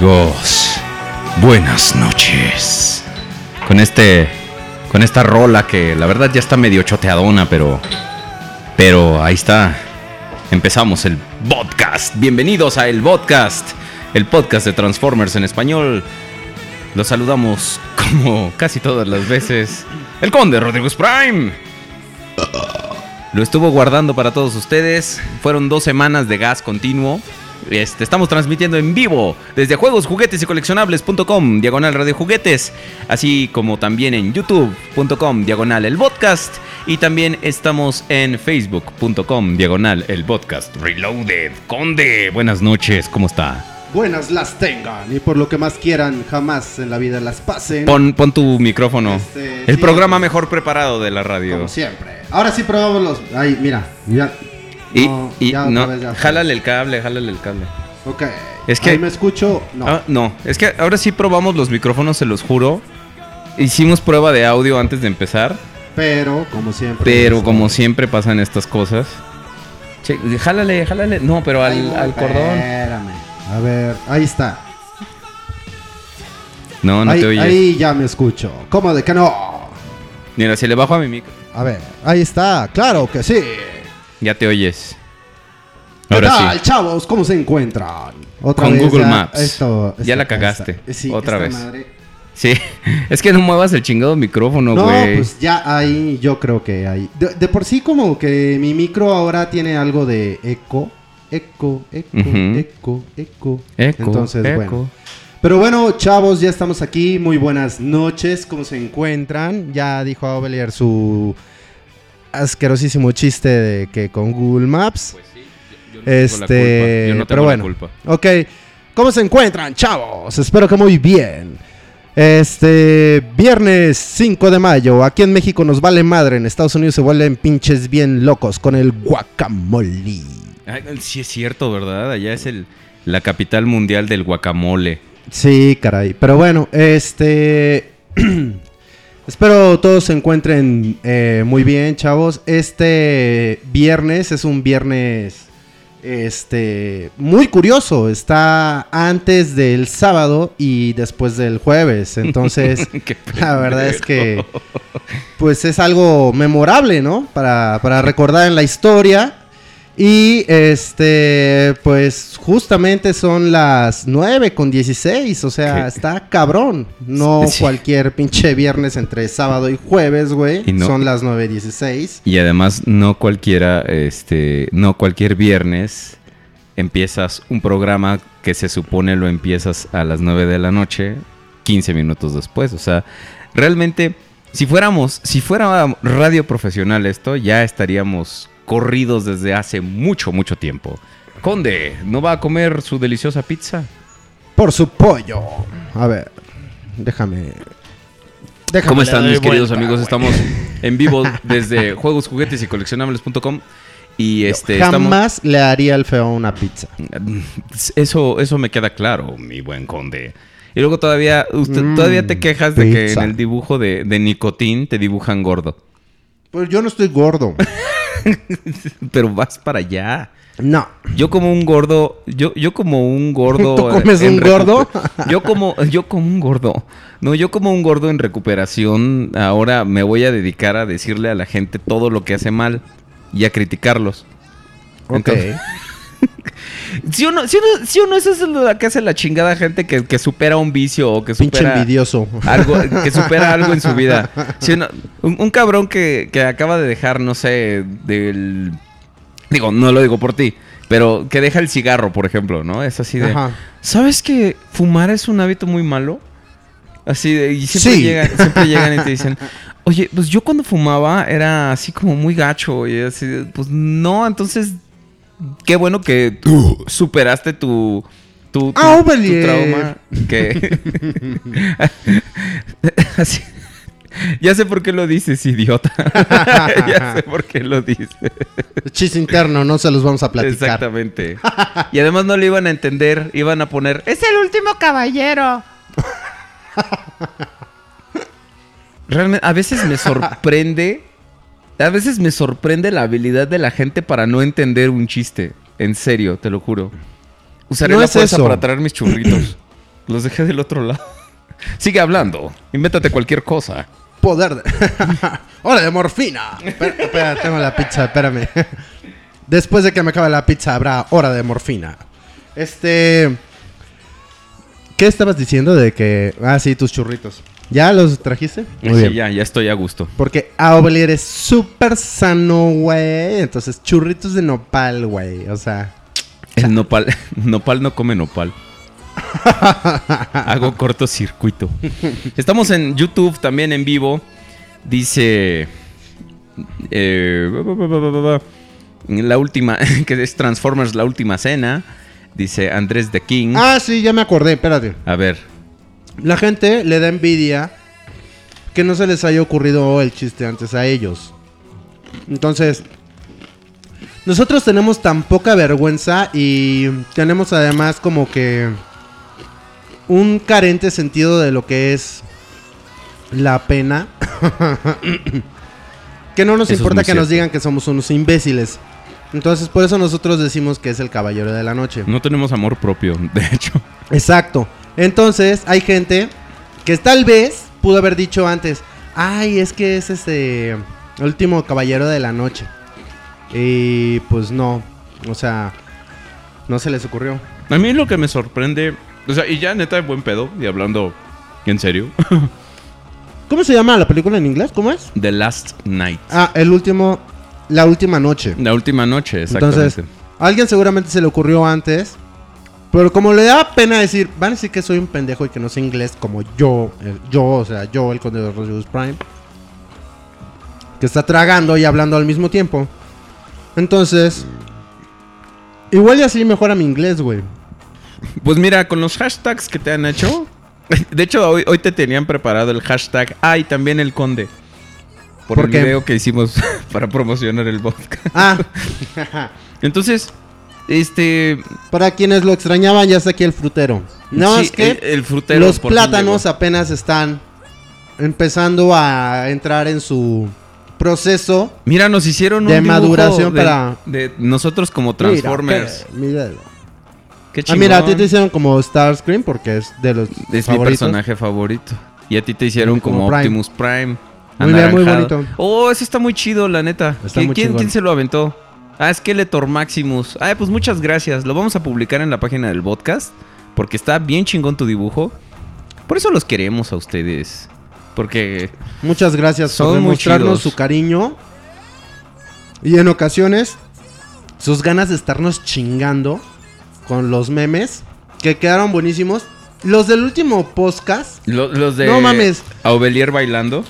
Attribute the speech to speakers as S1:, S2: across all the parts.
S1: Amigos, buenas noches. Con este con esta rola que la verdad ya está medio choteadona, pero pero ahí está. Empezamos el podcast. Bienvenidos a el podcast, el podcast de Transformers en español. Los saludamos como casi todas las veces. El Conde Rodríguez Prime. Lo estuvo guardando para todos ustedes. Fueron dos semanas de gas continuo. Este, estamos transmitiendo en vivo desde juegos, juguetes y coleccionables.com, diagonal radio juguetes, así como también en youtube.com, diagonal el podcast, y también estamos en facebook.com, diagonal el podcast. Reloaded, Conde, buenas noches, ¿cómo está?
S2: Buenas las tengan y por lo que más quieran, jamás en la vida las pasen.
S1: Pon, pon tu micrófono.
S2: Este,
S1: el
S2: sí.
S1: programa mejor preparado de la radio.
S2: Como siempre. Ahora sí probamos los. Ahí, mira. mira.
S1: Y,
S2: No,
S1: y
S2: ya
S1: no,
S2: vez ya fue.
S1: jálale el cable, jálale el cable.
S2: Ok.
S1: Es que-
S2: Ahí me escucho. No.
S1: Ah, no, es que ahora sí probamos los micrófonos, se los juro. Hicimos prueba de audio antes de empezar,
S2: Pero, como siempre.
S1: pero como siempre pasan estas cosas. Che, jálale, jálale. No, pero al, al cordón.
S2: Espérame. A ver, ahí está.
S1: No, no
S2: ahí,
S1: te oyes.
S2: ahí ya me escucho. ¿Cómo de que no?
S1: Mira, si le bajo a mi micro,
S2: A ver, ahí está. Claro que sí.
S1: Ya te oyes.
S2: ¿Qué
S1: Ahora
S2: tal,
S1: sí.
S2: chavos? ¿Cómo se encuentran? Otra
S1: Con
S2: vez
S1: Google
S2: ya
S1: Maps.
S2: esto-
S1: Ya la cagaste.
S2: esta- sí,
S1: Otra
S2: esta
S1: vez.
S2: madre.
S1: Sí, es que no muevas el chingado micrófono,
S2: No,
S1: güey.
S2: pues ya ahí yo creo que hay. De, de por sí como que mi micro ahora tiene algo de eco, eco, eco,
S1: Ujú.
S2: eco, eco.
S1: Eco,
S2: Entonces,
S1: eco.
S2: bueno. Pero bueno, chavos, ya estamos aquí. Muy buenas noches. ¿Cómo se encuentran? Ya dijo Ovelier su asquerosísimo chiste de que con Google Maps. Este, pero bueno. Ok, ¿cómo se encuentran, chavos? Espero que muy bien. Este, viernes 5 de mayo, aquí en México nos vale madre, en Estados Unidos se vuelven pinches bien locos con el guacamole.
S1: Ay, sí es cierto, ¿verdad? Allá es el, la capital mundial del guacamole.
S2: Sí, caray. Pero bueno, este. Espero todos se encuentren eh, muy bien, chavos. Este viernes es un viernes. Este. Muy curioso. Está antes del sábado y después del jueves. Entonces, la verdad es que. Pues es algo memorable, ¿no? Para, para recordar en la historia. Y este, pues justamente son las 9 con 16, o sea,
S1: ¿Qué?
S2: está cabrón. No
S1: Sí.
S2: cualquier pinche viernes entre sábado y jueves, güey.
S1: No-
S2: Son las 9.16.
S1: Y además, no cualquiera, este, no cualquier viernes empiezas un programa que se supone lo empiezas a las 9 de la noche, 15 minutos después. O sea, realmente, si fuéramos, si fuera radio profesional esto, ya estaríamos corridos desde hace mucho, mucho tiempo. Conde, ¿no va a comer su deliciosa pizza?
S2: Por su pollo. A ver, déjame. déjame
S1: ¿Cómo están mis queridos
S2: vuelta,
S1: amigos?
S2: güey.
S1: Estamos en vivo desde juegos, juguetes y coleccionables.com y este
S2: Jamás le haría el feo a una pizza.
S1: Eso, eso me queda claro, mi buen conde. Y luego todavía, usted,
S2: Mm,
S1: todavía te quejas de que en el dibujo de, de Nicotín te dibujan gordo.
S2: Pues yo no estoy gordo.
S1: Pero vas para allá.
S2: No.
S1: Yo como un gordo, yo, yo como un gordo.
S2: ¿Tú comes un gordo?
S1: Yo como, yo como un gordo. No, yo como un gordo en recuperación. Ahora me voy a dedicar a decirle a la gente todo lo que hace mal y a criticarlos.
S2: Ok.
S1: Entonces- Si uno, si uno, si uno eso es lo que hace la chingada gente que, que supera un vicio o que
S2: Pinche
S1: supera
S2: envidioso.
S1: algo, que supera algo en su vida. Si uno- un, un cabrón que, que acaba de dejar, no sé, del... Digo, no lo digo por ti, pero que deja el cigarro, por ejemplo, ¿no? Es así de...
S2: Ajá.
S1: ¿Sabes que fumar es un hábito muy malo? Así de... Y siempre,
S2: Sí.
S1: llegan, siempre llegan y te dicen... Oye, pues yo cuando fumaba era así como muy gacho. Y así, pues no, entonces... Qué bueno que tú superaste tu... Tu, tu-
S2: Ah,
S1: tu trauma. Que... Así- Ya sé por qué lo dices, idiota. ya sé por qué lo dices.
S2: Chiste interno, no se los vamos a platicar.
S1: Exactamente. Y además no lo iban a entender, iban a poner, es el último caballero. Realmente, a veces me sorprende, a veces me sorprende la habilidad de la gente para no entender un chiste. En serio, te lo juro. Usaré
S2: No
S1: la
S2: es
S1: fuerza
S2: eso.
S1: para traer mis churritos. Los dejé del otro lado. Sigue hablando. Invéntate cualquier cosa.
S2: Poder de... ¡Hora de morfina! Espera, espera, tengo la pizza, espérame. Después de que me acabe la pizza habrá hora de morfina. Este... ¿Qué estabas diciendo de que... Ah, sí, tus churritos. ¿Ya los trajiste? Muy
S1: Sí,
S2: bien.
S1: ya, ya estoy a gusto.
S2: Porque Aubelier es súper sano, güey. Entonces, churritos de nopal, güey. O sea...
S1: El nopal, nopal no come nopal. Hago cortocircuito. Estamos en YouTube también en vivo. Dice. eh, la última. Que es Transformers, la última cena. Dice Andrés The King.
S2: Ah, sí, ya me acordé, espérate.
S1: A ver.
S2: La gente le da envidia que no se les haya ocurrido el chiste antes a ellos. Entonces, nosotros tenemos tan poca vergüenza y tenemos además como que un carente sentido de lo que es la pena. que no nos
S1: Eso
S2: importa que nos digan que somos unos imbéciles. Entonces, por eso nosotros decimos que es el caballero de la noche.
S1: No tenemos amor propio, de hecho.
S2: Exacto. Entonces, hay gente que tal vez pudo haber dicho antes, ay, es que es este el último caballero de la noche. Y pues no, o sea, no se les ocurrió.
S1: A mí lo que me sorprende. O sea, y ya neta de buen pedo. Y hablando en serio.
S2: ¿Cómo se llama la película en inglés? ¿Cómo es?
S1: The Last Night.
S2: Ah, el último, la última noche.
S1: La última noche, exactamente.
S2: Entonces, a alguien seguramente se le ocurrió antes Pero como le da pena decir, van a decir que soy un pendejo y que no sé inglés como yo, el- yo, o sea, yo, el conde de Rodius Prime, que está tragando y hablando al mismo tiempo. Entonces, igual y así mejora mi inglés, güey.
S1: Pues mira, con los hashtags que te han hecho. De hecho, hoy, hoy te tenían preparado el hashtag. Ah, y también el conde. Por,
S2: ¿Por
S1: el
S2: qué?
S1: video que hicimos para promocionar el podcast.
S2: Ah,
S1: Entonces, este.
S2: para quienes lo extrañaban, ya está aquí el frutero. No,
S1: sí,
S2: es que
S1: el, el frutero.
S2: los plátanos apenas están empezando a entrar en su proceso.
S1: Mira, nos hicieron
S2: de
S1: un
S2: maduración
S1: de-
S2: para-
S1: de nosotros como Transformers.
S2: Mira.
S1: Qué
S2: Ah, mira, a ti te hicieron como Starscream porque es de los
S1: Es mi personaje favorito. Y a ti te hicieron
S2: Como
S1: como,
S2: Prime.
S1: Optimus Prime.
S2: Muy bien, muy bonito.
S1: Oh, ese está muy chido, la neta.
S2: Está
S1: ¿Qui-
S2: muy
S1: ¿Quién, quién se lo aventó? Ah, Skeletor Maximus. Ah, pues muchas gracias. Lo vamos a publicar en la página del podcast. Porque está bien chingón tu dibujo. Por eso los queremos a ustedes. Porque
S2: Muchas gracias por demostrarnos su cariño. Y en ocasiones, sus ganas de estarnos chingando con los memes, que quedaron buenísimos. Los del último podcast
S1: lo- los de
S2: No mames.
S1: Aubelier bailando.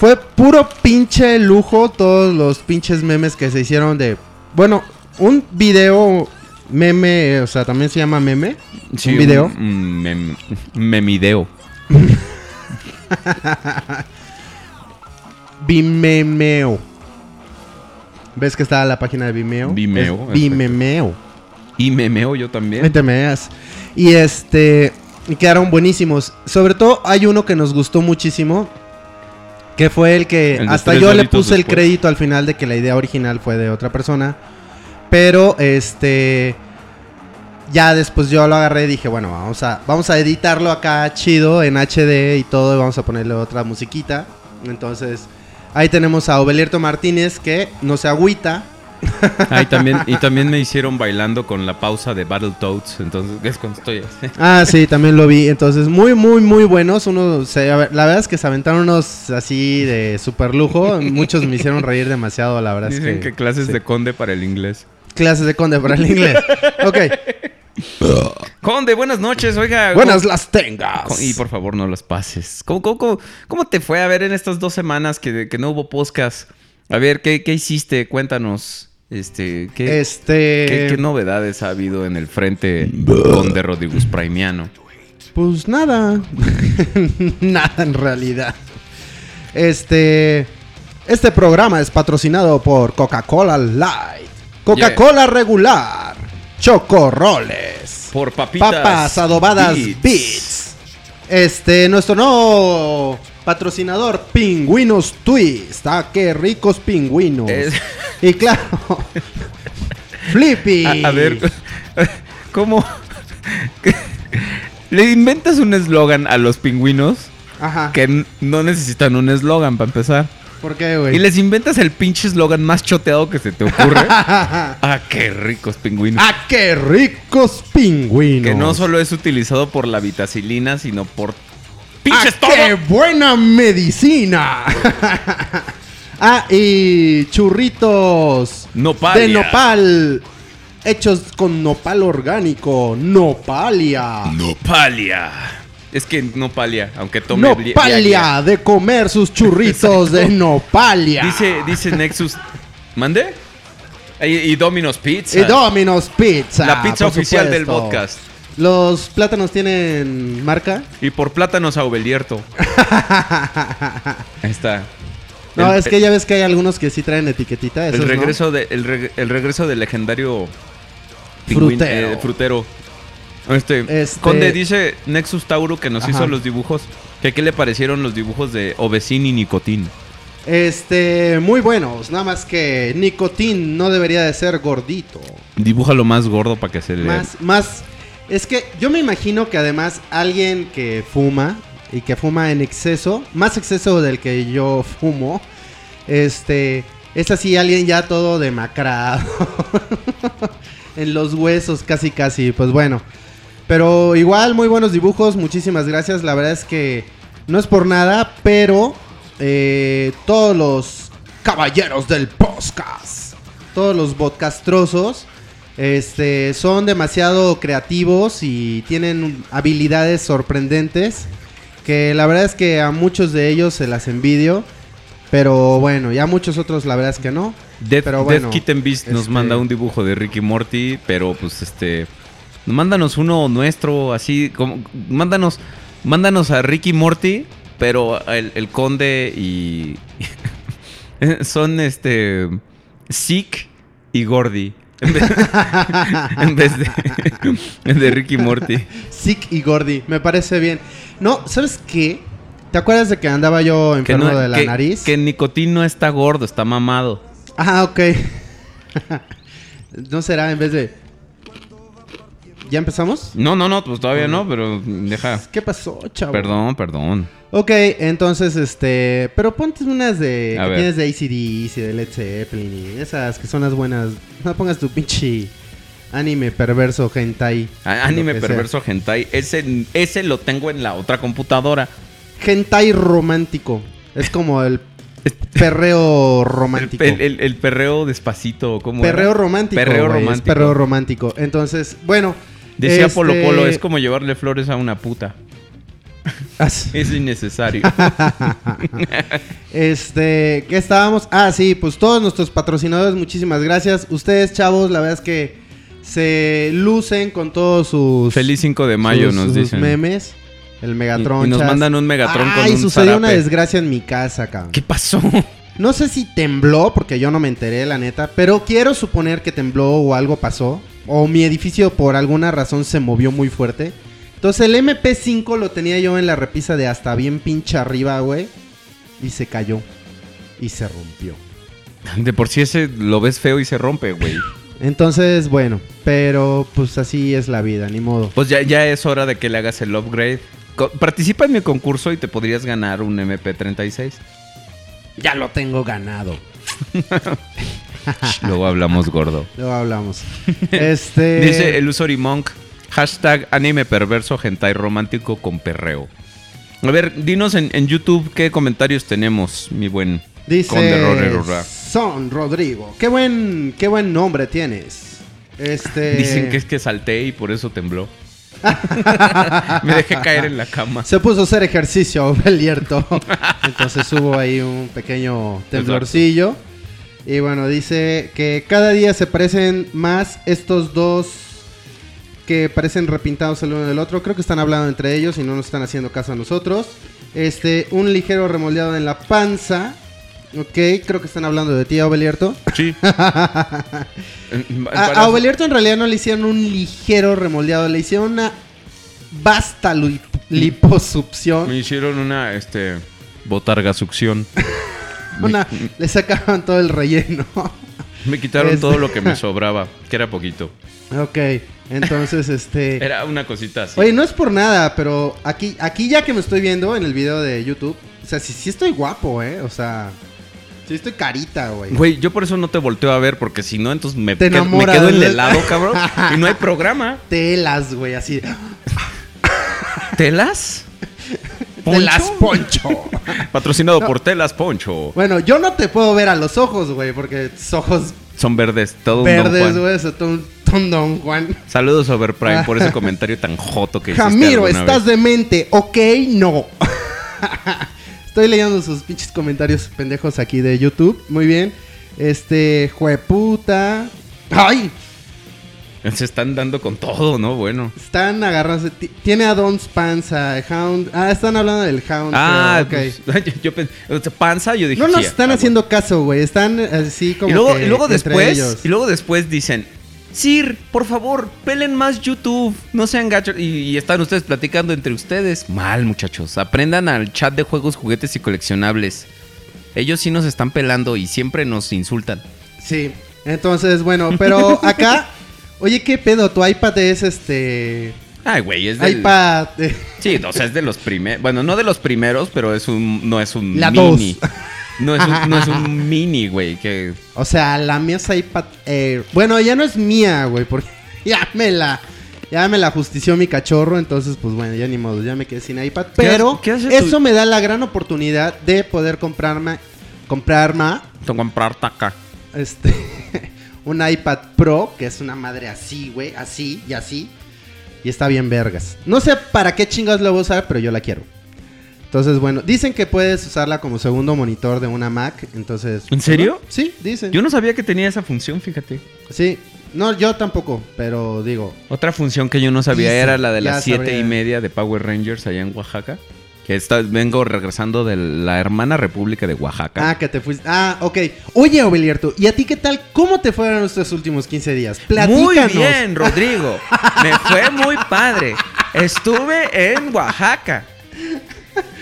S2: Fue puro pinche lujo. Todos los pinches memes que se hicieron de. Bueno, un video meme, o sea, también se llama meme. un video.
S1: Un, mem- memideo.
S2: Vimeo. ¿Ves que está la página de Vimeo?
S1: Vimeo.
S2: Vimeo.
S1: Y memeo yo también.
S2: Y este. Quedaron buenísimos. Sobre todo hay uno que nos gustó muchísimo. Que fue el que.
S1: El
S2: hasta yo le puse el crédito al final de que la idea original fue de otra persona. Pero este. Ya después yo lo agarré y dije, bueno, vamos a, vamos a editarlo acá chido en HD y todo. Y vamos a ponerle otra musiquita. Entonces. Ahí tenemos a Obelierto Martínez que no se agüita.
S1: Ah, y también, y también me hicieron bailando con la pausa de Battletoads. Entonces, es cuando estoy así.
S2: Ah, sí, también lo vi. Entonces, muy, muy, muy buenos. Uno, se- a ver, la verdad es que se aventaron unos así de super lujo. Muchos me hicieron reír demasiado, la verdad
S1: Dicen
S2: es
S1: que,
S2: que...
S1: clases
S2: sí.
S1: de conde para el inglés.
S2: Clases de conde para el inglés. Ok.
S1: Conde, buenas noches, oiga.
S2: Buenas
S1: ¿cómo-
S2: las tengas.
S1: Y por favor, no las pases. ¿Cómo, cómo, cómo- cómo te fue a ver en estas dos semanas que, que no hubo podcast? A ver, ¿qué, qué hiciste? Cuéntanos. Este, ¿qué,
S2: Este...
S1: qué- qué novedades ha habido en el frente Conde Rodríguez Primiano?
S2: Pues nada. nada en realidad. Este... Este programa es patrocinado por Coca-Cola Light. Coca-Cola regular. Chocorroles.
S1: Por papitas.
S2: Papas adobadas
S1: Beats.
S2: Este, nuestro nuevo patrocinador, Pingüinos Twist. Ah, qué ricos pingüinos.
S1: Es-
S2: Y claro, Flippy.
S1: A, a ver, ¿cómo? Le inventas un eslogan a los pingüinos
S2: Ajá.
S1: que no necesitan un eslogan para empezar.
S2: ¿Por qué, güey?
S1: Y les inventas el pinche eslogan más choteado que se te ocurre. ah, qué ricos pingüinos.
S2: ¡Ah, qué ricos pingüinos!
S1: que no solo es utilizado por la vitacilina, sino por pinches
S2: ¡Ah,
S1: todo.
S2: qué buena medicina! ah, y churritos
S1: Nopalia.
S2: de nopal. Hechos con nopal orgánico. Nopalia.
S1: Nopalia. Es que nopalia, aunque tome.
S2: Nopalia de comer sus churritos de nopalia.
S1: Dice, dice Nexus. ¿Mande? Y, y Domino's Pizza.
S2: Y Domino's Pizza.
S1: La pizza oficial del podcast.
S2: ¿Los plátanos tienen marca?
S1: Y por plátanos a Ubelierto. Ahí está.
S2: No,
S1: El-
S2: es que ya ves que hay algunos que sí traen etiquetita.
S1: El
S2: no.
S1: regreso, de, el, reg- el regreso del legendario
S2: Frutero.
S1: eh, frutero. Este,
S2: Este-
S1: Conde dice Nexus Tauro que nos
S2: Ajá.
S1: hizo los dibujos. Que qué le parecieron los dibujos de Obesin y Nicotín.
S2: Este, muy buenos. Nada más que Nicotín no debería de ser gordito.
S1: Dibuja lo más gordo para que se le.
S2: Más, más. Es que yo me imagino que además alguien que fuma y que fuma en exceso, más exceso del que yo fumo, este, es así alguien ya todo demacrado. en los huesos, casi, casi. Pues bueno. Pero igual, muy buenos dibujos. Muchísimas gracias. La verdad es que no es por nada, pero eh, todos los caballeros del podcast, todos los podcastrosos, Este, son demasiado creativos y tienen habilidades sorprendentes que la verdad es que a muchos de ellos se las envidio, pero bueno, ya muchos otros la verdad es que no.
S1: Death,
S2: pero bueno,
S1: Death Kitten Beast nos
S2: este-
S1: manda un dibujo de Ricky Morty, pero pues este. Mándanos uno nuestro, así como. Mándanos. Mándanos a Ricky Morty, pero el, el conde y. son este. Zeke y Gordy. En vez, en vez de, de Ricky Morty.
S2: Sick y Gordy, me parece bien. No, ¿sabes qué? ¿Te acuerdas de que andaba yo
S1: Que,
S2: enfermo
S1: no-
S2: de la
S1: que-
S2: nariz?
S1: que Nicotín no está gordo, está mamado.
S2: Ah, ok. no será en vez de. ¿Ya empezamos?
S1: No, no, no, pues todavía no, pero deja.
S2: ¿Qué pasó, chavo?
S1: Perdón, perdón.
S2: Ok, entonces, este. Pero ponte unas de.
S1: A
S2: que
S1: ver.
S2: tienes de ACDC, de Led Zeppelin y esas que son las buenas. No pongas tu pinche anime perverso hentai.
S1: A- Anime perverso hentai. Ese, ese lo tengo en la otra computadora.
S2: sea. Hentai romántico. Es como el perreo romántico.
S1: el- el- el perreo despacito. ¿cómo era?
S2: perreo romántico.
S1: Perreo
S2: es
S1: romántico.
S2: perreo romántico. Entonces, bueno.
S1: Decía
S2: este-
S1: Polo Polo, es como llevarle flores a una puta. Es innecesario.
S2: Este, ¿qué estábamos? Ah, sí, pues todos nuestros patrocinadores, muchísimas gracias. Ustedes, chavos, la verdad es que se lucen con todos sus
S1: Feliz 5 de mayo,
S2: sus-
S1: nos
S2: sus
S1: dicen.
S2: memes. El Megatron.
S1: Y- y nos mandan un Megatron con
S2: Ay,
S1: un
S2: sucedió una desgracia en mi casa, cabrón.
S1: ¿Qué pasó?
S2: No sé si tembló, porque yo no me enteré, la neta, pero quiero suponer que tembló o algo pasó. O mi edificio por alguna razón se movió muy fuerte. Entonces el MP5 lo tenía yo en la repisa de hasta bien pinche arriba, güey. Y se cayó. Y se rompió.
S1: De por sí ese lo ves feo y se rompe, güey.
S2: Entonces, bueno, pero pues así es la vida, ni modo.
S1: Pues ya, ya es hora de que le hagas el upgrade. Co- participa en mi concurso y te podrías ganar un MP36.
S2: Ya lo tengo ganado.
S1: Luego hablamos gordo.
S2: Luego hablamos. Este.
S1: Dice el usuario Monk. Hashtag anime perverso hentai romántico con perreo. A ver, dinos en, en YouTube qué comentarios tenemos, mi buen
S2: Dice. Son Rodrigo. Qué buen, qué buen nombre tienes. Este.
S1: Dicen que es que salté y por eso tembló. Me dejé caer en la cama.
S2: Se puso a hacer ejercicio, Belierto. Entonces hubo ahí un pequeño temblorcillo. Y bueno, dice que cada día se parecen más estos dos que parecen repintados el uno del otro. Creo que están hablando entre ellos y no nos están haciendo caso a nosotros. Este, un ligero remoldeado en la panza. Ok, creo que están hablando de ti, Obelierto.
S1: Sí.
S2: A, a en realidad no le hicieron un ligero remoldeado, le hicieron una vasta li- liposucción.
S1: Me hicieron una, este, botarga
S2: Una, le sacaban todo el relleno.
S1: Me quitaron
S2: Este-
S1: todo lo que me sobraba, que era poquito.
S2: ok, entonces este...
S1: Era una cosita así.
S2: Oye, no es por nada, pero aquí, aquí ya que me estoy viendo en el video de YouTube, o sea, sí, sí estoy guapo, ¿eh? O sea, sí estoy carita, güey.
S1: Güey, yo por eso no te volteo a ver, porque si no, entonces me,
S2: Te
S1: me quedo en el lado, cabrón. y no hay programa.
S2: Telas, güey, así.
S1: ¿Telas?
S2: Telas Poncho.
S1: Patrocinado por Telas Poncho.
S2: bueno, yo no te puedo ver a los ojos, güey, porque tus ojos
S1: Son verdes, todo
S2: verdes, güey, todo Don Juan.
S1: Saludos Overprime por ese comentario tan joto que hiciste
S2: Jamiro, estás
S1: vez.
S2: demente, ok, no. Estoy leyendo sus pinches comentarios pendejos aquí de YouTube. Muy bien. Este, jueputa. ¡Ay!
S1: Se están dando con todo, ¿no? Bueno.
S2: Están agarrándose. ti- Tiene a Don's Panza, Hound. Ah, están hablando del Hound.
S1: Ah,
S2: creo, ok.
S1: pues, yo, pensé, panza, yo dije.
S2: no nos están
S1: ah,
S2: haciendo caso, güey. Están así como.
S1: Y luego,
S2: que
S1: y luego después,
S2: ellos.
S1: y luego después dicen, Sir, por favor, pelen más YouTube, no sean gachos. Y, y están ustedes platicando entre ustedes. Mal, muchachos. Aprendan al chat de juegos, juguetes y coleccionables. Ellos sí nos están pelando y siempre nos insultan.
S2: Sí. Entonces, bueno, pero acá. Oye, ¿qué pedo? Tu iPad es este.
S1: Ay, güey, es del...
S2: iPad.
S1: Sí, o sea, es de los primeros. Bueno, no de los primeros, pero es un. No es un
S2: La
S1: mini.
S2: dos.
S1: No es un, no es un mini, güey. Que.
S2: O sea, la mía es iPad Air. Bueno, ya no es mía, güey, porque ya me la. Ya me la justició mi cachorro, entonces pues bueno, ya ni modo, ya me quedé sin iPad.
S1: ¿Qué
S2: Pero
S1: qué hace tu-
S2: eso me da la gran oportunidad de poder comprarme, comprarme,
S1: comprar taca.
S2: este, un iPad Pro, que es una madre así, güey, así y así. Y está bien vergas. No sé para qué chingados la voy a usar, pero yo la quiero. Entonces, bueno, dicen que puedes usarla como segundo monitor de una Mac, entonces...
S1: ¿En serio?
S2: Sí, dicen.
S1: Yo no sabía que tenía esa función, fíjate.
S2: Sí, no, yo tampoco, pero digo...
S1: Otra función que yo no sabía era la de las siete
S2: sabría.
S1: y media de Power Rangers allá en Oaxaca. Que está, vengo regresando de la hermana república de Oaxaca.
S2: Ah, que te fuiste... Ah, ok. Oye, Obelierto, ¿y a ti qué tal? ¿Cómo te fueron estos últimos 15 días? Platícanos.
S1: Muy bien, Rodrigo. Me fue muy padre. Estuve en Oaxaca.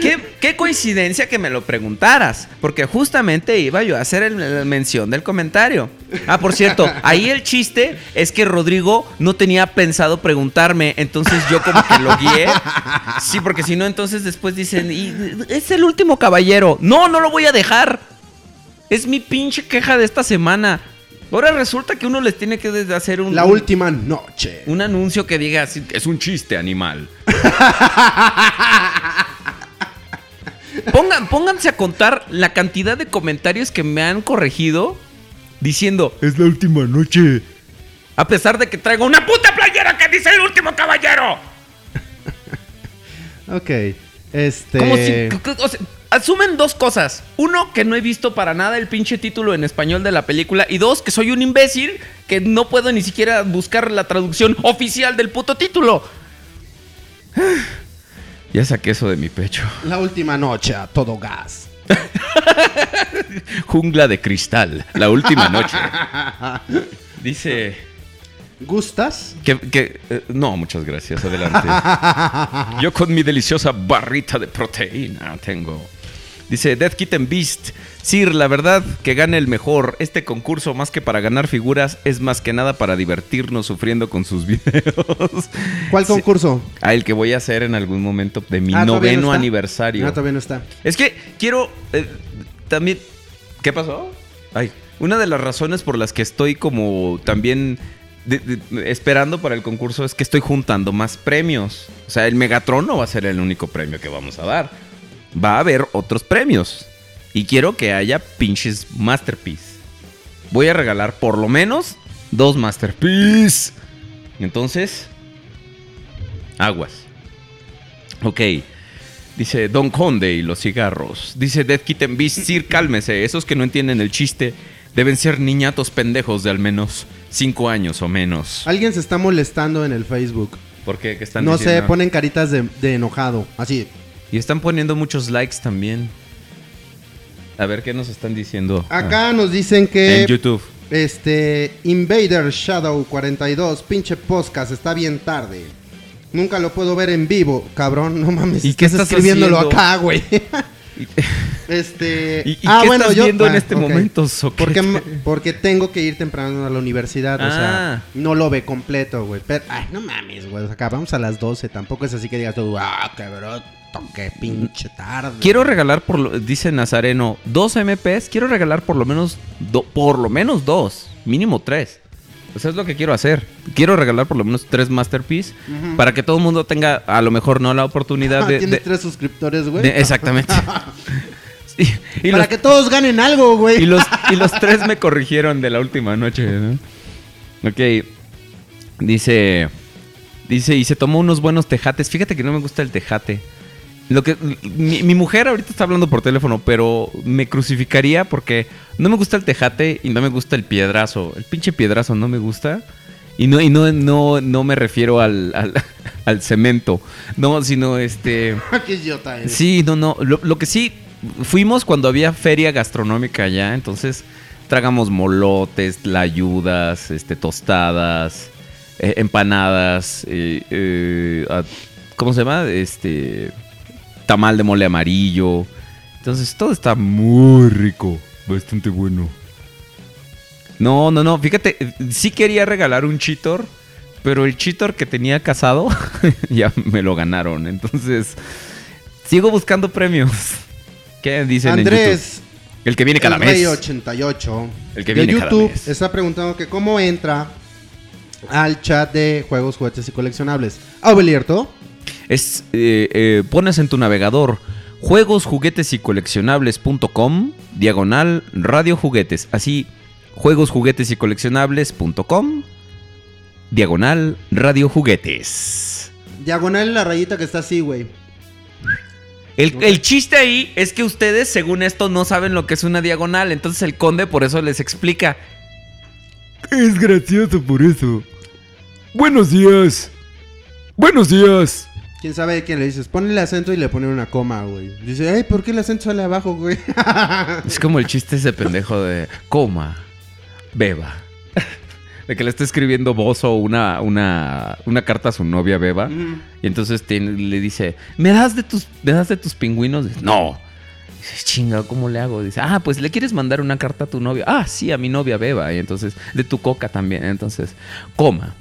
S1: ¿Qué, qué coincidencia que me lo preguntaras, porque justamente iba yo a hacer el- la mención del comentario. Ah, por cierto, ahí el chiste es que Rodrigo no tenía pensado preguntarme, entonces yo como que lo guié. Sí, porque si no, entonces después dicen, "Y- es el último caballero. No, no lo voy a dejar. Es mi pinche queja de esta semana. Ahora resulta que uno les tiene que hacer un,
S2: La última noche.
S1: un anuncio que diga así, es un chiste animal. Pongan, pónganse a contar la cantidad de comentarios que me han corregido diciendo, es la última noche. A pesar de que traigo una puta playera que dice el último caballero.
S2: Ok. Este...
S1: Como si, o sea, asumen dos cosas. Uno, que no he visto para nada el pinche título en español de la película. Y dos, que soy un imbécil que no puedo ni siquiera buscar la traducción oficial del puto título. Ya saqué eso de mi pecho.
S2: La última noche a todo gas.
S1: Jungla de cristal, la última noche. Dice
S2: ¿Gustas?
S1: que... que, eh, no, muchas gracias, adelante. Yo con mi deliciosa barrita de proteína tengo. Dice Death Kitten Beast. Sir, la verdad que gane el mejor. Este concurso, más que para ganar figuras, es más que nada para divertirnos sufriendo con sus videos.
S2: ¿Cuál concurso?
S1: Ah, el que voy a hacer en algún momento de mi
S2: Ah, ¿todavía
S1: noveno
S2: no
S1: aniversario.
S2: No, todavía no está.
S1: Es que quiero eh, también. ¿Qué pasó? Ay, una de las razones por las que estoy como también de- de- esperando para el concurso es que estoy juntando más premios. O sea, el Megatron no va a ser el único premio que vamos a dar. Va a haber otros premios. Y quiero que haya pinches Masterpiece. Voy a regalar por lo menos dos Masterpiece. Entonces, aguas. Ok. Dice Don Conde y los cigarros. Dice Death Kitten Beast, Sir, cálmese. Esos que no entienden el chiste deben ser niñatos pendejos de al menos 5 años o menos.
S2: Alguien se está molestando en el Facebook.
S1: ¿Por qué? ¿Qué están
S2: No sé,
S1: diciendo?
S2: ponen caritas de, de enojado. Así.
S1: Y están poniendo muchos likes también. A ver qué nos están diciendo.
S2: Acá nos dicen
S1: Ah,
S2: que.
S1: en YouTube.
S2: Este. Invader Shadow 42. Pinche podcast. Está bien tarde. Nunca lo puedo ver en vivo. Cabrón, no mames.
S1: ¿Y qué
S2: estás escribiéndolo
S1: haciendo?
S2: acá, güey. Este.
S1: ¿Y- y qué estás viendo en este momento, soquete?
S2: Porque, porque tengo que ir temprano a la universidad. O
S1: Ah.
S2: sea, no lo ve completo, güey. Pero, ay, no mames, güey. Acabamos a las 12. Tampoco es así que digas tú, ah, cabrón, qué pinche tarde.
S1: Quiero regalar por lo, dice Nazareno, dos MPs, quiero regalar por lo menos do- por lo menos dos, mínimo tres. Eso es lo que quiero hacer. Quiero regalar por lo menos tres Masterpiece para que todo el mundo tenga a lo mejor no la oportunidad de,
S2: Tienes
S1: de-
S2: tres suscriptores, güey.
S1: exactamente. Y,
S2: Para
S1: los,
S2: que todos ganen algo, güey.
S1: y los y los tres me corrigieron de la última noche, ¿no? Ok. Dice dice y se tomó unos buenos tejates. Fíjate que no me gusta el tejate. Lo que mi, mi mujer ahorita está hablando por teléfono, pero me crucificaría porque no me gusta el tejate y no me gusta el piedrazo. El pinche piedrazo no me gusta. Y no, y no, no, no me refiero al, al, al cemento. No, sino este.
S2: qué idiota eres.
S1: Sí, no, no. Lo, lo que sí, fuimos cuando había feria gastronómica allá, entonces tragamos molotes, layudas, este, tostadas, eh, empanadas, eh, eh, ah, ¿cómo se llama? Este, tamal de mole amarillo. Entonces todo está muy rico, bastante bueno. No, no, no, fíjate, sí quería regalar un cheetor, pero el cheetor que tenía casado ya me lo ganaron, entonces sigo buscando premios. ¿Qué dicen en
S2: Andrés,
S1: YouTube? El que viene cada
S2: el Rey
S1: mes.
S2: 88
S1: El que
S2: de
S1: viene cada
S2: YouTube
S1: mes.
S2: está preguntando que cómo entra al chat de juegos, juguetes y coleccionables. Ah, Belierto.
S1: Es, eh, eh, pones en tu navegador juegos, juguetes y coleccionables.com, diagonal, radio juguetes. Así, juegos, juguetes y coleccionables.com. Diagonal Radio Juguetes.
S2: Diagonal la rayita que está así, güey.
S1: El, el chiste ahí es que ustedes, según esto, no saben lo que es una diagonal. Entonces el conde por eso les explica.
S3: Es gracioso por eso. Buenos días. Buenos días.
S2: ¿Quién sabe quién le dices? Ponle el acento y le pone una coma, güey. Dice, ay, ¿por qué el acento sale abajo, güey?
S1: Es como el chiste ese pendejo de coma, beba. De que le está escribiendo Bozo una, una, una carta a su novia Beba. Y entonces le dice, ¿me das de tus, ¿me das de tus pingüinos? Dice, no. Dice, chinga, ¿cómo le hago? Dice, ah, pues le quieres mandar una carta a tu novia. Ah, sí, a mi novia Beba. Y entonces, de tu coca también. Entonces, coma.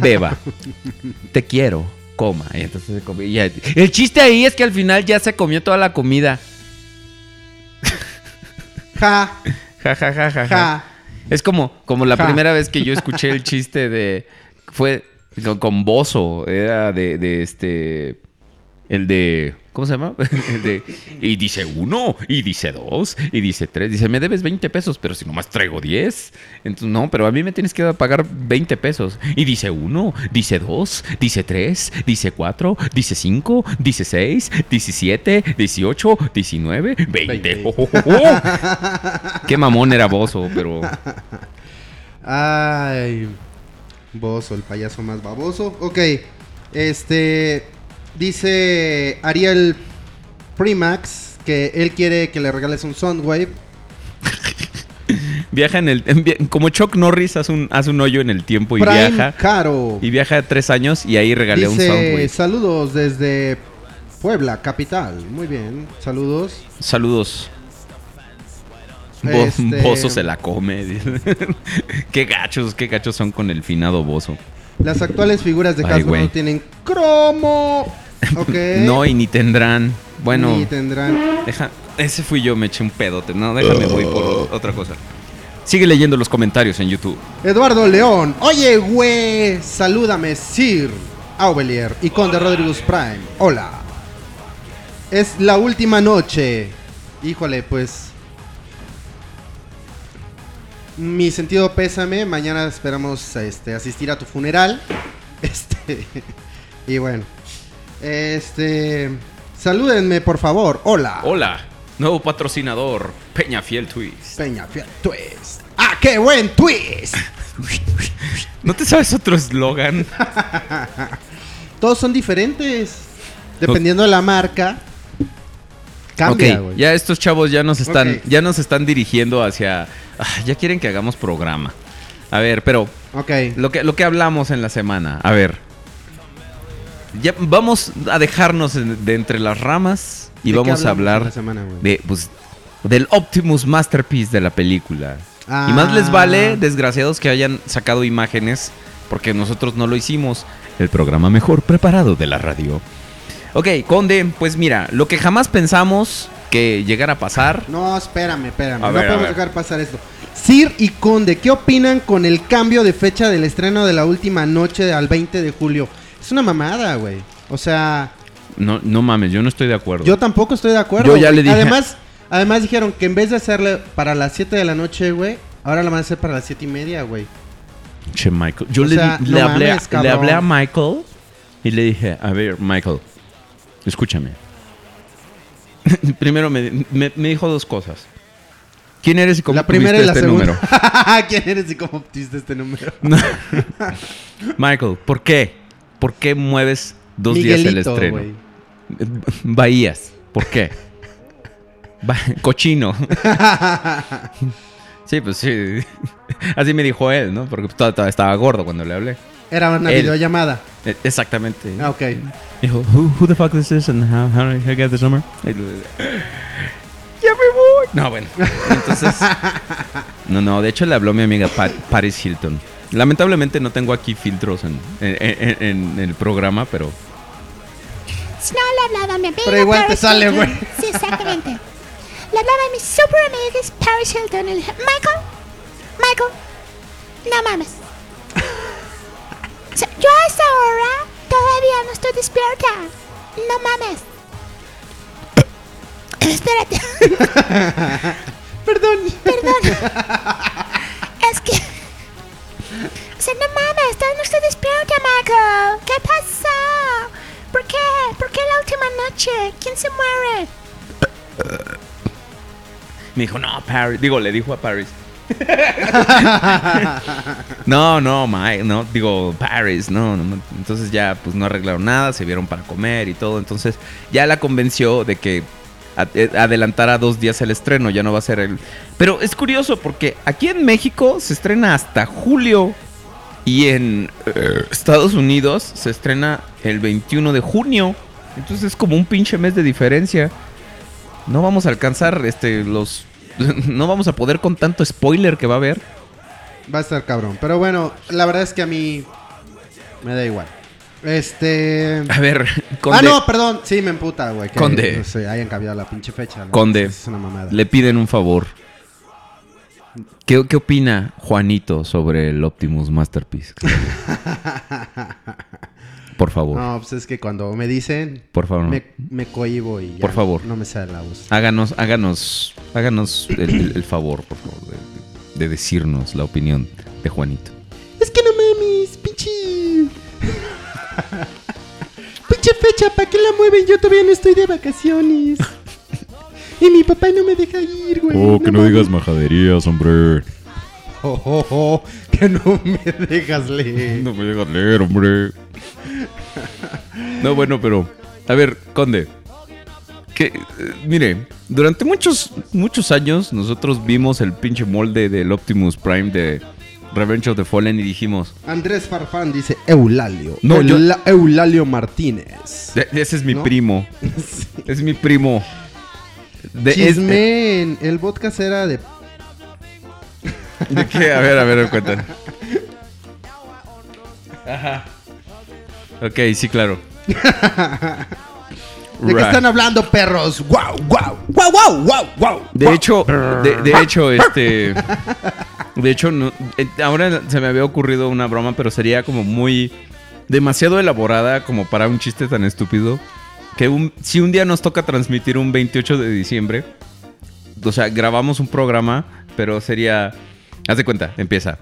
S1: Beba. Te quiero. Coma. Y entonces se y ya- el chiste ahí es que al final ya se comió toda la comida.
S2: ja,
S1: Ja, ja, ja, ja, ja.
S2: ja.
S1: Es como, como la
S2: Ja.
S1: primera vez que yo escuché el chiste de. Fue con, con Bozo. Era de, de este. El de. ¿Cómo se llama? El de, y dice uno, y dice dos, y dice tres. Dice, me debes 20 pesos, pero si nomás traigo 10. Entonces, no, pero a mí me tienes que pagar 20 pesos. Y dice uno, dice dos, dice tres, dice cuatro, dice cinco, dice seis, diecisiete, dieciocho, diecinueve, veinte.
S2: Veinte.
S1: Qué mamón era Bozo, pero.
S2: Ay, Bozo, el payaso más baboso. Ok, este. Dice Ariel Primax que él quiere que le regales un Soundwave.
S1: Viaja en el. en como Chuck Norris hace un, hace un hoyo en el tiempo y
S2: Prime
S1: viaja.
S2: Caro.
S1: Y viaja tres años y ahí regalé un Soundwave.
S2: saludos desde Puebla, capital. Muy bien, saludos.
S1: Saludos.
S2: Este-
S1: Bozo se la come. qué gachos, qué gachos son con el finado Bozo.
S2: Las actuales figuras de Hasbro no tienen cromo. Ok.
S1: No, y ni tendrán. Bueno,
S2: Ni tendrán.
S1: deja. Ese fui yo, me eché un pedote. No, déjame, voy por otra cosa. Sigue leyendo los comentarios en YouTube.
S2: Eduardo León. Oye, güey. Salúdame, Sir Aubelier y Conde Rodríguez Prime. Hola. Es la última noche. Híjole, pues. Mi sentido pésame. Mañana esperamos este, asistir a tu funeral. Este. Y bueno. Este. Salúdenme, por favor. Hola.
S1: Hola, nuevo patrocinador, Peña Fiel Twist.
S2: Peña Fiel Twist. ¡Ah, qué buen twist!
S1: ¿No te sabes otro eslogan?
S2: Todos son diferentes. Dependiendo de la marca. Cambia,
S1: ok,
S2: güey.
S1: ya estos chavos ya nos están, ya nos están dirigiendo hacia. Ah, ya quieren que hagamos programa. A ver, pero
S2: Ok.
S1: lo que, lo que hablamos en la semana. A ver. Ya vamos a dejarnos de entre las ramas y
S2: ¿De qué
S1: vamos a hablar
S2: semana,
S1: de, pues, del Optimus Masterpiece de la película.
S2: Ah.
S1: Y más les vale, desgraciados, que hayan sacado imágenes, porque nosotros no lo hicimos. El programa mejor preparado de la radio. Ok, Conde, pues mira, lo que jamás pensamos que llegara a pasar.
S2: No, espérame, espérame.
S1: A
S2: no
S1: ver, a
S2: podemos
S1: ver.
S2: dejar pasar esto. Sir y Conde, ¿qué opinan con el cambio de fecha del estreno de la última noche al 20 de julio? Es una mamada, güey. O sea,
S1: No, no mames, yo no estoy de acuerdo.
S2: yo tampoco estoy de acuerdo.
S1: Yo ya
S2: güey.
S1: le dije-
S2: Además, además dijeron que en vez de hacerle para las 7 de la noche, güey, ahora la van a hacer para las 7 y media, güey.
S1: Che, Michael. Yo
S2: O
S1: le,
S2: sea,
S1: le
S2: no
S1: hablé,
S2: mames,
S1: le hablé a Michael y le dije, a ver, Michael, escúchame. Primero me, me- me dijo dos cosas. ¿Quién eres y cómo
S2: la primera y la
S1: este
S2: segunda.
S1: número?
S2: ¿Quién eres y cómo obtuviste este número?
S1: Michael, ¿por qué? ¿Por qué mueves dos días el estreno? Bahías, ¿por qué? Ba- Cochino. sí, pues sí. Así me dijo él, ¿no? Porque to- estaba gordo cuando le hablé.
S2: Era una
S1: Él.
S2: videollamada.
S1: E- Exactamente.
S2: Ah, ok.
S1: Dijo, who, who the fuck is this and how, how I get this number? Ya me voy. No, bueno. Entonces. No, no, de hecho le habló mi amiga Pat- Paris Hilton. Lamentablemente no tengo aquí filtros en, en- en- en el programa, pero.
S4: No le hablaba a mi amiga
S2: Pero igual te sale, güey.
S4: Sí, exactamente. Le hablaba a mi super amiga Paris Hilton y le dije, Michael, Michael, no mames. Sea, yo a esta hora todavía no estoy despierta. No mames. Espérate.
S2: perdón.
S4: Es que. O sea, no mames, estás no estoy despierta, Michael. ¿Qué pasó? ¿Por qué? ¿Por qué la última noche? ¿Quién se muere?
S1: Me dijo, no, Paris. Digo, le dijo a Paris. no, no, Mike, no, digo, Paris, no, no. Entonces ya, pues no arreglaron nada, se vieron para comer y todo. Entonces ya la convenció de que eh, adelantara dos días el estreno, ya no va a ser el. Pero es curioso porque aquí en México se estrena hasta julio y en eh, Estados Unidos se estrena el 21 de junio. Entonces es como un pinche mes de diferencia. No vamos a alcanzar este los no vamos a poder con tanto spoiler que va a haber.
S2: Va a estar cabrón. Pero bueno, la verdad es que a mí me da igual. Este.
S1: A ver,
S2: Ah,
S1: Conde,
S2: no, perdón. Sí, me emputa, güey. Que,
S1: Conde.
S2: No sé, hayan cambiado la pinche fecha.
S1: Conde,
S2: Es una mamada.
S1: le piden un favor. ¿Qué, qué opina Juanito sobre el Optimus Masterpiece? Por favor,
S2: No, pues es que cuando me dicen,
S1: por favor.
S2: me, me cohibo y ya
S1: Por favor.
S2: no me sale la voz.
S1: Háganos, háganos, háganos el, el- el favor, por favor, de, de decirnos la opinión de Juanito.
S2: Es que no mames, pinche. pinche fecha, ¿para qué la mueven? Yo todavía no estoy de vacaciones. y mi papá no me deja ir, güey.
S3: Oh, que no
S2: mames.
S3: digas majaderías, hombre.
S2: Oh, oh, oh, que no me dejas leer.
S3: No me dejas leer, hombre.
S1: No, bueno, pero. A ver, Conde. Que, eh, mire, durante muchos, muchos años nosotros vimos el pinche molde del Optimus Prime de Revenge of the Fallen y dijimos.
S2: Andrés Farfán dice Eulalio.
S1: No, yo-
S2: Eula- Eulalio Martínez.
S1: "E- Ese es mi
S2: ¿No?
S1: primo. Es mi primo. De, es-
S2: Chisme en el podcast era de.
S1: ¿De qué? A ver, a ver, cuéntame. Ajá. Ok, sí, claro.
S2: ¿De qué están hablando, perros? ¡Guau, guau! ¡Guau, guau, guau, guau!
S1: De hecho, de, de hecho, este. De hecho, no- eh, ahora se me había ocurrido una broma, pero sería como muy. demasiado elaborada como para un chiste tan estúpido. Que un- si un día nos toca transmitir un 28 de diciembre, o sea, grabamos un programa, pero sería. Haz de cuenta, empieza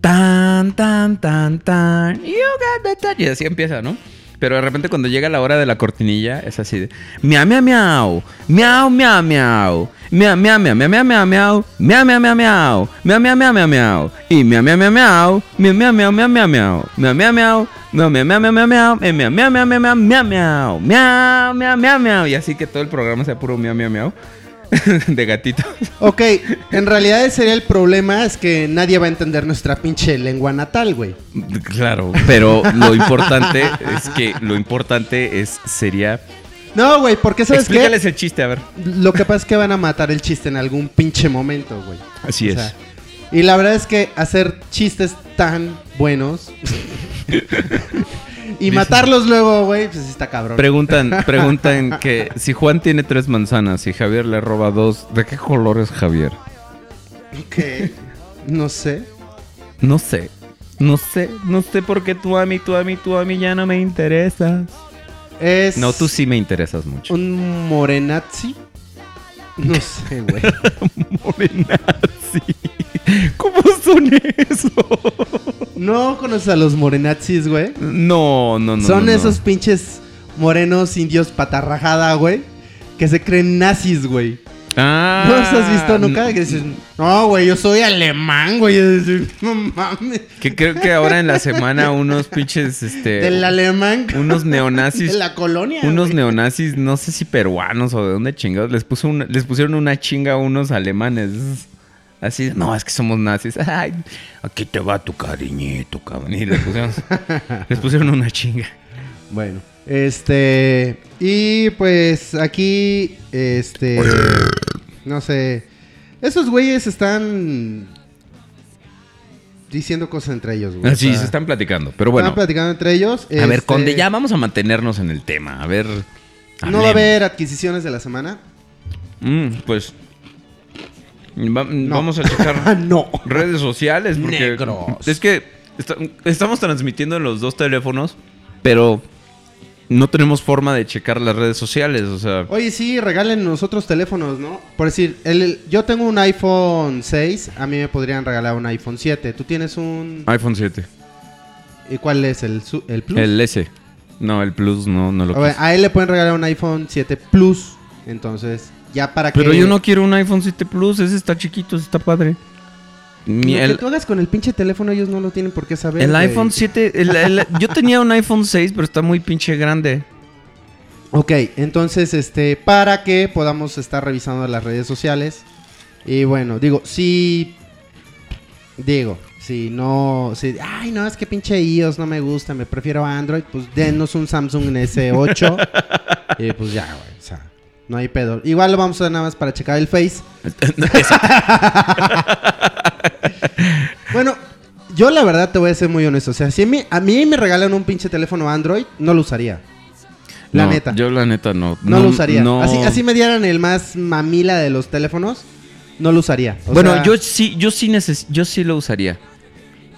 S1: tan, tan, tan, tan. You got the touch. Y así empieza, ¿no? Pero de repente cuando llega la hora de la cortinilla es así de miau miau miau, miau miau miau, miau miau miau miau miau miau, miau miau miau miau, miau miau miau miau miau y miau miau miau miau, miau miau miau miau miau miau, miau miau miau, miau miau miau miau miau, miau miau miau miau miau miau miau, miau miau miau miau y así que todo el programa sea puro miau miau miau. de gatito
S2: Ok, en realidad ese sería el problema, es que nadie va a entender nuestra pinche lengua natal, güey.
S1: claro pero lo importante es que lo importante es sería
S2: No, güey, porque sabes qué?
S1: explícales el chiste a ver
S2: Lo que pasa es que van a matar el chiste en algún pinche momento, güey.
S1: así
S2: O
S1: es
S2: sea, y la verdad es que hacer chistes tan buenos y matarlos luego, güey, pues está cabrón.
S1: Preguntan, preguntan que si Juan tiene tres manzanas y Javier le roba dos, ¿de qué color es Javier?
S2: Ok. No sé.
S1: No sé, no sé, no sé por qué tú a mí, tú a mí, tú a mí ya no me interesas.
S2: Es
S1: No, tú sí me interesas mucho.
S2: un morenazi. No sé, güey.
S1: Morenazi. ¿Cómo son eso?
S2: ¿No conoces a los morenazis, güey?
S1: No, no, no.
S2: Son
S1: no, no.
S2: esos pinches morenos indios patarrajada, güey. Que se creen nazis, güey.
S1: Ah,
S2: ¿No los has visto nunca? Que dices, no, güey, yo soy alemán, güey. No mames.
S1: Que creo que ahora en la semana unos pinches, este...
S2: Del alemán.
S1: Unos neonazis
S2: De la colonia.
S1: Unos
S2: güey.
S1: neonazis, no sé si peruanos o de dónde chingados, les, puso una- les pusieron una chinga a unos alemanes. Así, no, es que somos nazis. Ay, aquí te va tu cariñito, cabrón. Y les pusieron, les pusieron una chinga.
S2: Bueno, este. Y pues aquí, este. No sé. Esos güeyes están. Diciendo cosas entre ellos, güey. O sea,
S1: se están platicando. Pero bueno,
S2: Están platicando entre ellos.
S1: a ver,
S2: este,
S1: Conde, ya vamos a mantenernos en el tema. A ver.
S2: No va a haber adquisiciones de la semana.
S1: Mm, pues. Va- Vamos a checar
S2: no.
S1: redes sociales. Porque
S2: Negros.
S1: Es que esta- estamos transmitiendo en los dos teléfonos, pero no tenemos forma de checar las redes sociales, o sea,
S2: Oye, sí, regalen nosotros teléfonos, ¿no? Por decir, el, el- yo tengo un iPhone 6, a mí me podrían regalar un iPhone 7. ¿Tú tienes un...
S1: iPhone 7.
S2: ¿Y cuál es? ¿El, el Plus?
S1: El S. No, el Plus no, no lo
S2: A, ver,
S1: quiso.
S2: a él le pueden regalar un iPhone 7 Plus. Entonces, ya para que...
S1: Pero yo no quiero un iPhone 7 Plus, ese está chiquito, ese está padre. Mi-
S2: Lo que
S1: el
S2: tú hagas con el pinche teléfono, ellos no lo tienen por qué saber.
S1: el iPhone 7, el- el- yo tenía un iPhone 6, pero está muy pinche grande.
S2: Ok, entonces, este, para que podamos estar revisando las redes sociales. Y bueno, digo, si. Digo, si no. Si, ay, no, es que pinche iOS no me gusta, me prefiero Android. Pues denos un Samsung S8. y pues ya, güey, o sea, no hay pedo. Igual lo vamos a usar nada más para checar el Face. bueno, yo la verdad te voy a ser muy honesto. O sea, si a mí, a mí me regalan un pinche teléfono Android, no lo usaría. La
S1: No,
S2: neta.
S1: Yo la neta no.
S2: No, lo usaría.
S1: no.
S2: Así, así me dieran el más mamila de los teléfonos, no lo usaría. O
S1: bueno,
S2: sea,
S1: yo sí, yo sí neces yo sí lo usaría.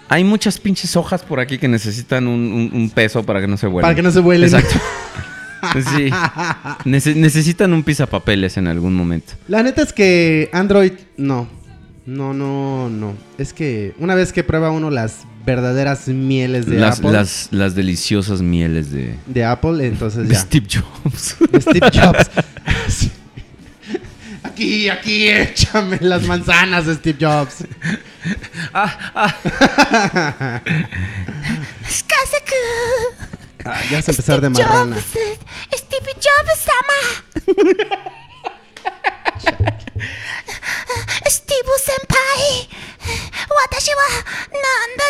S1: Hay muchas pinches hojas por aquí que necesitan un, un- un peso para que no se vuelen.
S2: Para que no se vuelen.
S1: Exacto. Sí. Nece- necesitan un pisapapeles en algún momento.
S2: La neta es que Android, no. No, no, no. Es que una vez que prueba uno las verdaderas mieles de
S1: Las,
S2: Apple,
S1: las, las deliciosas mieles de,
S2: de Apple, entonces
S1: de
S2: ya.
S1: Steve Jobs.
S2: De Steve Jobs. Sí. Aquí, aquí, échame las manzanas Steve Jobs.
S4: Skazaku.
S2: Ah, ya vas a empezar de marrana.
S4: Jobs. Steve Jobs sama. Steve senpai. Watashi wa nanda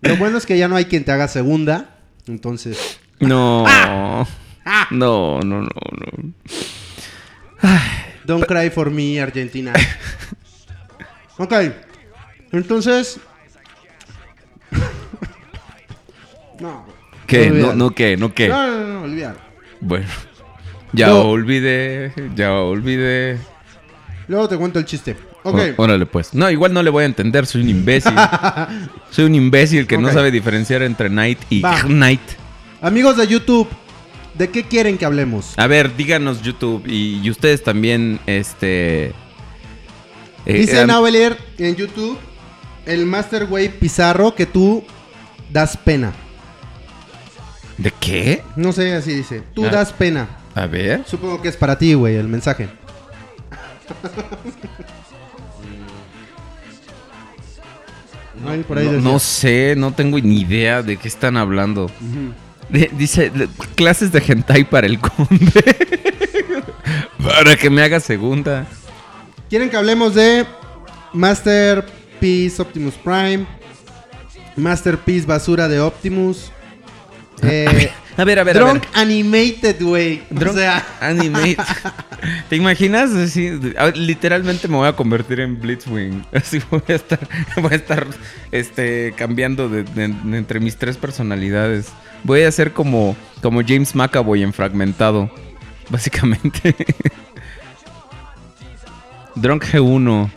S2: Lo bueno es que ya no hay quien te haga segunda. Entonces,
S1: No.
S2: Ah.
S1: No, no, no, no.
S2: Don't cry for me, Argentina. ok. Entonces. no.
S1: ¿Qué? No, no, ¿qué? ¿No qué?
S2: No, no, no, olvídalo.
S1: Bueno. Ya
S2: No.
S1: olvidé, ya olvidé.
S2: Luego te cuento el chiste. Ok.
S1: Ó- Órale, pues. No, igual no le voy a entender, soy un imbécil. soy un imbécil que no sabe diferenciar entre night y
S2: Va.
S1: night.
S2: Amigos de YouTube, ¿de qué quieren que hablemos?
S1: A ver, díganos YouTube y, y ustedes también, este... eh,
S2: Dice
S1: eh,
S2: en YouTube el Master Way Pizarro que tú das pena.
S1: ¿De qué?
S2: No sé, así dice. Tú
S1: Ah.
S2: das pena.
S1: A ver.
S2: Supongo que es para ti, güey, el mensaje. Ay, por ahí
S1: No, no sé, no tengo ni idea de qué están hablando. De- dice, clases de hentai para el conde. para que me haga segunda.
S2: ¿Quieren que hablemos de Masterpiece Optimus Prime? Masterpiece Basura de Optimus. Eh,
S1: A ver, a ver, a
S2: Drunk
S1: ver.
S2: Animated, güey. O sea,
S1: Animate. ¿Te imaginas? A ver, literalmente me voy a convertir en Blitzwing. Así voy a estar, voy a estar este, cambiando de, de- de entre mis tres personalidades. Voy a ser como, como James McAvoy en Fragmentado. Básicamente. Drunk G1.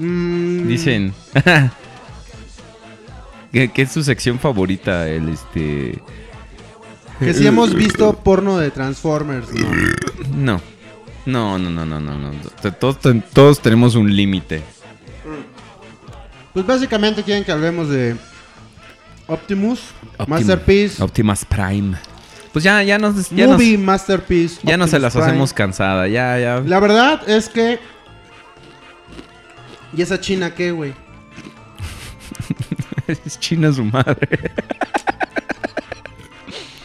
S2: Mm,
S1: Dicen. que, que es su sección favorita, el este.
S2: que si hemos visto porno de Transformers, ¿no?
S1: No. No, no, no, no, no, Todos, todos tenemos un límite.
S2: Pues básicamente quieren que hablemos de Optimus,
S1: Optim-
S2: Masterpiece,
S1: Optimus Prime. Pues ya, ya nos, ya nos,
S2: Movie Masterpiece.
S1: ya no se las
S2: Prime.
S1: hacemos cansada. Ya, ya.
S2: La verdad es que. ¿Y esa china qué, güey?
S1: es china su madre.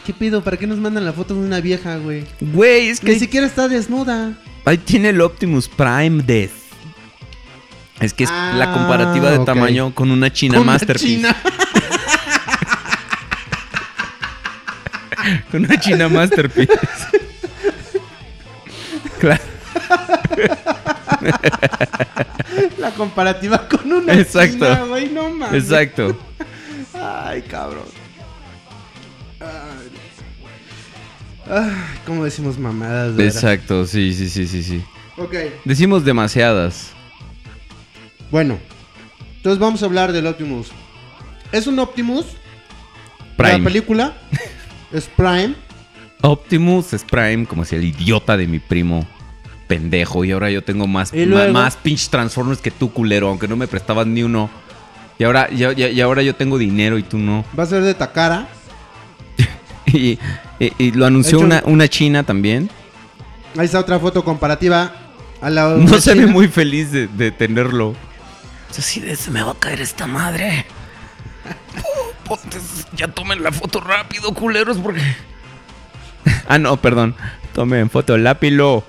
S2: ¿Qué pido? ¿Para qué nos mandan la foto de una vieja, güey?
S1: Güey, es que
S2: Ni
S1: ahí,
S2: siquiera está desnuda.
S1: ahí tiene el Optimus Prime Death. Es que es
S2: Ah,
S1: la comparativa de
S2: ok.
S1: tamaño con una China
S2: Con
S1: Masterpiece.
S2: china.
S1: Con una China Masterpiece. claro.
S2: La comparativa con una
S1: Exacto.
S2: güey. No mames.
S1: Exacto.
S2: Ay, cabrón. Ay. Ay, ¿cómo decimos mamadas?
S1: Exacto, sí, sí, sí, sí, sí.
S2: Ok.
S1: Decimos demasiadas.
S2: Bueno. Entonces vamos a hablar del Optimus. Es un Optimus. La
S1: Prime.
S2: película es Prime.
S1: Optimus es Prime, como si el idiota de mi primo pendejo. Y ahora yo tengo más, más pinch Transformers que tú, culero, aunque no me prestabas ni uno. Y ahora, y, y- y ahora yo tengo dinero y tú no.
S2: Va a ser de Takara.
S1: Y, y- y lo anunció
S2: Hecho-
S1: una, una china también.
S2: Ahí está otra foto comparativa. Al lado de
S1: No se ve muy feliz de, de tenerlo. Así de, se me va a caer esta madre. Ya tomen la foto rápido, culeros, porque... Ah, no, perdón. Tomen foto lápilo.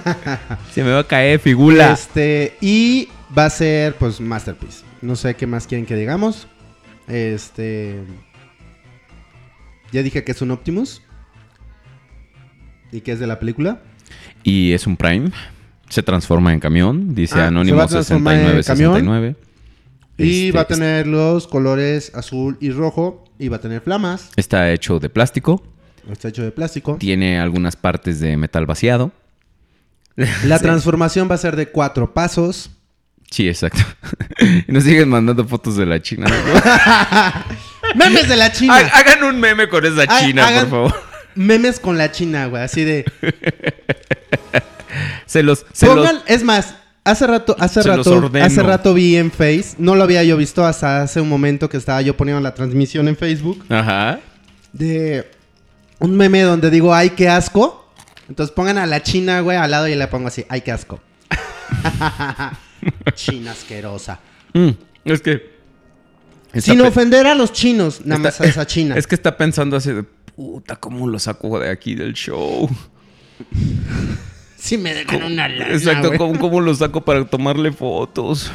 S1: se me va a caer, figura.
S2: Este, y va a ser, pues, Masterpiece. No sé qué más quieren que digamos. Este. Ya dije que es un Optimus. ¿Y que es de la película?
S1: Y es un Prime. Se transforma en camión. Dice
S2: Ah,
S1: Anónimo
S2: a transformar en
S1: 6969.
S2: Y
S1: Este,
S2: va a tener los colores azul y rojo. Y va a tener flamas.
S1: Está hecho de plástico.
S2: Está hecho de plástico.
S1: Tiene algunas partes de metal vaciado.
S2: La transformación va a ser de cuatro pasos.
S1: Sí, exacto. y nos siguen mandando fotos de la China.
S2: ¡Memes de la China!
S1: Ha- Hagan un meme con esa China,
S2: hagan
S1: por favor.
S2: Memes con la China, güey. Así de.
S1: Se los, se
S2: Pongan,
S1: los-
S2: es más, hace rato, hace
S1: Se
S2: rato, hace rato vi en Face, no lo había yo visto hasta hace un momento que estaba yo poniendo la transmisión en Facebook
S1: Ajá.
S2: de un meme donde digo, ay, qué asco. Entonces pongan a la china, güey, al lado y le pongo así, ay, qué asco. china asquerosa.
S1: Mm, es que.
S2: Sin ofender a los chinos, nada más a esa china.
S1: Es que está pensando así de. Puta, ¿cómo lo saco de aquí del show?
S2: Si me dejan una lana,
S1: Exacto. ¿cómo, cómo lo saco para tomarle fotos?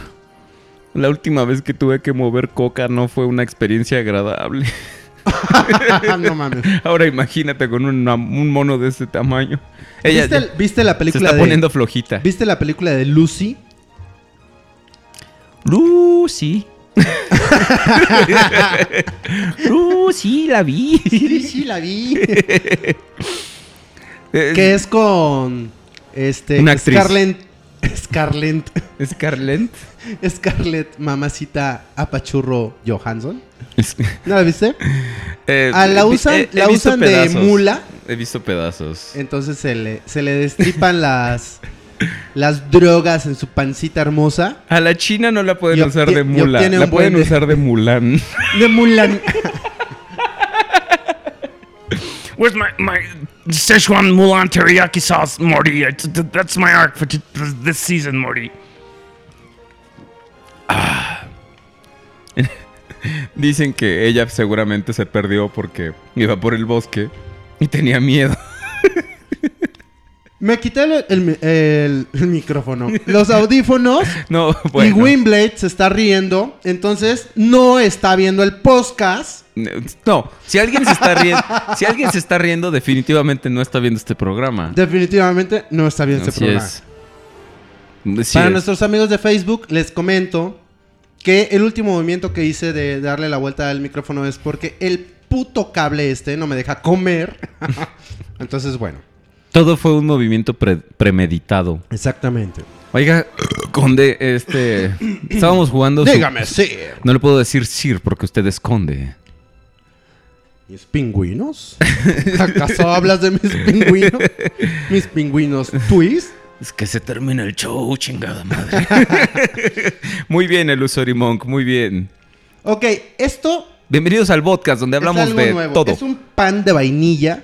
S1: La última vez que tuve que mover coca no fue una experiencia agradable.
S2: no mames.
S1: Ahora imagínate con una- un mono de ese tamaño. Ella
S2: ¿Viste,
S1: ya-
S2: viste la
S1: se
S2: película
S1: está
S2: de
S1: poniendo flojita.
S2: ¿Viste la película de Lucy?
S1: Lucy. Lucy, la vi.
S2: Sí, sí, la vi.
S1: Eh,
S2: que es con este
S1: Una actriz.
S2: Scarlett Scarlett
S1: Scarlett.
S2: Scarlett mamacita apachurro Johansson. ¿No la viste?
S1: Eh,
S2: Ah, la usan-
S1: he- he
S2: la
S1: visto
S2: usan de
S1: pedazos.
S2: mula.
S1: He visto pedazos.
S2: Entonces se le, se le destripan las las drogas en su pancita hermosa.
S1: A la china no la pueden
S2: Y
S1: usar de mula. La pueden
S2: de-
S1: usar de Mulan.
S2: De Mulan.
S5: Where's my my Szechuan Mulan teriyaki sauce, Morty? That's my arc for this season, Morty.
S1: Dicen que ella seguramente se perdió porque iba por el bosque y tenía miedo.
S2: Me quité el, el mi- el- el micrófono. Los audífonos.
S1: No, bueno.
S2: Y Wimblade se está riendo. Entonces no está viendo el podcast.
S1: No, si alguien se está riendo, si alguien se está riendo, definitivamente no está viendo este programa.
S2: Definitivamente no está viendo este programa.
S1: es.
S2: Para
S1: es.
S2: nuestros amigos de Facebook, les comento que el último movimiento que hice de darle la vuelta al micrófono es porque el puto cable este no me deja comer. Entonces, bueno.
S1: Todo fue un movimiento pre- premeditado.
S2: Exactamente.
S1: Oiga, Conde, este. Estábamos jugando. su-
S2: Dígame, sí.
S1: No le puedo decir Sir porque usted esconde.
S2: ¿Mis pingüinos? ¿Acaso hablas de mis pingüinos? ¿Mis pingüinos twist?
S1: Es que se termina el show, chingada madre. muy bien, el Usori Monk, muy bien.
S2: Ok, esto
S1: Bienvenidos al podcast donde hablamos
S2: es algo
S1: de
S2: nuevo.
S1: todo.
S2: Es un pan de vainilla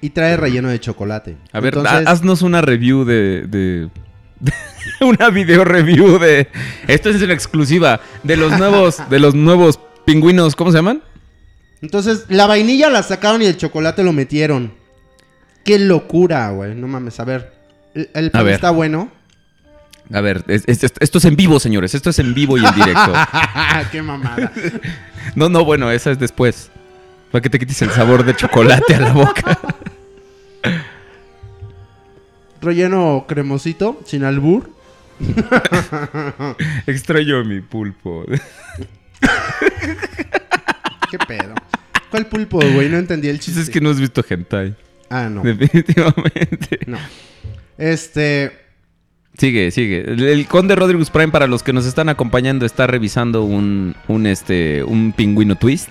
S2: y trae relleno de chocolate.
S1: A ver,
S2: Entonces,
S1: ha- haznos una review de. de- de- una video review de. Esto es en exclusiva. De los nuevos. de los nuevos pingüinos. ¿Cómo se llaman?
S2: Entonces, la vainilla la sacaron y el chocolate lo metieron. Qué locura, güey. No mames, a ver. El, el pan
S1: ver.
S2: está bueno.
S1: A ver, es- es- esto es en vivo, señores. Esto es en vivo y en directo.
S2: Qué mamada.
S1: No, no, bueno, esa es después. Para que te quites el sabor de chocolate a la boca.
S2: Relleno cremosito, sin albur.
S1: Extraño mi pulpo.
S2: ¿Qué pedo? ¿Cuál pulpo, güey? No entendí el chiste.
S1: Es que no has visto hentai.
S2: Ah, no.
S1: Definitivamente.
S2: No. Este.
S1: Sigue, sigue. El, conde Rodriguez Prime, para los que nos están acompañando, está revisando un, un, este, un pingüino twist.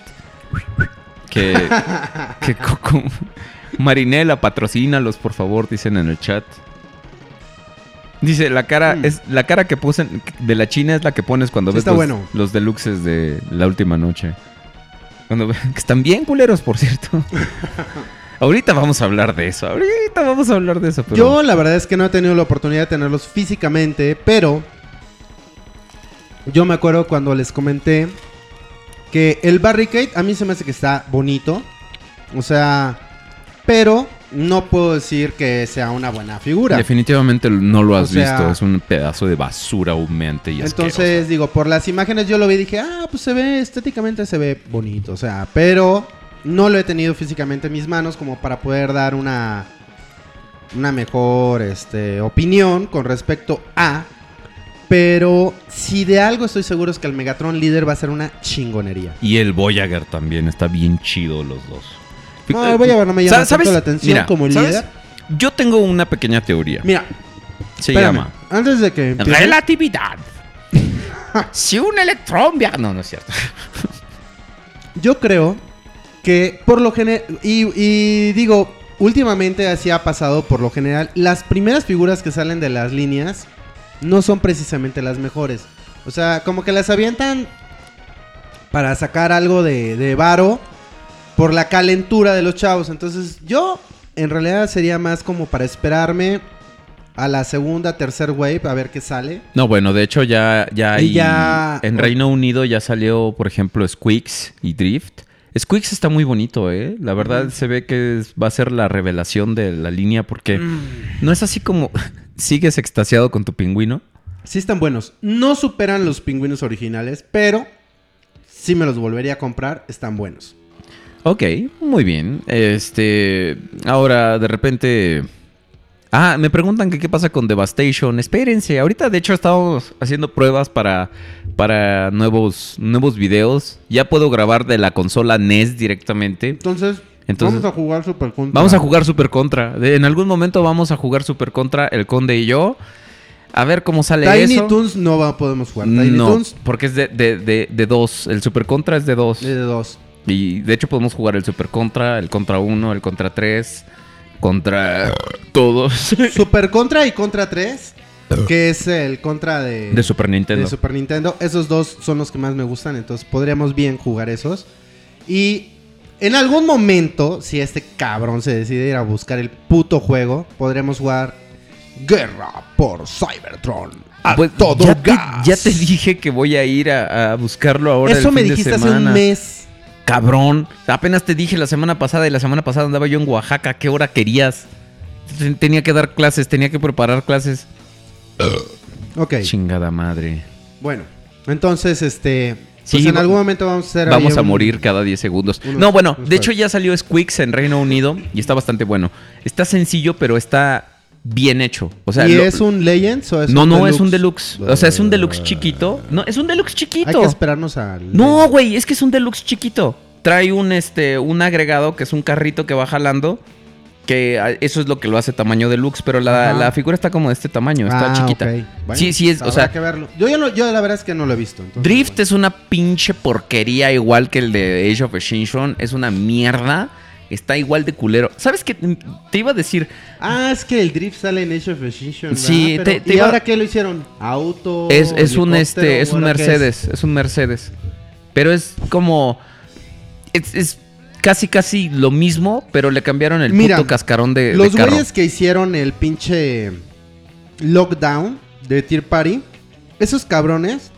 S1: Que, que co- co- Marinela, patrocínalos, por favor, dicen en el chat. Dice, la cara,
S2: Mm.
S1: es, la cara que puse de la China es la que pones cuando
S2: Sí,
S1: ves
S2: está
S1: los,
S2: bueno.
S1: los deluxes de la última noche. Cuando, que están bien culeros, por cierto. ahorita vamos a hablar de eso. Ahorita vamos a hablar de eso. Pero...
S2: Yo la verdad es que no he tenido la oportunidad de tenerlos físicamente, pero yo me acuerdo cuando les comenté que el Barricade a mí se me hace que está bonito. O sea, pero no puedo decir que sea una buena figura.
S1: Definitivamente no lo has
S2: O sea-
S1: visto. Es un pedazo de basura humeante y asquerosa.
S2: Entonces, digo, por las imágenes yo lo vi y dije, ah, pues se ve, estéticamente se ve bonito. O sea, pero no lo he tenido físicamente en mis manos como para poder dar una, una mejor este, opinión con respecto a. Pero si de algo estoy seguro es que el Megatron líder va a ser una chingonería.
S1: Y el Voyager también. Está bien chido los dos.
S2: No, el Voyager no me llama
S1: ¿Sabes?
S2: tanto la atención como el
S1: ¿sabes?
S2: líder.
S1: Yo tengo una pequeña teoría.
S2: Mira,
S1: Se
S2: espérame,
S1: llama
S2: antes de que empiece-
S1: relatividad. si un electrón viaja... No, no es cierto.
S2: Yo creo que por lo general, y, y digo, últimamente así ha pasado por lo general, las primeras figuras que salen de las líneas no son precisamente las mejores. O sea, como que las avientan para sacar algo de, de varo por la calentura de los chavos. Entonces yo en realidad sería más como para esperarme a la segunda, tercer wave a ver qué sale.
S1: No, bueno, de hecho ya, ya hay...
S2: ya-
S1: En Reino Unido ya salió, por ejemplo, Squeaks y Drift. Squeaks está muy bonito, ¿eh? La verdad se ve que va a ser la revelación de la línea porque no es así como sigues extasiado con tu pingüino.
S2: Sí están buenos. No superan los pingüinos originales, pero sí me los volvería a comprar. Están buenos.
S1: Ok, muy bien. Este, ahora de repente... Ah, me preguntan que qué pasa con Devastation. Espérense, ahorita de hecho estamos haciendo pruebas para, para nuevos, nuevos videos. Ya puedo grabar de la consola NES directamente.
S2: Entonces,
S1: Entonces-
S2: vamos a jugar Super Contra.
S1: Vamos a jugar Super Contra. De- en algún momento vamos a jugar Super Contra, el Conde y yo. A ver cómo sale
S2: Tiny
S1: eso.
S2: Toons no va, podemos jugar. Tiny
S1: no,
S2: Toons
S1: porque es de, de, de, de dos. El Super Contra es de dos.
S2: es de dos.
S1: Y de hecho podemos jugar el Super Contra, el Contra 1, el Contra 3, contra todos.
S2: Super Contra y Contra 3, que es el Contra de,
S1: de Super Nintendo.
S2: de Super Nintendo. Esos dos son los que más me gustan, entonces podríamos bien jugar esos. Y en algún momento, si este cabrón se decide ir a buscar el puto juego, podremos jugar Guerra por Cybertron. A
S1: Pues,
S2: todo
S1: ya, te, ya te dije que voy a ir a, a buscarlo ahora.
S2: Eso
S1: el
S2: me
S1: fin de
S2: dijiste hace un mes.
S1: Cabrón, apenas te dije la semana pasada y la semana pasada andaba yo en Oaxaca. ¿Qué hora querías? Ten- Tenía que dar clases, tenía que preparar clases.
S2: Ok.
S1: Chingada madre.
S2: Bueno, entonces, este.
S1: Sí,
S2: pues en
S1: va-
S2: algún momento vamos a hacer.
S1: Vamos
S2: ahí
S1: a
S2: un-
S1: morir cada 10 segundos.
S2: unos-
S1: No, bueno, de hecho ya salió Squeaks en Reino Unido y está bastante bueno. Está sencillo, pero está bien hecho. O sea,
S2: ¿Y
S1: lo-
S2: es un Legends o es
S1: no,
S2: un
S1: no,
S2: deluxe?
S1: es un deluxe. O sea, es un deluxe chiquito. No, es un deluxe chiquito.
S2: Hay que esperarnos al.
S1: No, güey, es que es un deluxe chiquito. Trae un este un agregado que es un carrito que va jalando. Que eso es lo que lo hace tamaño deluxe, pero la, la figura está como de este tamaño, está
S2: Ah,
S1: chiquita.
S2: Bueno,
S1: sí, sí, es, o sea,
S2: que verlo. Yo, ya no- yo la verdad es que no lo he visto. entonces,
S1: Drift
S2: bueno.
S1: es una pinche porquería igual que el de Age of Extinction. Es una mierda. Está igual de culero. ¿Sabes qué? Te iba a decir.
S2: Ah, es que el Drift sale en Age of Extinction.
S1: Sí,
S2: Pero-
S1: te- te
S2: ¿Y
S1: iba-
S2: ahora qué lo hicieron? ¿Auto?
S1: Es, es un este. Es un. Mercedes. Es? un Mercedes. Pero es como. Es, es casi casi lo mismo. Pero le cambiaron el
S2: Mira,
S1: puto cascarón de, de
S2: Los
S1: carro.
S2: güeyes que hicieron el pinche lockdown de Tier Party, esos cabrones.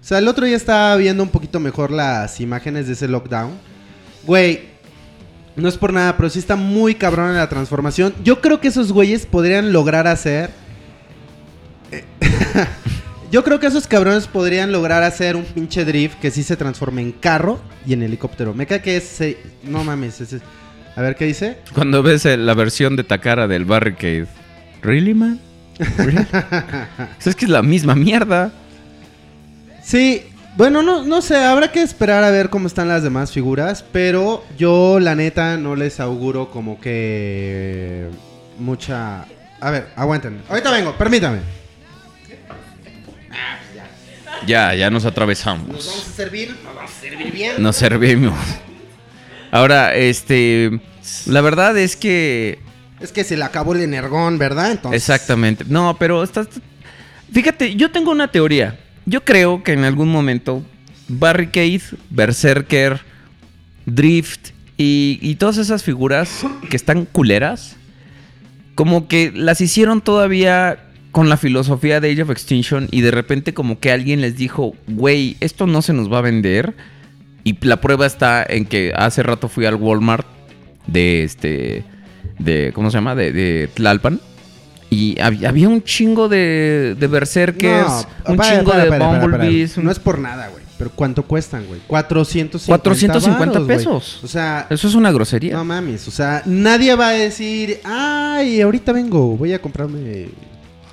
S2: O sea, el otro día estaba viendo un poquito mejor las imágenes de ese lockdown. Güey, no es por nada, pero sí está muy cabrón en la transformación. Yo creo que esos güeyes podrían lograr hacer. Yo creo que esos cabrones podrían lograr hacer un pinche drift que sí se transforme en carro y en helicóptero. Me cae que ese. No mames, ese. A ver qué dice.
S1: Cuando ves la versión de Takara del Barricade. ¿Really, man? ¿Really? Pues es que es la misma mierda.
S2: Sí, bueno, no, no sé, habrá que esperar a ver cómo están las demás figuras, pero yo la neta no les auguro como que mucha... A ver, aguanten. Ahorita vengo, permítame.
S1: Ya, ya nos atravesamos.
S2: Vamos a servir, vamos a servir bien.
S1: Nos servimos. Ahora, este. La verdad es que.
S2: Es que se le acabó el energón, ¿verdad? Entonces,
S1: Exactamente. No, pero estás. Fíjate, yo tengo una teoría. Yo creo que en algún momento Barricade, Berserker, Drift y, y todas esas figuras que están culeras, como que las hicieron todavía con la filosofía de Age of Extinction y de repente como que alguien les dijo, güey, esto no se nos va a vender. Y la prueba está en que hace rato fui al Walmart de este, de, ¿cómo se llama? De, de Tlalpan. Y hab- había un chingo de, de Berserkers, un
S2: para,
S1: chingo
S2: para,
S1: de
S2: para.
S1: Bumblebees. un-
S2: No es por nada, güey. Pero ¿cuánto cuestan, güey? 450
S1: 450
S2: varos, güey.
S1: pesos.
S2: O sea,
S1: Eso es una grosería.
S2: no mames. O sea, nadie va a decir, ay, ahorita vengo, voy a comprarme.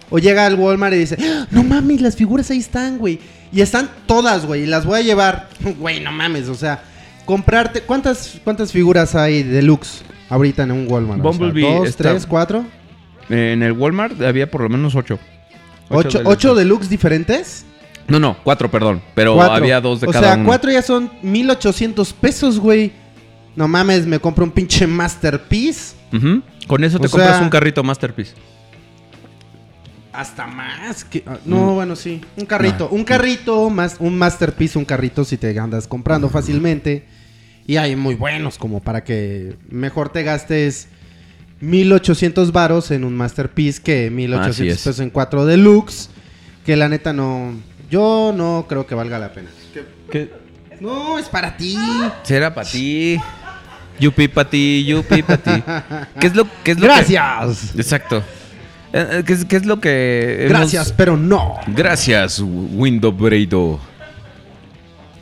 S2: O llega al Walmart y dice, "Ah, no mames, las figuras ahí están, güey. Y están todas, güey. Y las voy a llevar. Güey, no mames. O sea, comprarte. ¿Cuántas, cuántas figuras hay deluxe ahorita en un Walmart? O sea,
S1: Bumblebee
S2: ¿Dos,
S1: está-
S2: tres, cuatro?
S1: En el Walmart había por lo menos ocho.
S2: ¿Ocho,
S1: de
S2: ocho deluxe diferentes?
S1: No, no, cuatro, perdón. Pero
S2: Cuatro.
S1: había dos de
S2: o
S1: cada
S2: sea,
S1: uno.
S2: cuatro ya son 1800 pesos, güey. No mames, me compro un pinche Masterpiece.
S1: Ujú. Con eso te
S2: O
S1: compras
S2: sea-
S1: un carrito Masterpiece.
S2: Hasta más. Que, ah, no, bueno, sí. Un carrito. Un carrito, más un Masterpiece, un carrito si te andas comprando fácilmente. Y hay muy buenos como para que mejor te gastes 1800 varos en un Masterpiece que 1800
S1: Así es.
S2: pesos en cuatro deluxe. Que la neta no... Yo no creo que valga la pena. No, es para ti.
S1: Será para ti. Yupi para ti, yupi para ti. ¿Qué es lo, qué es lo
S2: Gracias.
S1: que- Exacto. Eh, eh, ¿Qué es, qué es lo que... hemos-
S2: Gracias, pero no.
S1: Gracias, Window Bredo.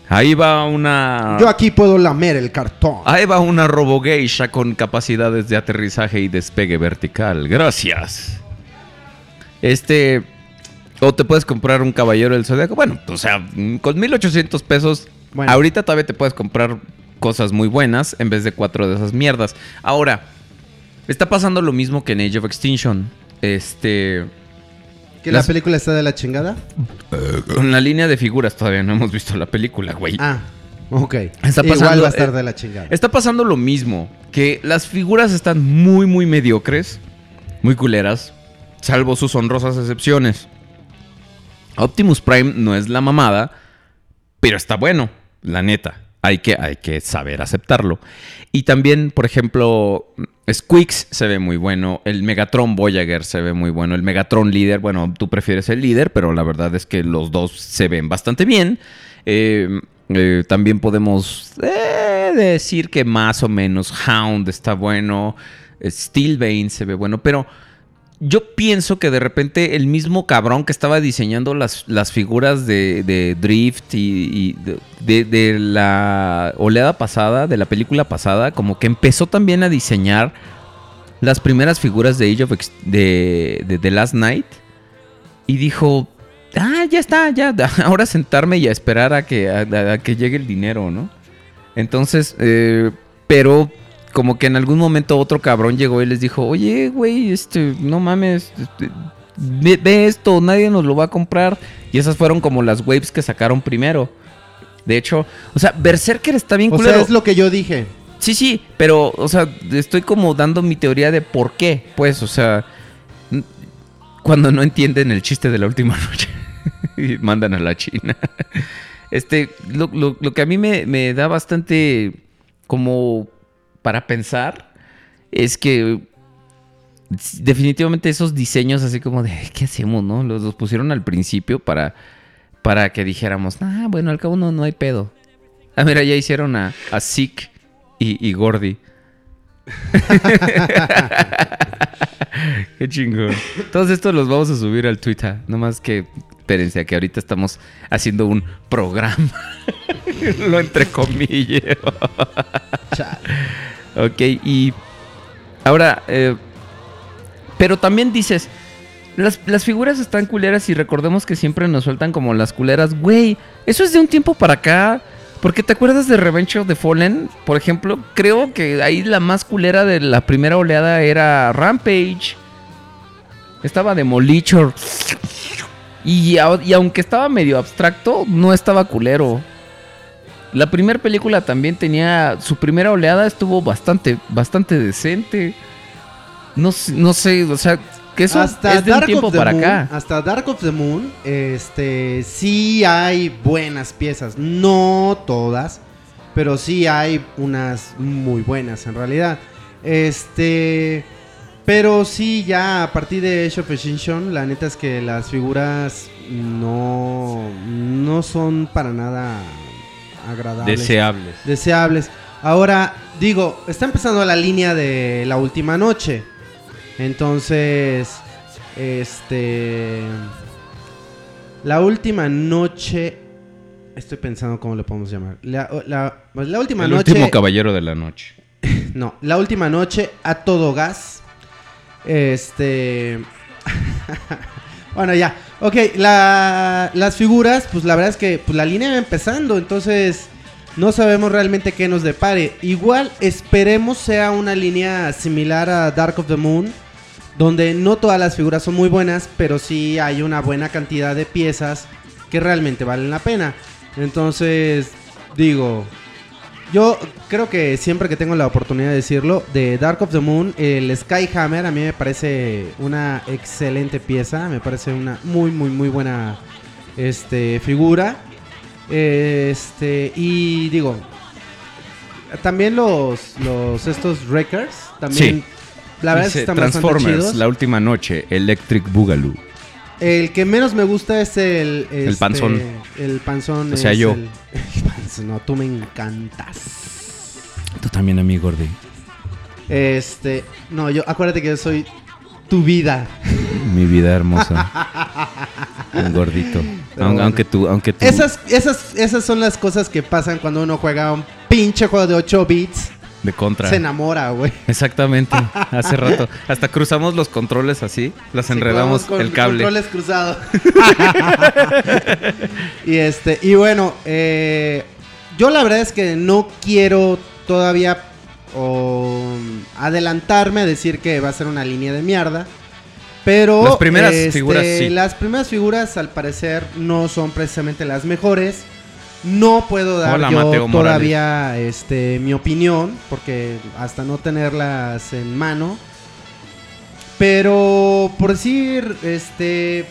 S1: Ahí va una...
S2: Yo aquí puedo lamer el cartón.
S1: Ahí va una robogeisha con capacidades de aterrizaje y despegue vertical. Gracias. Este. O te puedes comprar un caballero del zodiaco. Bueno, o sea, con 1800 pesos.
S2: Bueno.
S1: Ahorita todavía te puedes comprar cosas muy buenas en vez de cuatro de esas mierdas. Ahora, está pasando lo mismo que en Age of Extinction. Este.
S2: ¿Que la película está de la chingada?
S1: Con la línea de figuras todavía no hemos visto la película, güey.
S2: Ah, ok.
S1: Está
S2: Igual
S1: pasando,
S2: va a estar
S1: eh,
S2: de la chingada.
S1: Está pasando lo mismo, que las figuras están muy, muy mediocres, muy culeras, salvo sus honrosas excepciones. Optimus Prime no es la mamada, pero está bueno, la neta. Hay que, hay que saber aceptarlo. Y también, por ejemplo, Squeaks se ve muy bueno. El Megatron Voyager se ve muy bueno. El Megatron Líder, bueno, tú prefieres el líder, pero la verdad es que los dos se ven bastante bien. Eh, eh, también podemos eh, decir que más o menos Hound está bueno. Steelbane se ve bueno, pero yo pienso que de repente el mismo cabrón que estaba diseñando las, las figuras de, de Drift y, de, de- la oleada pasada, de la película pasada, como que empezó también a diseñar las primeras figuras de Age of de, The Last Night y dijo, ah, ya está, ya, ahora sentarme y a esperar a que, a que llegue el dinero, ¿no? Entonces, eh, pero como que en algún momento otro cabrón llegó y les dijo, oye, güey, este, no mames, este, ve, ve esto, nadie nos lo va a comprar. Y esas fueron como las waves que sacaron primero. De hecho, o sea, Berserker está bien
S2: O
S1: culero.
S2: sea, es lo que yo dije.
S1: Sí, sí, pero, o sea, estoy como dando mi teoría de por qué, pues, o sea, cuando no entienden el chiste de la última noche y mandan a la China. Este, lo, lo- lo que a mí me, me da bastante como para pensar es que definitivamente esos diseños así como de, ¿qué hacemos, no? Los, pusieron al principio para, para que dijéramos, ah, bueno, al cabo no, no hay pedo. Ah, mira, ya hicieron a, a Zeke y, Gordy. Qué chingón. Todos estos los vamos a subir al Twitter. No más que espérense que ahorita estamos haciendo un programa. Lo entre comillas. Ok, y ahora, eh, pero también dices, las, las figuras están culeras y recordemos que siempre nos sueltan como las culeras. Güey, eso es de un tiempo para acá. Porque te acuerdas de Revenge of the Fallen, por ejemplo, creo que ahí la más culera de la primera oleada era Rampage. Estaba Demolition. Y, y aunque estaba medio abstracto, no estaba culero. La primera película también tenía. Su primera oleada estuvo bastante, bastante decente. No, sé- no sé, o sea, que eso
S2: hasta
S1: es de un
S2: Dark
S1: tiempo
S2: of the
S1: para
S2: Moon,
S1: acá.
S2: Hasta Dark of the Moon, este, sí hay buenas piezas. No todas, pero sí hay unas muy buenas en realidad. Este, pero sí ya a partir de Age of Extinction, la neta es que las figuras no, no son para nada agradables
S1: Deseables.
S2: deseables. Ahora, digo, está empezando la línea de la última noche. Entonces, este... La última noche... Estoy pensando cómo le podemos llamar. La, la- pues, la última
S1: El
S2: noche...
S1: último caballero de la noche.
S2: No, la última noche a todo gas. Este. bueno, ya. Ok, la- las figuras, pues la verdad es que pues, la línea va empezando, entonces no sabemos realmente qué nos depare. Igual esperemos sea una línea similar a Dark of the Moon, donde no todas las figuras son muy buenas, pero sí hay una buena cantidad de piezas que realmente valen la pena. Entonces, digo, yo creo que siempre que tengo la oportunidad de decirlo, de Dark of the Moon, el Skyhammer a mí me parece una excelente pieza, me parece una muy muy muy buena este figura. Este y digo, también los los estos Wreckers también
S1: Sí.
S2: la verdad es que
S1: Dice,
S2: están
S1: Transformers,
S2: chidos.
S1: la última noche, Electric Boogaloo.
S2: El que menos me gusta es el este,
S1: panzón.
S2: El panzón.
S1: O sea,
S2: es
S1: yo.
S2: el- el panzón, no, tú me encantas.
S1: Tú también a mí, Gordy.
S2: Este, no, yo acuérdate que yo soy tu vida.
S1: Mi vida hermosa. Un gordito. Aunque tú, aunque tú.
S2: Esas, esas, esas son las cosas que pasan cuando uno juega un pinche juego de 8 bits.
S1: De contra.
S2: Se enamora, güey.
S1: Exactamente. Hace rato. Hasta cruzamos los controles así. Las enredamos
S2: Sí, con-
S1: el cable.
S2: Controles cruzados. y este, y bueno, eh, yo la verdad es que no quiero todavía o, adelantarme a decir que va a ser una línea de mierda. Pero
S1: Las primeras
S2: este,
S1: figuras, sí.
S2: Las primeras figuras al parecer no son precisamente las mejores. No puedo dar
S1: Hola,
S2: yo
S1: Mateo
S2: todavía este, mi opinión, porque hasta no tenerlas en mano. Pero por decir, este,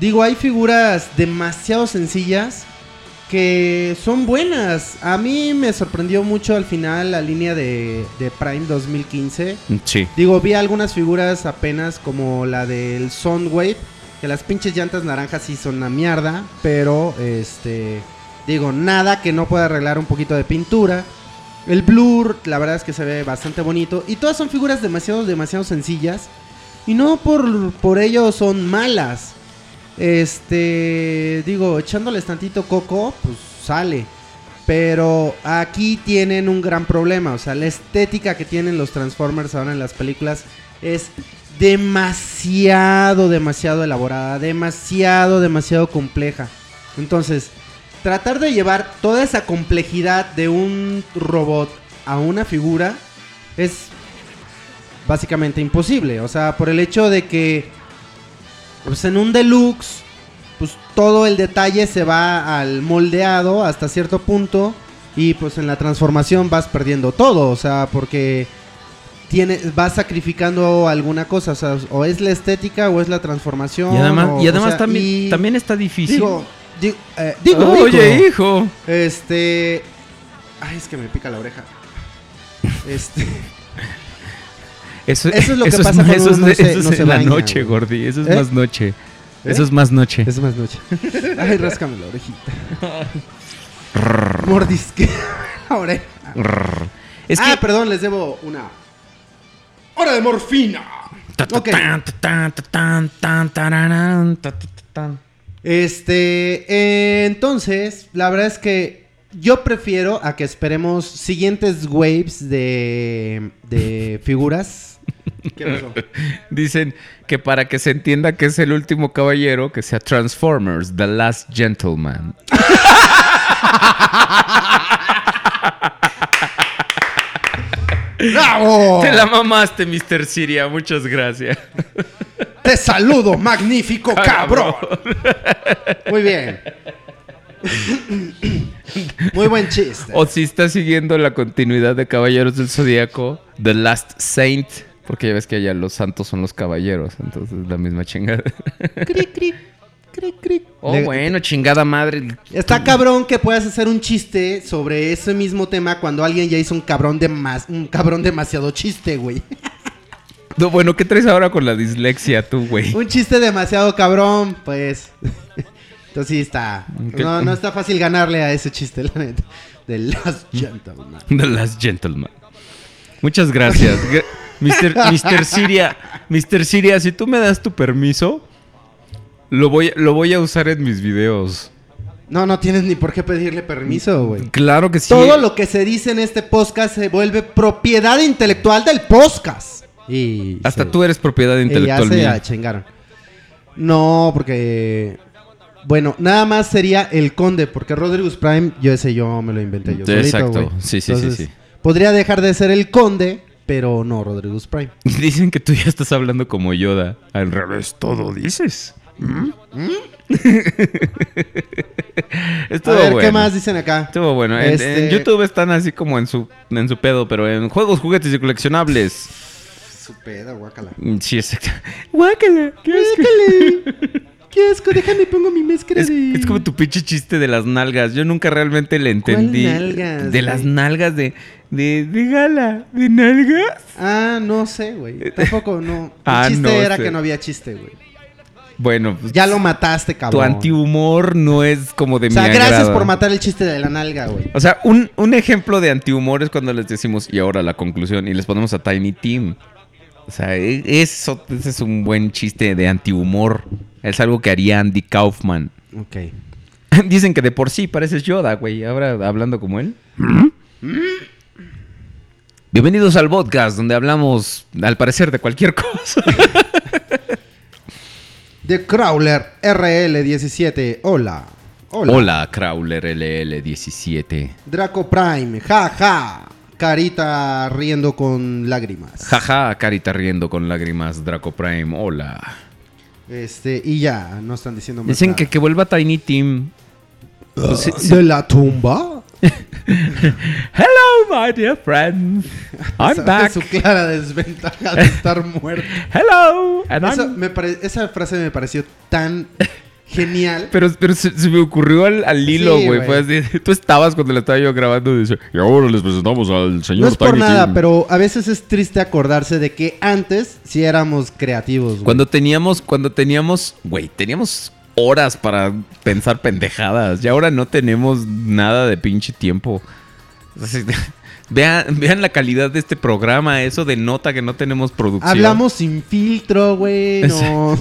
S2: digo, hay figuras demasiado sencillas que son buenas. A mí me sorprendió mucho al final la línea de, de Prime 2015.
S1: Sí.
S2: Digo, vi algunas figuras apenas como la del Soundwave, que las pinches llantas naranjas sí son una mierda, pero este, digo, nada que no pueda arreglar un poquito de pintura. El blur, la verdad es que se ve bastante bonito y todas son figuras demasiado demasiado sencillas y no por por ello son malas. Este, digo, echándoles tantito coco, pues sale. Pero aquí tienen un gran problema. O sea, la estética que tienen los Transformers ahora en las películas es demasiado, demasiado elaborada. Demasiado, demasiado compleja. Entonces, tratar de llevar toda esa complejidad de un robot a una figura es básicamente imposible. O sea, por el hecho de que pues en un deluxe, pues todo el detalle se va al moldeado hasta cierto punto y pues en la transformación vas perdiendo todo, o sea, porque tiene, vas sacrificando alguna cosa, o sea, o es la estética o es la transformación.
S1: Y además,
S2: o-
S1: y
S2: o
S1: además
S2: sea,
S1: también,
S2: y-
S1: también está difícil.
S2: Digo, digo, eh, digo,
S1: Oye,
S2: hijo. Este. Ay, es que me pica la oreja. Este.
S1: Eso,
S2: Eso es lo que
S1: eso
S2: pasa
S1: más-
S2: cuando
S1: eso
S2: uno
S1: es,
S2: no se-
S1: eso es
S2: se
S1: en la
S2: baña,
S1: noche,
S2: güey.
S1: Gordi. Eso es
S2: ¿Eh?
S1: más noche.
S2: ¿Eh?
S1: Eso es más noche.
S2: Es más noche. Ay, ráscame la orejita. Mordisque la oreja.
S1: Es
S2: ah, perdón, les debo una. ¡Hora de morfina! Ok. Este, eh, entonces, la verdad es que yo prefiero a que esperemos siguientes waves de, de figuras. ¿Qué pasó?
S1: Dicen que para que se entienda que es el último caballero, que sea Transformers, The Last Gentleman.
S2: ¡Bravo!
S1: Te la mamaste, Mr. Siria. Muchas gracias.
S2: Te saludo, magnífico cabrón. Muy bien. Muy buen chiste.
S1: O si está siguiendo la continuidad de Caballeros del Zodíaco, The Last Saint. Porque ya ves que allá los santos son los caballeros. Entonces la misma chingada.
S2: Cric, cric, cric, cric.
S1: Oh,
S2: Le-
S1: bueno, chingada madre.
S2: Está cabrón que puedas hacer un chiste sobre ese mismo tema cuando alguien ya hizo un cabrón de más, un cabrón demasiado chiste, güey.
S1: No, bueno, ¿qué traes ahora con la dislexia tú, güey?
S2: Un chiste demasiado cabrón, pues. Entonces sí está. No, no está fácil ganarle a ese chiste, la neta. De Last Gentleman.
S1: The Last Gentleman. Muchas gracias. Gra- Mr. Mr. Siria, Mr. Siria, si tú me das tu permiso, lo voy, lo voy a usar en mis videos.
S2: No, no tienes ni por qué pedirle permiso, güey.
S1: Claro que sí.
S2: Todo lo que se dice en este podcast se vuelve propiedad intelectual del podcast. Y
S1: Hasta
S2: se-
S1: tú eres propiedad intelectual
S2: ya se
S1: mía.
S2: chingaron. No, porque... Bueno, nada más sería el conde, porque Rodriguez Prime, yo ese yo me lo inventé yo solito,
S1: exacto. Sí, sí, sí, sí.
S2: Podría dejar de ser el conde, pero no Rodriguez Prime.
S1: Dicen que tú ya estás hablando como Yoda. Al revés, todo dices. ¿Mm? Estuvo
S2: A ver, ¿qué
S1: bueno.
S2: más dicen acá?
S1: Estuvo bueno. En,
S2: Este-
S1: en YouTube están así como en su, en su pedo, pero en juegos, juguetes y coleccionables.
S2: Su peda, guácala.
S1: Mm, Sí, exacto. Guácala. ¿Qué asco.
S2: Guácale. Qué asco, déjame pongo mi máscara
S1: Es,
S2: de...
S1: es como tu pinche chiste de las nalgas. Yo nunca realmente le entendí.
S2: nalgas,
S1: de
S2: güey?
S1: las nalgas de, de, de gala. ¿De nalgas?
S2: Ah, no sé, güey. Tampoco, no. El
S1: Ah,
S2: chiste
S1: no
S2: era
S1: sé.
S2: que no había chiste, güey.
S1: Bueno, pues,
S2: Ya lo mataste,
S1: tu
S2: cabrón.
S1: antihumor no es como de
S2: O sea,
S1: mi
S2: gracias
S1: agrado.
S2: por matar el chiste de la nalga, güey.
S1: O sea, un, un ejemplo de antihumor es cuando les decimos, y ahora la conclusión, y les ponemos a Tiny Tim. O sea, e- eso, ese es un buen chiste de antihumor. Es algo que haría Andy Kaufman.
S2: Ok.
S1: Dicen que de por sí pareces Yoda, güey. Ahora hablando como él. Bienvenidos al podcast, donde hablamos, al parecer, de cualquier cosa.
S2: The Crawler RL17. Hola. Hola.
S1: Hola, Crawler LL17.
S2: Draco Prime. Ja, ja. Carita riendo con lágrimas.
S1: Jaja, carita riendo con lágrimas, Draco Prime. Hola.
S2: Este, y ya, no están diciendo más
S1: Dicen
S2: nada.
S1: que, que vuelva Tiny. Pues sí, sí.
S2: ¿De la tumba?
S1: Hello, my dear friends. I'm back.
S2: su clara desventaja de estar muerto.
S1: Hello. And I'm-
S2: me pare- esa frase me pareció tan genial.
S1: Pero, pero se, se me ocurrió al, al hilo,
S2: Sí,
S1: güey. Fue así. Tú estabas cuando la estaba yo grabando. Dice,
S3: Y ahora les presentamos al señor
S2: No es por
S3: Tiny
S2: nada,
S3: Tim.
S2: pero a veces es triste acordarse de que antes sí éramos creativos. güey.
S1: Cuando teníamos, cuando teníamos, güey, teníamos horas para pensar pendejadas. Y ahora no tenemos nada de pinche tiempo. Vean, vean la calidad de este programa. Eso denota que no tenemos producción.
S2: Hablamos sin filtro, güey. No.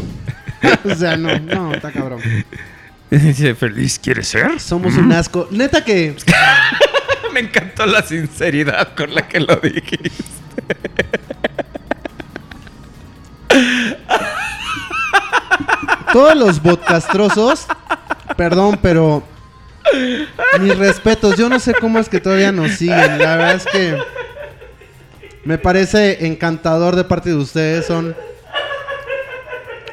S2: o sea, no, no, está cabrón.
S1: Dice, feliz quieres ser.
S2: Somos un asco. Neta que
S1: Me encantó la sinceridad con la que lo dijiste.
S2: todos los podcastrosos, perdón, pero mis respetos. Yo no sé cómo es que todavía nos siguen. La verdad es que me parece encantador de parte de ustedes. Son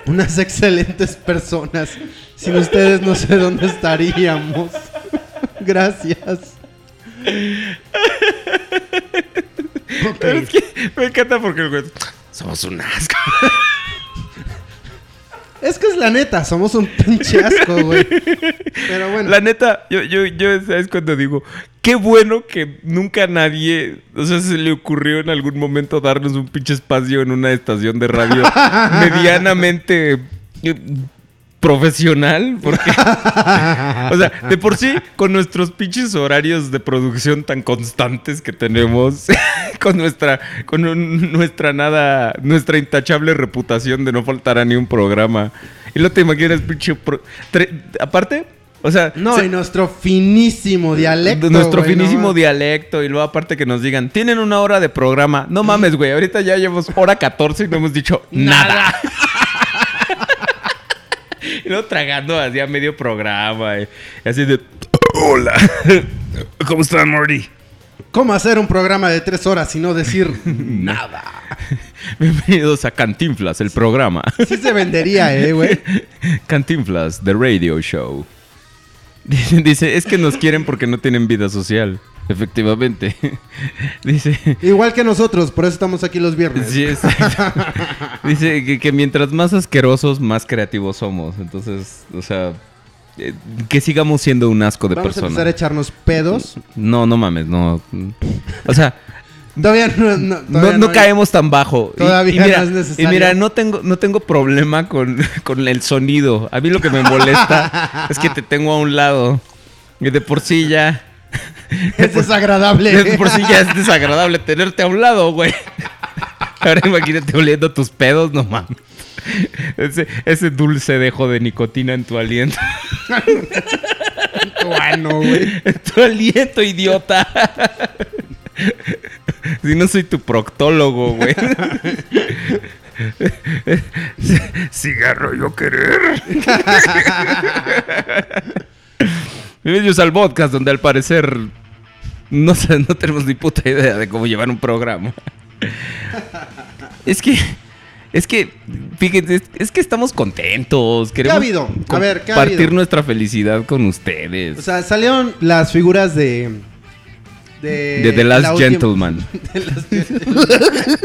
S2: unas excelentes personas. Sin ustedes no sé dónde estaríamos. Gracias.
S1: Pero es que me encanta porque el güey, somos un asco.
S2: Es que es la neta, somos un pinche asco, güey. Pero bueno.
S1: La neta, yo, yo, yo, ¿sabes cuando digo? Qué bueno que nunca nadie, o sea, se le ocurrió en algún momento darnos un pinche espacio en una estación de radio medianamente eh, profesional, porque, o sea, de por sí, con nuestros pinches horarios de producción tan constantes que tenemos, con nuestra, con un- nuestra nada, nuestra intachable reputación de no faltar a ni un programa. Y no te imaginas, pinche, aparte, o sea,
S2: No,
S1: se-
S2: y nuestro finísimo dialecto.
S1: nuestro
S2: güey,
S1: finísimo
S2: no.
S1: dialecto y luego aparte que nos digan, tienen una hora de programa. No mames, güey, ahorita ya llevamos hora 14 y no hemos dicho nada. y luego tragando así a medio programa. eh, y así de...
S5: Hola. ¿Cómo están, Morty?
S2: ¿Cómo hacer un programa de tres horas y no decir nada?
S1: Bienvenidos a Cantinflas, el programa.
S2: Sí se vendería, eh, güey.
S1: Cantinflas, The Radio Show. Dice, dice, es que nos quieren porque no tienen vida social. Efectivamente. Dice,
S2: Igual que nosotros, por eso estamos aquí los viernes.
S1: sí, exacto. Dice que, que mientras más asquerosos, más creativos somos. Entonces, o sea, eh, que sigamos siendo un asco de
S2: Vamos a
S1: personas.
S2: empezar a echarnos pedos.
S1: No, no mames, no. O sea,
S2: Todavía no, no,
S1: no, caemos tan bajo.
S2: Todavía
S1: y, mira,
S2: no es necesario.
S1: y mira, no tengo, no tengo problema con, con el sonido. A mí lo que me molesta es que te tengo a un lado. Y de por sí ya.
S2: Es desagradable.
S1: De por sí ya es desagradable tenerte a un lado, güey. Ahora imagínate oliendo tus pedos, no mames. Ese, ese dulce dejo de nicotina en tu aliento.
S2: Bueno, güey.
S1: En tu aliento, idiota. Si no soy tu proctólogo, güey.
S5: Cigarro yo querer.
S1: Bienvenidos al podcast donde al parecer no, sé, no tenemos ni puta idea de cómo llevar un programa. Es que, es que, fíjense, es, que estamos contentos. Queremos
S2: ha habido? A ver, ¿qué ha
S1: compartir
S2: habido?
S1: nuestra felicidad con ustedes.
S2: O sea, salieron las figuras de. De,
S1: de The Last
S2: la
S1: Gentleman.
S2: de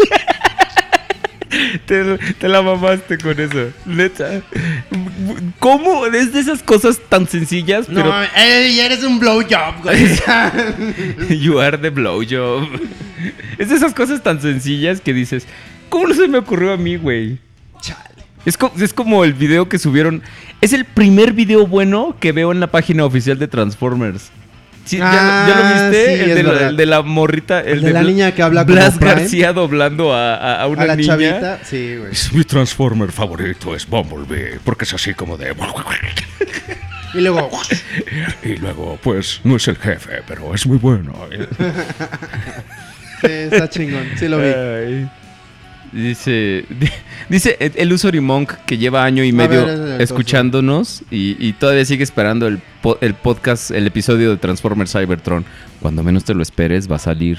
S1: Te, te la mamaste con eso. Neta. ¿Cómo? Es de esas cosas tan sencillas, pero
S2: No, ey, eres un blowjob, güey.
S1: You are the blowjob. Es de esas cosas tan sencillas que dices, ¿cómo no se me ocurrió a mí, güey? Es, co- es como el video que subieron. Es el primer video bueno que veo en la página oficial de Transformers. Sí, ¿ya,
S2: Ah,
S1: ¿ya lo viste?
S2: sí,
S1: el,
S2: es
S1: de la,
S2: verdad.
S1: el de la morrita. El,
S2: de la
S1: Bla-
S2: niña que habla
S1: Blas
S2: Prime.
S1: García doblando a, a- a una
S2: A la
S1: niña.
S2: chavita. Sí, güey.
S3: Mi Transformer favorito es Bumblebee, porque es así como de...
S2: Y luego.
S3: Y luego, pues, no es el jefe, pero es muy bueno.
S2: sí, está chingón. Sí lo vi.
S1: Ay. Dice, di- dice el Usory Monk que lleva año y medio
S2: ver,
S1: escuchándonos y, y todavía sigue esperando el, po- el podcast, el episodio de Transformers Cybertron. Cuando menos te lo esperes va a salir.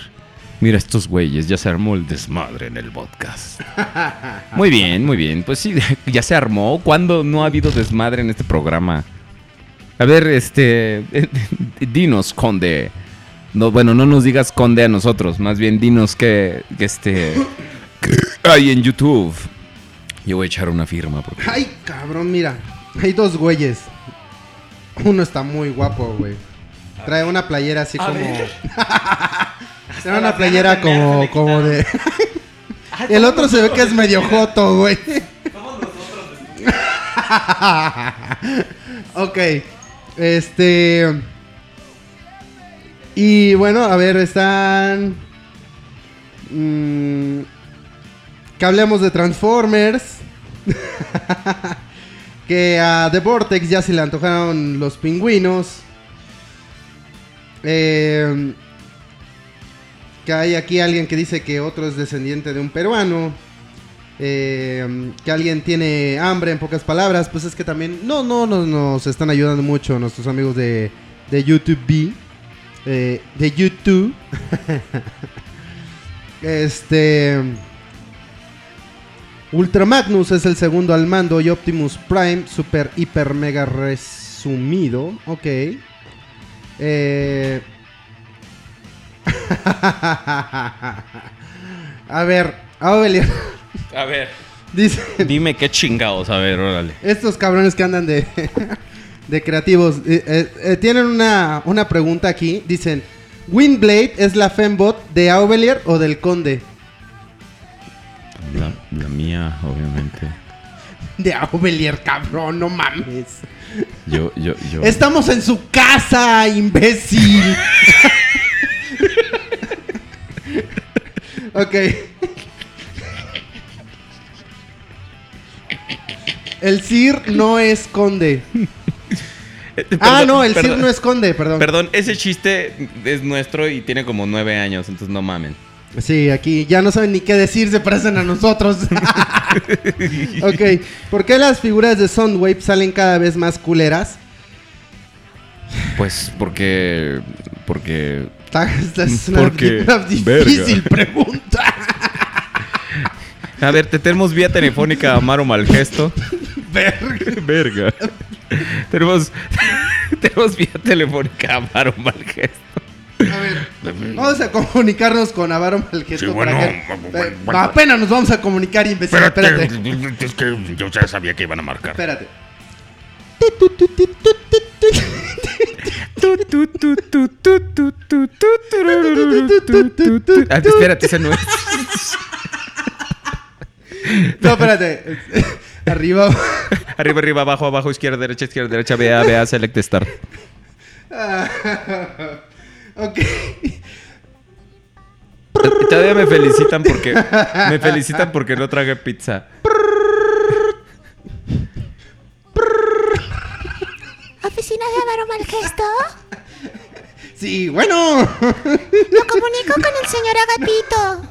S1: Mira estos güeyes, ya se armó el desmadre en el podcast. Muy bien, muy bien. Pues sí, ya se armó. ¿Cuándo no ha habido desmadre en este programa? A ver, este, dinos, Conde. No, bueno, no nos digas Conde a nosotros, más bien dinos que, que este, hay en YouTube. Yo voy a echar una firma porque
S2: Ay, cabrón, mira. Hay dos güeyes. Uno está muy guapo, güey. Trae una playera así como. Trae una playera como, como de. El otro se ve que es medio joto, güey. ok. Este. Y bueno, a ver, están. mm, que hablemos de Transformers. que a The Vortex ya se le antojaron los pingüinos. Eh, que hay aquí alguien que dice que otro es descendiente de un peruano. Eh, que alguien tiene hambre, en pocas palabras. Pues es que también. No, no, no nos están ayudando mucho nuestros amigos de, de YouTube. B, eh, de YouTube. este. Ultra Magnus es el segundo al mando y Optimus Prime, super, hiper, mega resumido. Ok. Eh... A ver, Aurelio.
S1: A ver,
S2: Dice,
S1: dime qué chingados, a ver, órale.
S2: estos cabrones que andan de, de creativos eh, eh, eh, tienen una, una pregunta aquí. Dicen, ¿Windblade es la fembot de Aubelier o del conde?
S1: La, la mía, obviamente.
S2: De Aubelier, cabrón, no mames.
S1: Yo, yo, yo.
S2: Estamos en su casa, imbécil. ok. El Sir no es conde. ah, no, el Sir
S1: perdón.
S2: no es conde, perdón.
S1: Perdón, ese chiste es nuestro y tiene como nueve años, entonces no mamen.
S2: Sí, aquí ya no saben ni qué decir, se parecen a nosotros. ok, ¿por qué las figuras de Soundwave salen cada vez más culeras?
S1: Pues porque. Porque.
S2: Esta es una,
S3: Porque,
S2: una difícil
S3: verga.
S2: pregunta.
S1: A ver, te tenemos vía telefónica a Amaro Malgesto. Verga. Verga. tenemos, tenemos vía telefónica a Amaro Malgesto.
S2: A ver, vamos a comunicarnos con Avaro Malgesto.
S5: Sí,
S2: para
S5: bueno,
S2: que-
S5: bueno, bueno.
S2: apenas nos vamos a comunicar, imbécil.
S5: Espérate,
S2: Espérate.
S5: es que yo ya sabía que iban a marcar.
S2: Espérate.
S1: Ah, espérate, ese no es.
S2: No, espérate. Arriba.
S1: Arriba, arriba, abajo, abajo, izquierda, derecha, izquierda, derecha, vea, vea, select star.
S2: ok.
S1: Todavía me felicitan porque me felicitan porque no tragué pizza.
S4: ¿Oficina de Avaro Malgesto?
S2: Sí, bueno.
S4: Lo comunico con el señor Agapito.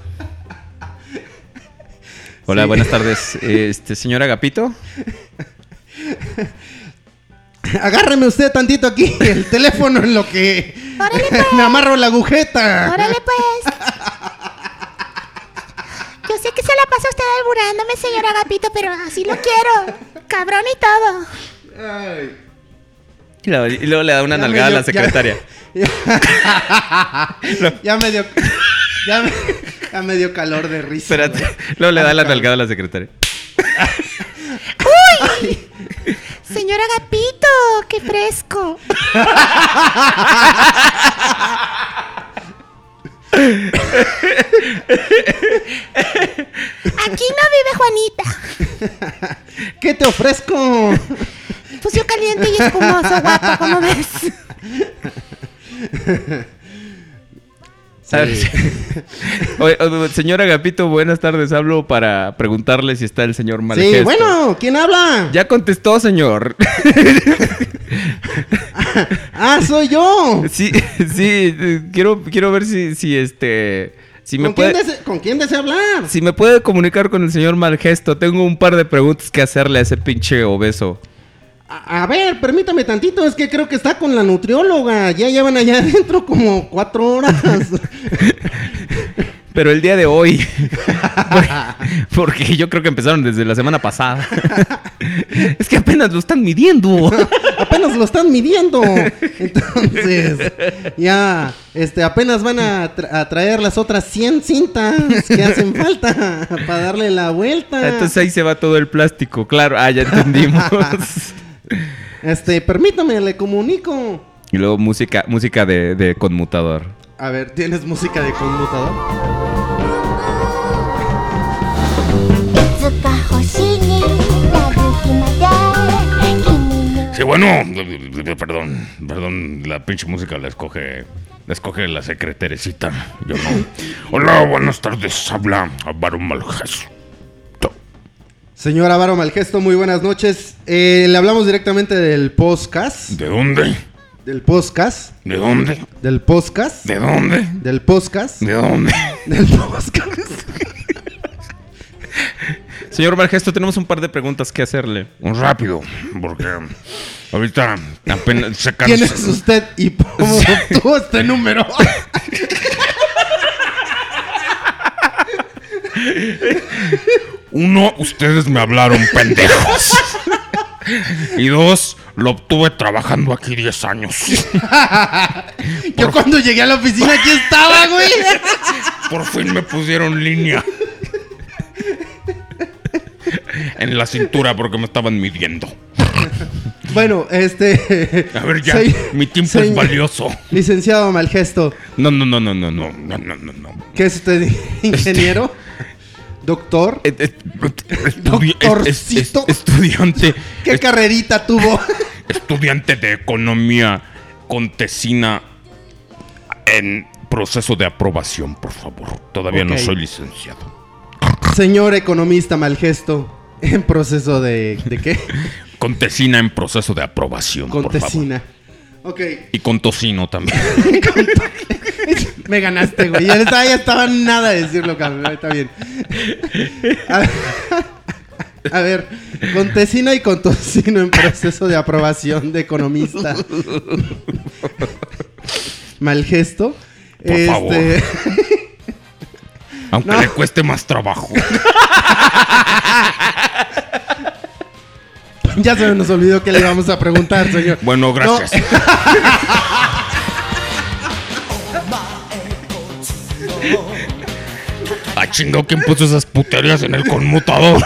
S1: Hola, buenas tardes. Este, señor Agapito.
S2: Agárreme usted tantito aquí el teléfono en lo que
S4: Órale, pues.
S2: me amarro la agujeta.
S4: Órale, pues. Yo sé que se la pasa usted alburándome, señor Agapito, pero así lo quiero. Cabrón y todo.
S2: Ay.
S1: Y luego, y luego le da una
S2: Ya
S1: nalgada a la secretaria.
S2: Ya, ya me dio. Ya me, ya me dio calor de risa.
S1: Espérate. Luego le da la nalgada a la secretaria.
S4: Señor Agapito, qué fresco. Aquí no vive Juanita.
S2: ¿Qué te ofrezco?
S4: Fusión caliente y espumoso, guapo, ¿cómo ves?
S1: Oye, oye, señor Agapito, buenas tardes. Hablo para preguntarle si está el señor Malgesto.
S2: Sí, bueno, ¿quién habla?
S1: Ya contestó, señor.
S2: Ah, soy yo.
S1: Sí, sí, quiero, quiero ver si, si este, si me
S2: ¿Con quién,
S1: puede,
S2: dese- ¿Con quién desea hablar?
S1: si me puede comunicar con el señor Malgesto. Tengo un par de preguntas que hacerle a ese pinche obeso.
S2: A, a ver, permítame tantito, es que creo que está con la nutrióloga. Ya llevan allá adentro como cuatro horas.
S1: Pero el día de hoy, porque yo creo que empezaron desde la semana pasada. Es que apenas lo están midiendo.
S2: apenas lo están midiendo. Entonces, ya, este, apenas van a, tra- a traer las otras 100 cintas que hacen falta para darle la vuelta.
S1: Entonces ahí se va todo el plástico, claro. Ah, ya entendimos.
S2: Este, permítame, le comunico.
S1: Y luego música, música de, de conmutador.
S2: A ver, ¿tienes música de conmutador?
S5: Sí, bueno, perdón, perdón, la pinche música la escoge la escoge la secretarecita, yo no. Hola, buenas tardes, habla Barón
S2: Señor Avaro Malgesto, muy buenas noches. Eh, le hablamos directamente del podcast.
S5: ¿De dónde?
S2: Del podcast.
S5: ¿De dónde?
S2: Del podcast.
S5: ¿De dónde?
S2: Del podcast.
S5: ¿De dónde?
S2: Del podcast.
S1: Señor Malgesto, tenemos un par de preguntas que hacerle.
S5: Rápido, porque ahorita apenas se
S2: ¿Quién es usted y cómo obtuvo este número?
S5: Uno, ustedes me hablaron pendejos. Y dos, lo obtuve trabajando aquí 10 años.
S2: Yo cuando llegué a la oficina aquí estaba, güey.
S5: Por fin me pusieron línea. En la cintura porque me estaban midiendo.
S2: Bueno, este.
S5: A ver, ya,
S2: soy-
S5: mi tiempo
S2: soy
S5: es valioso.
S2: Licenciado Malgesto,
S5: No, no, no, no, no, no, no, no, no, no.
S2: ¿qué es usted? ¿Ingeniero? ¿Doctor?
S5: Eh, eh, estudi- es- es- es-
S2: Doctorcito.
S5: estudiante,
S2: ¿Qué carrerita tuvo?
S5: estudiante de economía contesina en proceso de aprobación, por favor. Todavía no soy licenciado.
S2: Señor economista Malgesto, en proceso de. ¿De qué?
S5: Contesina en proceso de aprobación, por favor.
S2: Contesina. Ok.
S5: Y con tocino también.
S2: Me ganaste, güey. Ya estaba, ya estaba nada de decirlo, cabrón. Está bien. A, a ver, con tesina y con tocino en proceso de aprobación de economista. Mal gesto.
S5: Por favor. Aunque
S2: No.
S5: le cueste más trabajo.
S2: Ya se nos olvidó que le íbamos a preguntar, señor.
S5: Bueno, gracias. Ah, chingado, ¿quién puso esas puterías en el conmutador?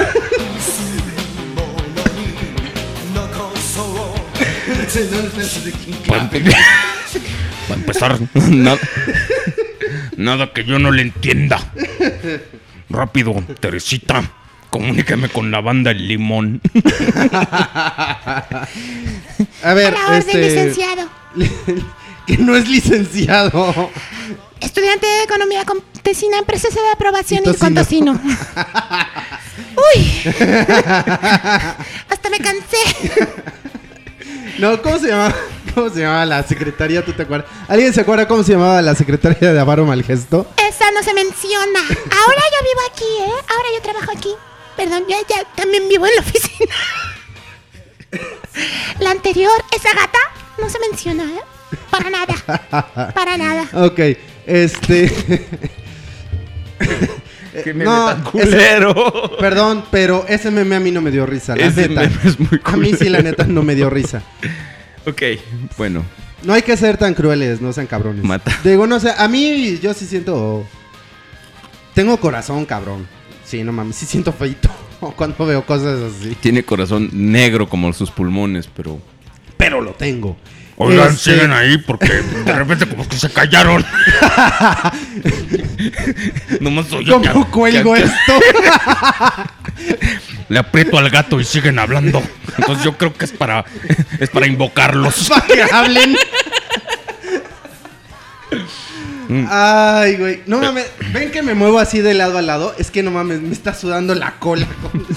S5: Para empe- para empezar, nada, nada que yo no le entienda. Rápido, Teresita, comuníqueme con la banda El Limón.
S2: A ver,
S4: A la orden,
S2: este.
S4: licenciado.
S2: que no es licenciado.
S4: Estudiante de Economía con tesina en proceso de aprobación
S2: Y
S4: y, con
S2: tocino.
S4: tocino. Uy. Hasta me cansé.
S2: No, ¿cómo se llamaba? ¿Cómo se llamaba la secretaria? ¿Tú te acuerdas? ¿Alguien se acuerda cómo se llamaba la secretaria de Avaro Malgesto?
S4: Esa no se menciona. Ahora yo vivo aquí, ¿eh? Ahora yo trabajo aquí. Perdón, yo ya también vivo en la oficina. La anterior, esa gata, no se menciona, ¿eh? Para nada. Para nada.
S2: Ok, este.
S1: Qué meme
S2: No,
S1: tan culero.
S2: Perdón, pero ese meme a mí no me dio risa. La
S1: Ese
S2: neta.
S1: meme es muy
S2: A mí sí, la neta, no me dio risa.
S1: Ok, bueno.
S2: No hay que ser tan crueles, no sean cabrones.
S1: Mata.
S2: Digo, no sé, a mí yo sí siento. Tengo corazón, cabrón. Sí, no mames, sí siento feito cuando veo cosas así.
S1: Tiene corazón negro como sus pulmones, pero.
S2: Pero lo tengo.
S5: Oigan,
S2: Este,
S5: siguen ahí porque de repente como que se callaron. Nomás oye
S2: ¿Cómo
S5: que-
S2: cuelgo
S5: que-
S2: esto?
S5: Le aprieto al gato y siguen hablando. Entonces yo creo que es para es para invocarlos.
S2: Para que hablen. Ay, güey. No mames. Ven que me muevo así de lado a lado. Es que no mames, me está sudando la cola.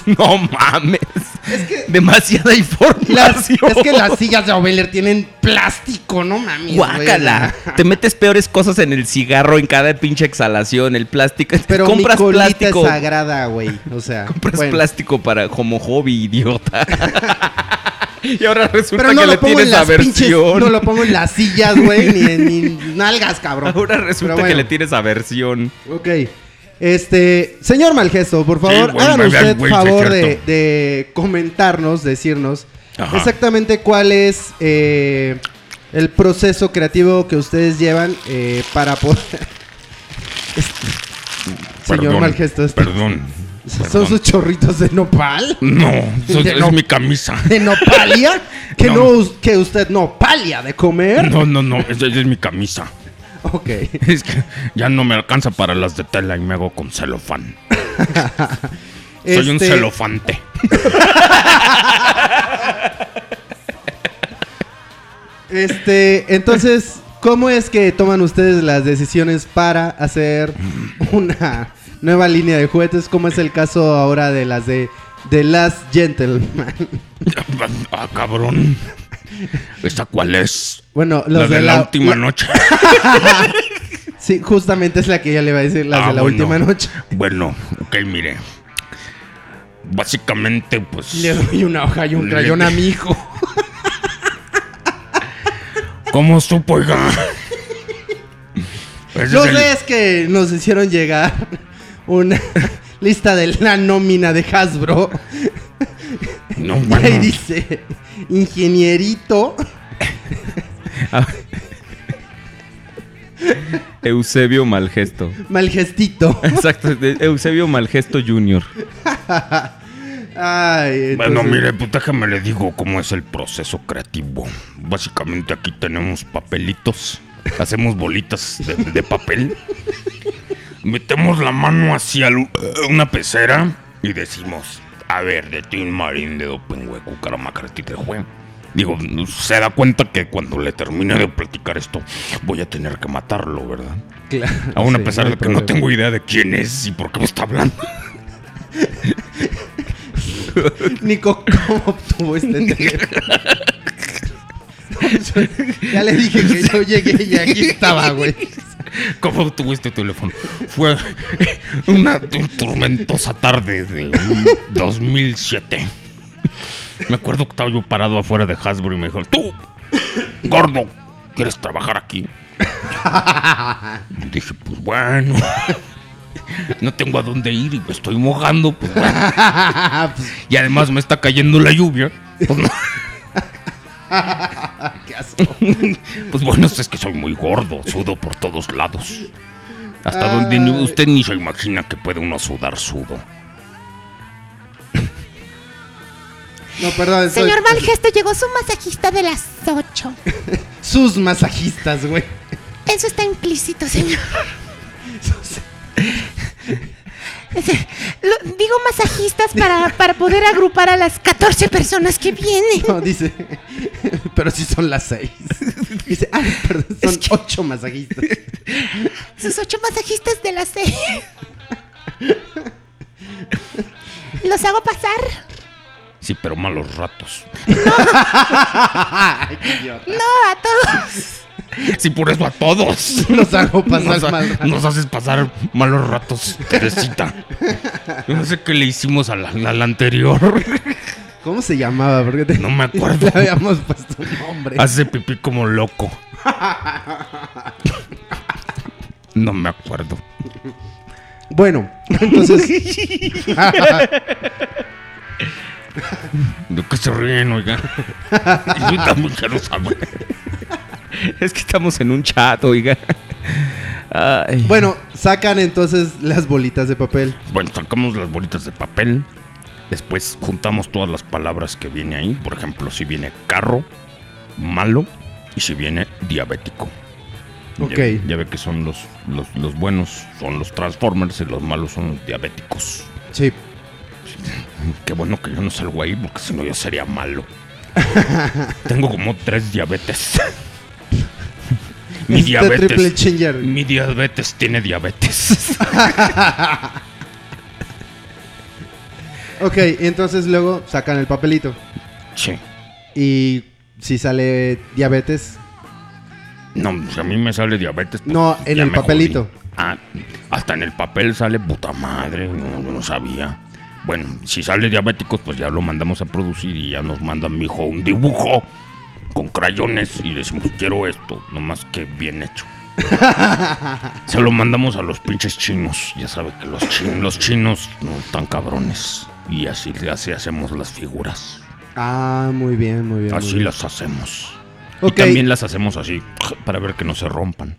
S1: No mames.
S2: Es que.
S1: Demasiada
S2: las-
S1: información.
S2: es que las sillas de Obeler tienen plástico, no güey.
S1: Guácala. Te metes peores cosas en el cigarro, en cada pinche exhalación, el plástico.
S2: Pero
S1: compras
S2: mi
S1: plástico.
S2: es sagrada, güey. O sea.
S1: Compras
S2: bueno.
S1: plástico para como hobby, idiota. y ahora resulta
S2: Pero no
S1: que
S2: lo
S1: le
S2: pongo en
S1: tienes
S2: pinches. No lo pongo en las sillas, güey, ni en nalgas, cabrón.
S1: Ahora resulta que le tienes aversión.
S2: Ok. Este, señor Malgesto, por favor, hagan usted favor de, comentarnos, decirnos
S5: Ajá.
S2: exactamente cuál es eh, el proceso creativo que ustedes llevan eh, para poder. señor
S5: Perdón,
S2: Malgesto, este-
S5: Perdón.
S2: ¿son sus chorritos de nopal?
S5: No, eso
S2: De
S5: es
S2: no-
S5: mi camisa.
S2: ¿De nopalia? que no,
S5: No.
S2: que usted no palia de comer.
S5: No, no, no, esa es mi camisa.
S2: Ok.
S5: Es que ya no me alcanza para las de tela y me hago con celofán. Soy un
S2: Este,
S5: celofante.
S2: Este, entonces, ¿cómo es que toman ustedes las decisiones para hacer una nueva línea de juguetes? Como es el caso ahora de las de The Last Gentleman.
S5: Ah, cabrón. ¿Esta cuál es?
S2: Bueno,
S5: La
S2: los
S5: de,
S2: de,
S5: la,
S2: la,
S5: última noche.
S2: Sí, justamente es la que ya le iba a decir, las
S5: Ah,
S2: de la
S5: bueno.
S2: última noche.
S5: Bueno, ok, mire. Básicamente, pues.
S2: Le doy una hoja y un
S5: Le-
S2: crayón a mi hijo.
S5: ¿Cómo supo, es el-
S2: sé es que nos hicieron llegar una lista de la nómina de Hasbro.
S5: No,
S2: Y ahí
S5: bueno.
S2: dice, ingenierito.
S1: Eusebio Malgesto.
S2: Mal gestito.
S1: Exacto, Eusebio Malgesto Jr.
S2: Ay,
S5: Bueno, mire, pues déjame le digo cómo es el proceso creativo. Básicamente aquí tenemos papelitos, hacemos bolitas de, de papel, metemos la mano hacia lu- una pecera y decimos, a ver, de Tin Marín de Dopingüe, Cucaramacartitejue. Digo, se da cuenta que cuando le termine de platicar esto, voy a tener que matarlo, ¿verdad?
S2: Claro,
S5: Aún
S2: sí,
S5: a pesar de que no tengo idea de quién es y por qué me está hablando.
S2: Nico, ¿cómo obtuvo este teléfono? ya le dije que yo llegué y aquí estaba, güey.
S5: ¿Cómo obtuviste tu teléfono? Fue una tormentosa tarde de 2007. Me acuerdo que estaba yo parado afuera de Hasbro y me dijo, tú, gordo, ¿quieres trabajar aquí? Y dije, pues bueno. no tengo a dónde ir y me estoy mojando. Pues, bueno. y además me está cayendo la lluvia. Pues, no.
S2: Qué asco.
S5: Pues bueno, es que soy muy gordo, sudo por todos lados. Hasta donde usted ni se imagina que puede uno sudar sudo.
S2: No, perdón. soy-
S4: Señor Malgesto, llegó su masajista de las 8.
S2: Sus masajistas, güey.
S4: Eso está implícito, señor. Lo- digo masajistas para, para poder agrupar a las 14 personas que vienen.
S2: No, dice. Pero sí son las seis. Dice, ah, perdón, son ocho masajistas.
S4: Sus ocho masajistas de las 6. ¿Los hago pasar?
S5: Sí, pero malos ratos.
S2: Ay, qué idiota.
S4: No, a todos.
S5: Sí, por eso a todos.
S2: Los hago pasar
S5: nos, ha-
S2: mal rato.
S5: nos haces pasar malos ratos, Teresita. Yo no sé qué le hicimos a la, a la anterior.
S2: ¿Cómo se llamaba? Porque te-
S5: No me acuerdo.
S2: Le habíamos puesto un nombre.
S5: Hace pipí como loco. No me acuerdo.
S2: Bueno, entonces.
S5: ¿De qué se ríen, oiga? Yo también quiero saber.
S1: Es que estamos en un chat, oiga. Ay.
S2: bueno, sacan entonces las bolitas de papel.
S5: Bueno, sacamos las bolitas de papel. Después juntamos todas las palabras que viene ahí. Por ejemplo, si viene carro, malo. Y si viene diabético.
S2: Ok.
S5: Ya, ve que son los, los, los buenos, son los Transformers y los malos son los diabéticos.
S2: Sí.
S5: Qué bueno que yo no salgo ahí porque si no yo sería malo. Tengo como tres diabetes. Mi
S2: Este
S5: diabetes. Mi diabetes tiene diabetes.
S2: Ok, entonces luego sacan el papelito.
S5: Sí.
S2: Y si sale diabetes,
S5: No, si a mí me sale diabetes. pues,
S2: No, en el papelito.
S5: jodí. Ah, hasta en el papel sale puta madre. No, yo no sabía. Bueno, si sale diabéticos, pues ya lo mandamos a producir y ya nos mandan, mijo, un dibujo con crayones y decimos, quiero esto, nomás que bien hecho. Se lo mandamos a los pinches chinos. Ya sabe que los, chin- los chinos no están cabrones. Y así, así hacemos las figuras.
S2: Ah, muy bien, muy bien. muy
S5: Así
S2: bien.
S5: las hacemos. Y también las hacemos así, para ver que no se rompan.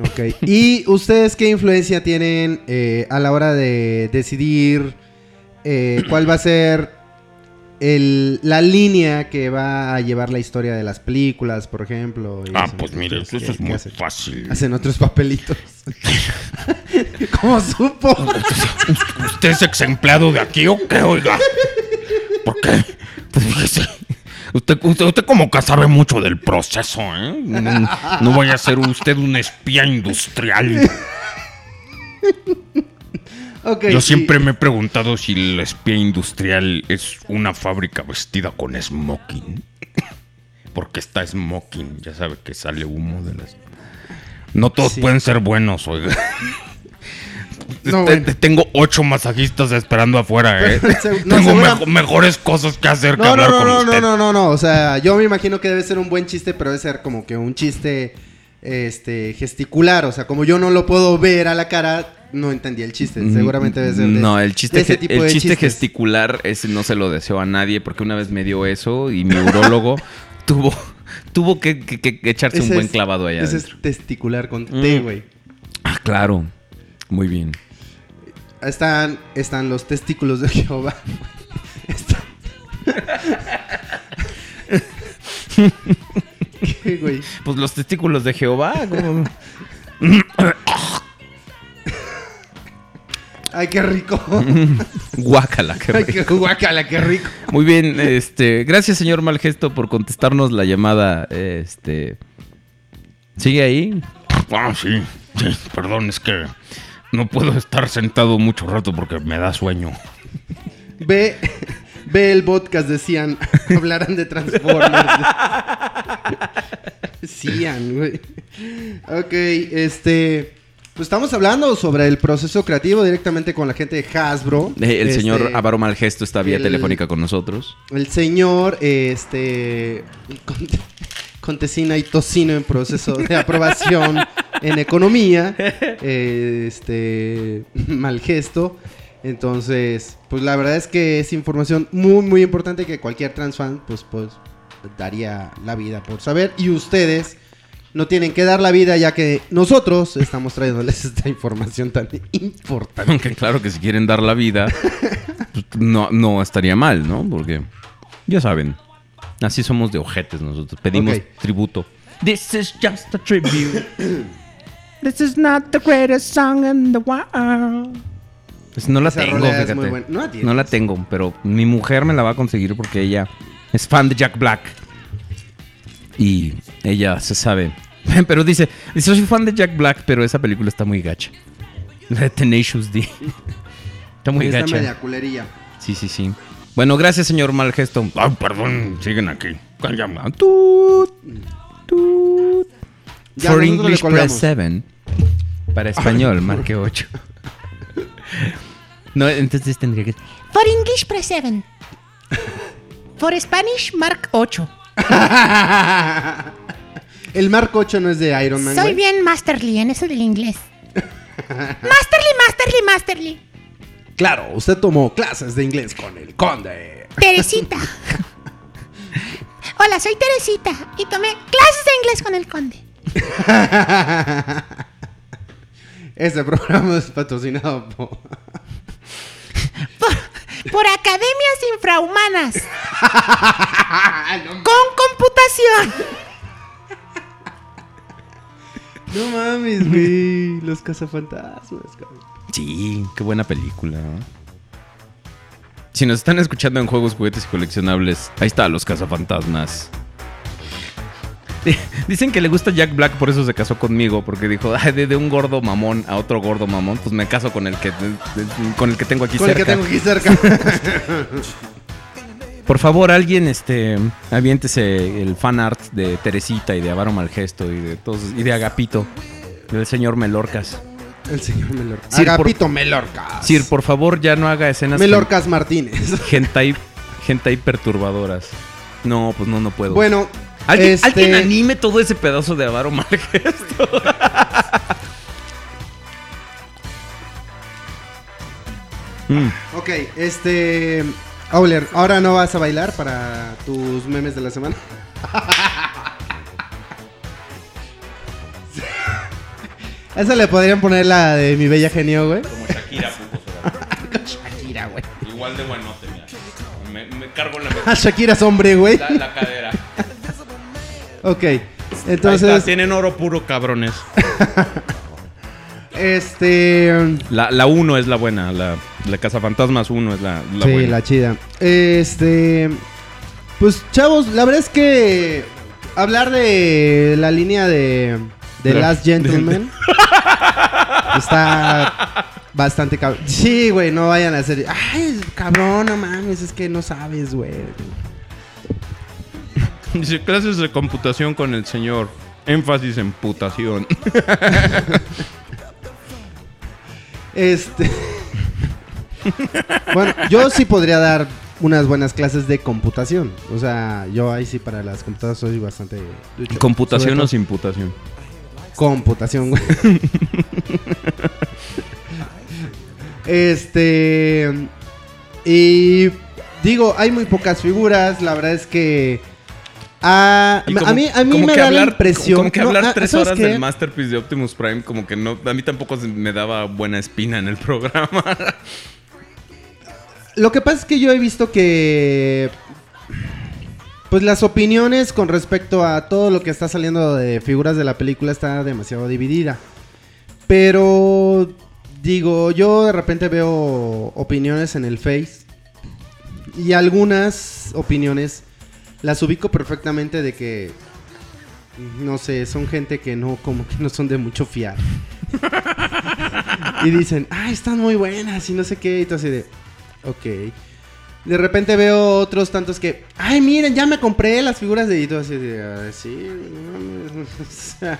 S2: Ok. ¿Y ustedes qué influencia tienen eh, a la hora de decidir eh, cuál va a ser el- la línea que va a llevar la historia de las películas, por ejemplo? y
S5: Ah, pues mire, eso
S2: ¿Qué-
S5: es muy
S2: hacen?
S5: fácil.
S2: Hacen otros papelitos. ¿Cómo supo?
S5: ¿Usted es ex empleado de aquí o qué, oiga? ¿Por qué? Pues fíjese. Usted, usted, usted como que sabe mucho del proceso, ¿eh? No, no vaya a ser usted un espía industrial. Yo siempre me he preguntado si el espía industrial es una fábrica vestida con smoking. Porque está smoking, ya sabe que sale humo de las... No todos
S2: Sí.
S5: pueden ser buenos, oiga.
S2: No, bueno.
S5: Tengo ocho masajistas esperando afuera, ¿eh?
S2: No,
S5: Tengo
S2: segura-
S5: mejores cosas que hacer que
S2: No, no,
S5: hablar
S2: no,
S5: con
S2: no,
S5: usted.
S2: no, no, no, no. O sea, yo me imagino que debe ser un buen chiste, pero debe ser como que un chiste este gesticular. O sea, como yo no lo puedo ver a la cara, no entendí el chiste. Seguramente debe ser. de-
S1: No, el chiste,
S2: ese tipo
S1: el
S2: de
S1: chiste
S2: chistes.
S1: gesticular ese no se lo deseo a nadie porque una vez me dio eso y mi urólogo tuvo, tuvo que, que- que echarse un buen
S2: es-
S1: clavado allá
S2: Ese es testicular con T,
S1: Mm.
S2: güey.
S1: Ah, claro. Muy bien.
S2: Están, están los testículos de Jehová. Están- ¿Qué, güey?
S1: Pues los testículos de Jehová.
S2: Ay, qué rico.
S1: Guácala, qué
S2: Ay,
S1: rico.
S2: qué guacala, qué rico.
S1: Muy bien, este, gracias señor Malgesto por contestarnos la llamada. Este, sigue ahí.
S5: Ah, sí, sí, perdón, es que no puedo estar sentado mucho rato porque me da sueño.
S2: Ve, ve el podcast de Cian. Hablarán de Transformers. Cian, güey. Ok, este. Pues estamos hablando sobre el proceso creativo directamente con la gente de Hasbro.
S1: Eh, el
S2: Este,
S1: señor Avaro Malgesto está vía
S2: el-
S1: telefónica con nosotros.
S2: El señor, este. con- con y tocino en proceso de aprobación en economía. Este, mal gesto. Entonces, pues la verdad es que es información muy, muy importante que cualquier trans fan, pues, pues, daría la vida por saber. Y ustedes no tienen que dar la vida ya que nosotros estamos trayéndoles esta información tan importante.
S1: Aunque claro que si quieren dar la vida, pues, no, no estaría mal, ¿no? Porque ya saben, así somos de ojetes nosotros. Pedimos tributo. This is just a tribute. This is not the greatest song in the world. Pues no la
S2: Esa
S1: tengo,
S2: rola es
S1: fíjate.
S2: muy buena. No la tienes.
S1: No la tengo, pero mi mujer me la va a conseguir porque ella es fan de Jack Black. Y ella se sabe. Pero dice, dice, soy fan de Jack Black, pero esa película está muy gacha. La de Tenacious D. Está muy
S2: Está
S1: gacha.
S2: media culerilla.
S1: Sí, sí, sí. Bueno, gracias, señor Malgesto.
S5: Ay, perdón, siguen aquí. Cállame.
S1: Tut, tut.
S2: Ya,
S1: For English press 7. Para español, marque 8. No, entonces tendría que...
S4: For English, press 7. For Spanish, mark 8.
S2: El Mark 8 no es de Iron Man.
S4: Soy
S2: güey.
S4: bien masterly en eso del inglés. masterly, masterly, masterly.
S2: Claro, usted tomó clases de inglés con el conde.
S4: Teresita. Hola, soy Teresita y tomé clases de inglés con el conde.
S2: Este programa es patrocinado por...
S4: Por, academias infrahumanas. con computación.
S2: No mames, güey. Los cazafantasmas, cabrón.
S1: Sí, qué buena película. ¿no? Si nos están escuchando en juegos, juguetes y coleccionables, ahí está, los cazafantasmas. Dicen que le gusta Jack Black, por eso se casó conmigo, porque dijo, "Ay, de, de un gordo mamón a otro gordo mamón, pues me caso con el que, con el que tengo aquí
S2: Con el que
S1: cerca.
S2: tengo aquí cerca.
S1: Por favor, alguien, este, aviéntese el fan art de Teresita y de Avaro Malgesto y de todos, y de Agapito, del señor Melorcas.
S2: El señor Melorcas.
S1: Sir, por-
S2: Agapito Melorcas.
S1: Sir, por favor, ya no haga escenas
S2: Melorcas Martínez.
S1: hentai, hentai perturbadoras. No, pues no, no puedo.
S2: Bueno,
S1: ¿Alguien,
S2: este-
S1: alguien anime todo ese pedazo de Avaro Malgesto. Mm.
S2: Ok, este... Auler, ahora no vas a bailar para tus memes de la semana. Esa le podrían poner la de mi bella genio, güey.
S1: Como Shakira, Shakira, güey. Igual de buenote, mira. Me, me cargo la,
S2: A Shakira es hombre, güey.
S1: la, la cadera.
S2: Ok,
S1: Ahí
S2: entonces,
S1: está, tienen oro puro, cabrones.
S2: este...
S1: La, la 1 es la buena, la, la Cazafantasmas 1 es la, la
S2: sí,
S1: buena.
S2: la chida. Este. Pues, chavos, la verdad es que. Hablar de la línea de. De- Last Gentleman. está. Bastante cabrón. Sí, güey, no vayan a hacer. Ay, cabrón, no mames, es que no sabes, güey.
S1: Dice clases de computación con el señor. Énfasis en putación.
S2: Este. bueno, yo sí podría dar unas buenas clases de computación. O sea, yo ahí sí para las computadoras soy bastante. ducho.
S1: ¿Computación
S2: Sobre
S1: o sin putación?
S2: Computación, güey. este. Y. Digo, hay muy pocas figuras. La verdad es que. Ah, a mí, a mí
S1: como
S2: me da
S1: hablar,
S2: la impresión.
S1: Como que hablar
S2: ah,
S1: tres
S2: ¿sabes
S1: horas
S2: qué?
S1: del Masterpiece de Optimus Prime, como que no. A mí tampoco me daba buena espina en el programa.
S2: Lo que pasa es que yo he visto que. Pues las opiniones con respecto a todo lo que está saliendo de figuras de la película está demasiado dividida. Pero. Digo, yo de repente veo opiniones en el Face. Y algunas opiniones las ubico perfectamente de que. No sé, son gente que no, como que no son de mucho fiar. y dicen, ah, están muy buenas y no sé qué. Y todo así de, ok. De repente veo otros tantos que, ay, miren, ya me compré las figuras de todo así de, "Ah, sí, no mames", o sea,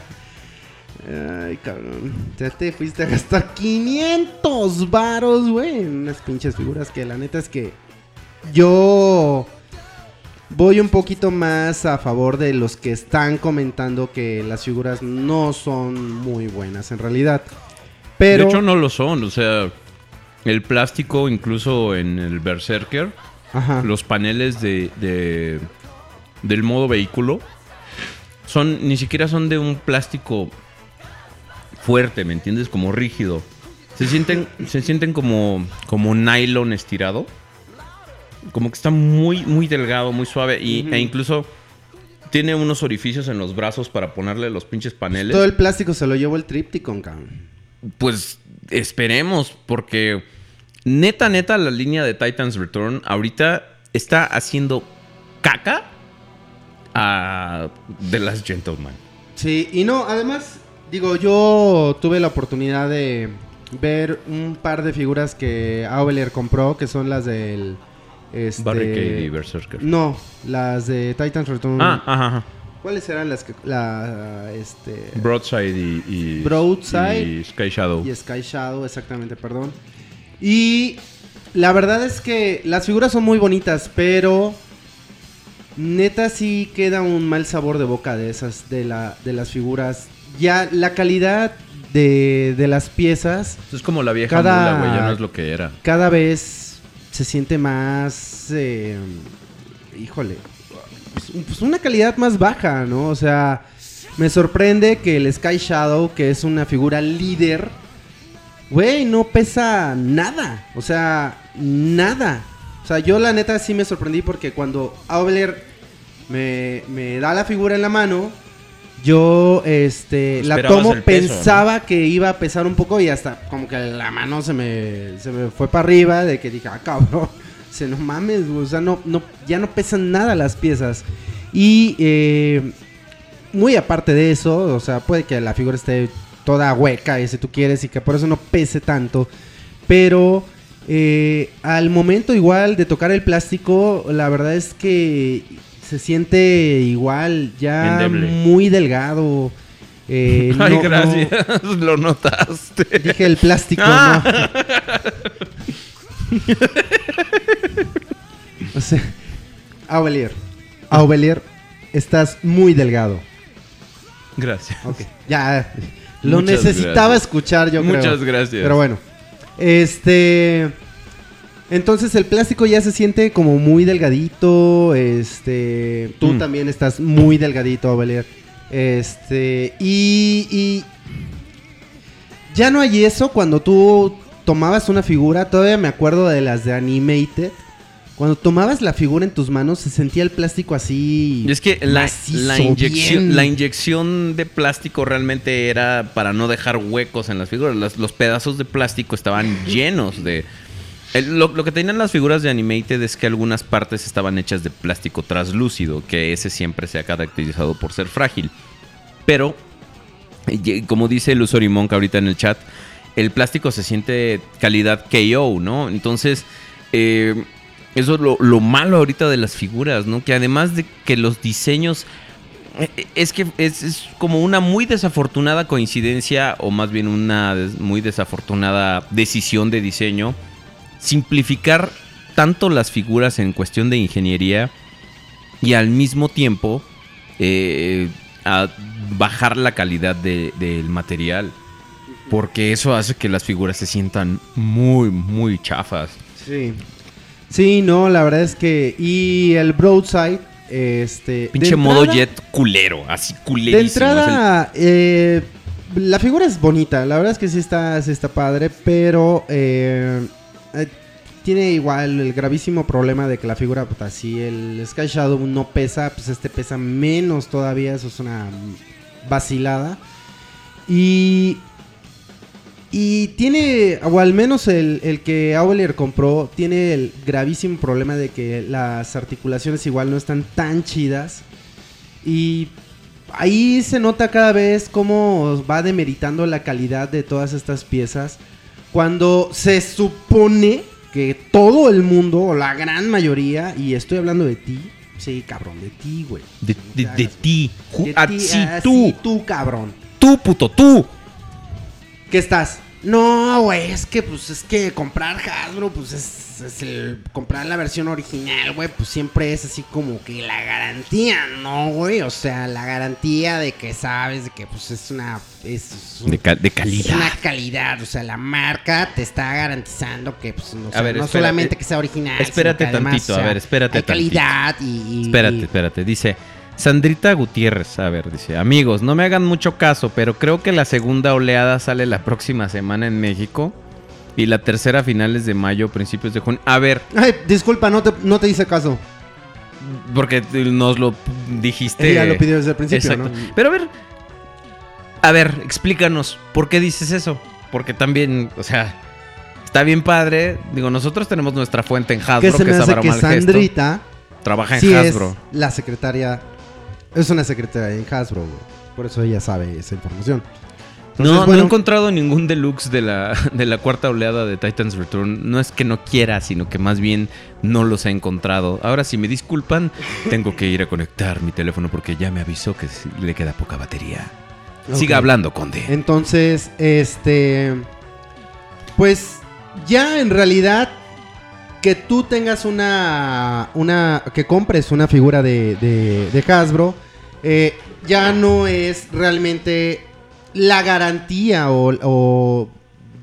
S2: Ay, cabrón. Ya te fuiste a gastar 500 varos, güey, en unas pinches figuras que la neta es que yo voy un poquito más a favor de los que están comentando que las figuras no son muy buenas en realidad. Pero
S1: De hecho, no lo son. O sea, el plástico, incluso en el Berserker,
S2: Ajá.
S1: los paneles de, de- del modo vehículo son ni siquiera son de un plástico fuerte, ¿me entiendes? Como rígido. Se sienten, se sienten como, como nylon estirado. Como que está muy, muy delgado, muy suave. Y, E incluso tiene unos orificios en los brazos para ponerle los pinches paneles.
S2: todo el plástico se lo llevó el Tripticon, cabrón.
S1: Pues esperemos, porque neta, neta, la línea de Titans Return ahorita está haciendo caca a The Last Gentleman.
S2: Sí, y no, además, digo, yo tuve la oportunidad de ver un par de figuras que Aubelier compró, que son las del... Este,
S1: Barricade y Berserker.
S2: No, las de Titans Return.
S1: Ah, ajá, ajá.
S2: ¿Cuáles eran las que... La, este...
S1: Broadside y, y-
S2: Broadside.
S1: y Sky Shadow.
S2: Y Sky Shadow, exactamente, perdón. Y la verdad es que las figuras son muy bonitas, pero neta sí queda un mal sabor de boca de esas, de, la, de las figuras. Ya la calidad de, de las piezas
S1: Es como la vieja
S2: Cada-
S1: mula, güey, ya no es lo que era.
S2: cada vez se siente más, eh, híjole, pues, pues una calidad más baja, ¿no? O sea, me sorprende que el Sky Shadow, que es una figura líder, güey, no pesa nada. O sea, nada. O sea, yo la neta sí me sorprendí porque cuando Aubler me, me da la figura en la mano, yo este la tomo,
S1: peso,
S2: pensaba que iba a pesar un poco y hasta como que la mano se me, se me fue para arriba de que dije, ah, cabrón, se no mames, o sea, no, no, ya no pesan nada las piezas. Y eh, muy aparte de eso, o sea, puede que la figura esté toda hueca, y si tú quieres, y que por eso no pese tanto. Pero eh, al momento igual de tocar el plástico, la verdad es que se siente igual, ya
S1: Endeble.
S2: muy delgado. Eh,
S1: Ay,
S2: no- no-
S1: gracias. lo notaste.
S2: dije el plástico,
S1: Ah.
S2: no. o sea, Aubelier, Aubelier, estás muy delgado.
S1: Gracias.
S2: Ok, ya lo
S1: Muchas
S2: necesitaba
S1: gracias.
S2: escuchar yo creo.
S1: Muchas gracias.
S2: Pero bueno, este entonces el plástico ya se siente como muy delgadito, este tú
S1: Mm.
S2: también estás muy delgadito, Avelier. Este y, y ya no hay eso cuando tú tomabas una figura, todavía me acuerdo de las de Animated. Cuando tomabas la figura en tus manos se sentía el plástico así.
S1: Y es que la, la inyección,
S2: bien.
S1: la inyección de plástico realmente era para no dejar huecos en las figuras. Las- los pedazos de plástico estaban llenos de... el- lo, que tenían las figuras de Animated es que algunas partes estaban hechas de plástico translúcido, que ese siempre se ha caracterizado por ser frágil. Pero, como dice Lusory Monk ahorita en el chat, el plástico se siente calidad KO, ¿no? Entonces, eh, eso es lo, lo malo ahorita de las figuras, ¿no? Que además de que los diseños... eh, Es que es, como una muy desafortunada coincidencia, o más bien una muy desafortunada decisión de diseño, simplificar tanto las figuras en cuestión de ingeniería y al mismo tiempo eh, a bajar la calidad de- del material. Porque eso hace que las figuras se sientan muy, muy chafas.
S2: Sí. Sí, no, la verdad es que. Y el Broadside, este.
S1: Pinche modo jet culero, así culerísimo.
S2: De
S1: el-
S2: entrada, eh, la figura es bonita. La verdad es que sí está, sí está padre, pero. eh, eh, tiene igual el gravísimo problema de que la figura, si el Sky Shadow no pesa, pues este pesa menos todavía. Eso es una vacilada. Y. Y tiene, o al menos el, el que Aubelier compró, tiene el gravísimo problema de que las articulaciones igual no están tan chidas. Y ahí se nota cada vez cómo va demeritando la calidad de todas estas piezas. Cuando se supone que todo el mundo, o la gran mayoría, y estoy hablando de ti, sí, cabrón, de ti, güey.
S1: De, de- de ti.
S2: De ti,
S1: tú.
S2: tú, cabrón.
S1: Tú, puto, tú.
S2: ¿Qué estás? No, güey, es que pues es que comprar Hasbro, pues es, es el comprar la versión original, güey, pues siempre es así como que la garantía, ¿no, güey? O sea, la garantía de que sabes de que pues es una es, un-
S1: De, ca- de
S2: es
S1: calidad.
S2: una calidad, o sea, la marca te está garantizando que pues no,
S1: A
S2: sea,
S1: ver,
S2: no solamente que sea original,
S1: espérate
S2: sino que además,
S1: tantito, a
S2: o sea,
S1: ver, espérate
S2: hay calidad y, y-
S1: Espérate, espérate. Dice Sandrita Gutiérrez. A ver, dice: Amigos, no me hagan mucho caso, pero creo que la segunda oleada sale la próxima semana en México. Y la tercera a finales de mayo, principios de junio. A ver,
S2: Ay, disculpa, no te, no te hice caso.
S1: porque nos lo dijiste.
S2: Ella lo pidió desde el principio,
S1: Exacto.
S2: ¿no?
S1: Pero a ver. A ver, explícanos. ¿Por qué dices eso? Porque también, o sea. Está bien padre. Digo, nosotros tenemos nuestra fuente en Hasbro,
S2: Que se me
S1: es
S2: hace que. Sandrita
S1: Trabaja en
S2: sí es
S1: Hasbro.
S2: la secretaria. Es una secretaria en Hasbro, güey. Por eso ella sabe esa información. Entonces,
S1: no, no he encontrado ningún deluxe de la, de la cuarta oleada de Titans Return. No es que no quiera, sino que más bien no los he encontrado. Ahora, si me disculpan, tengo que ir a conectar mi teléfono porque ya me avisó que le queda poca batería. Siga hablando, Conde.
S2: Entonces, este. Pues ya en realidad que tú tengas una. una que compres una figura de, de, de Hasbro, eh, ya no es realmente la garantía o. o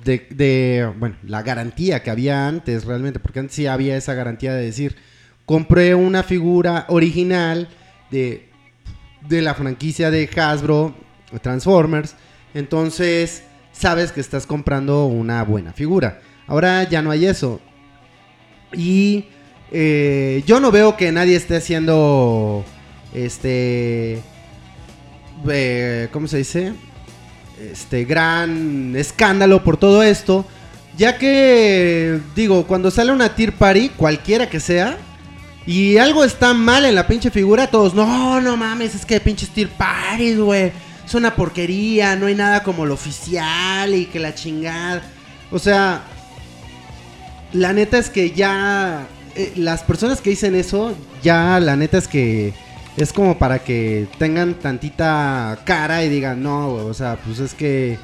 S2: de, de- Bueno, la garantía que había antes realmente, porque antes sí había esa garantía de decir. Compré una figura original de, de la franquicia de Hasbro, Transformers. Entonces, sabes que estás comprando una buena figura. Ahora ya no hay eso. Y eh, yo no veo que nadie esté haciendo. Este. eh, ¿Cómo se dice? Este gran escándalo por todo esto. Ya que, digo, cuando sale una Tier Party, cualquiera que sea, y algo está mal en la pinche figura, todos, no, no mames, es que pinches Tier Parties, güey. Es una porquería, no hay nada como lo oficial y que la chingada. O sea, la neta es que ya eh, las personas que dicen eso, ya la neta es que es como para que tengan tantita cara y digan, no, o sea, pues es que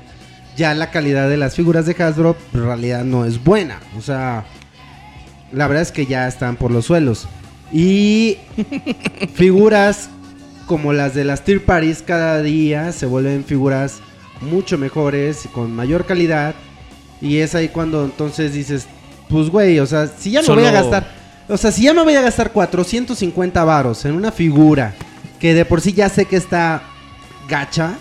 S2: ya la calidad de las figuras de Hasbro en realidad no es buena. O sea, la verdad es que ya están por los suelos. Y figuras como las de las Tier Parties cada día se vuelven figuras mucho mejores, con mayor calidad. Y es ahí cuando entonces dices, pues güey, o sea, si ya no voy a gastar, o sea, si ya me voy a gastar 450 varos en una figura que de por sí ya sé que está gacha,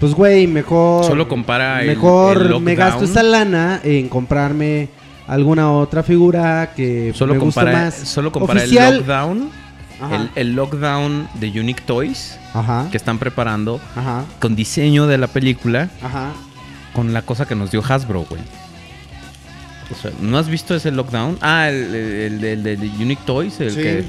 S2: pues güey, mejor
S1: Solo compara
S2: mejor
S1: el
S2: me gasto esa lana en comprarme alguna otra figura que
S1: Solo
S2: me guste
S1: compara,
S2: más.
S1: solo compara
S2: Oficial-
S1: el lockdown. El, el lockdown de Unique Toys
S2: Ajá.
S1: que están preparando
S2: Ajá.
S1: con diseño de la película
S2: Ajá.
S1: con la cosa que nos dio Hasbro, güey. O sea, ¿no has visto ese lockdown? Ah, el, el, el- el de Unique Toys, el
S2: Sí.
S1: que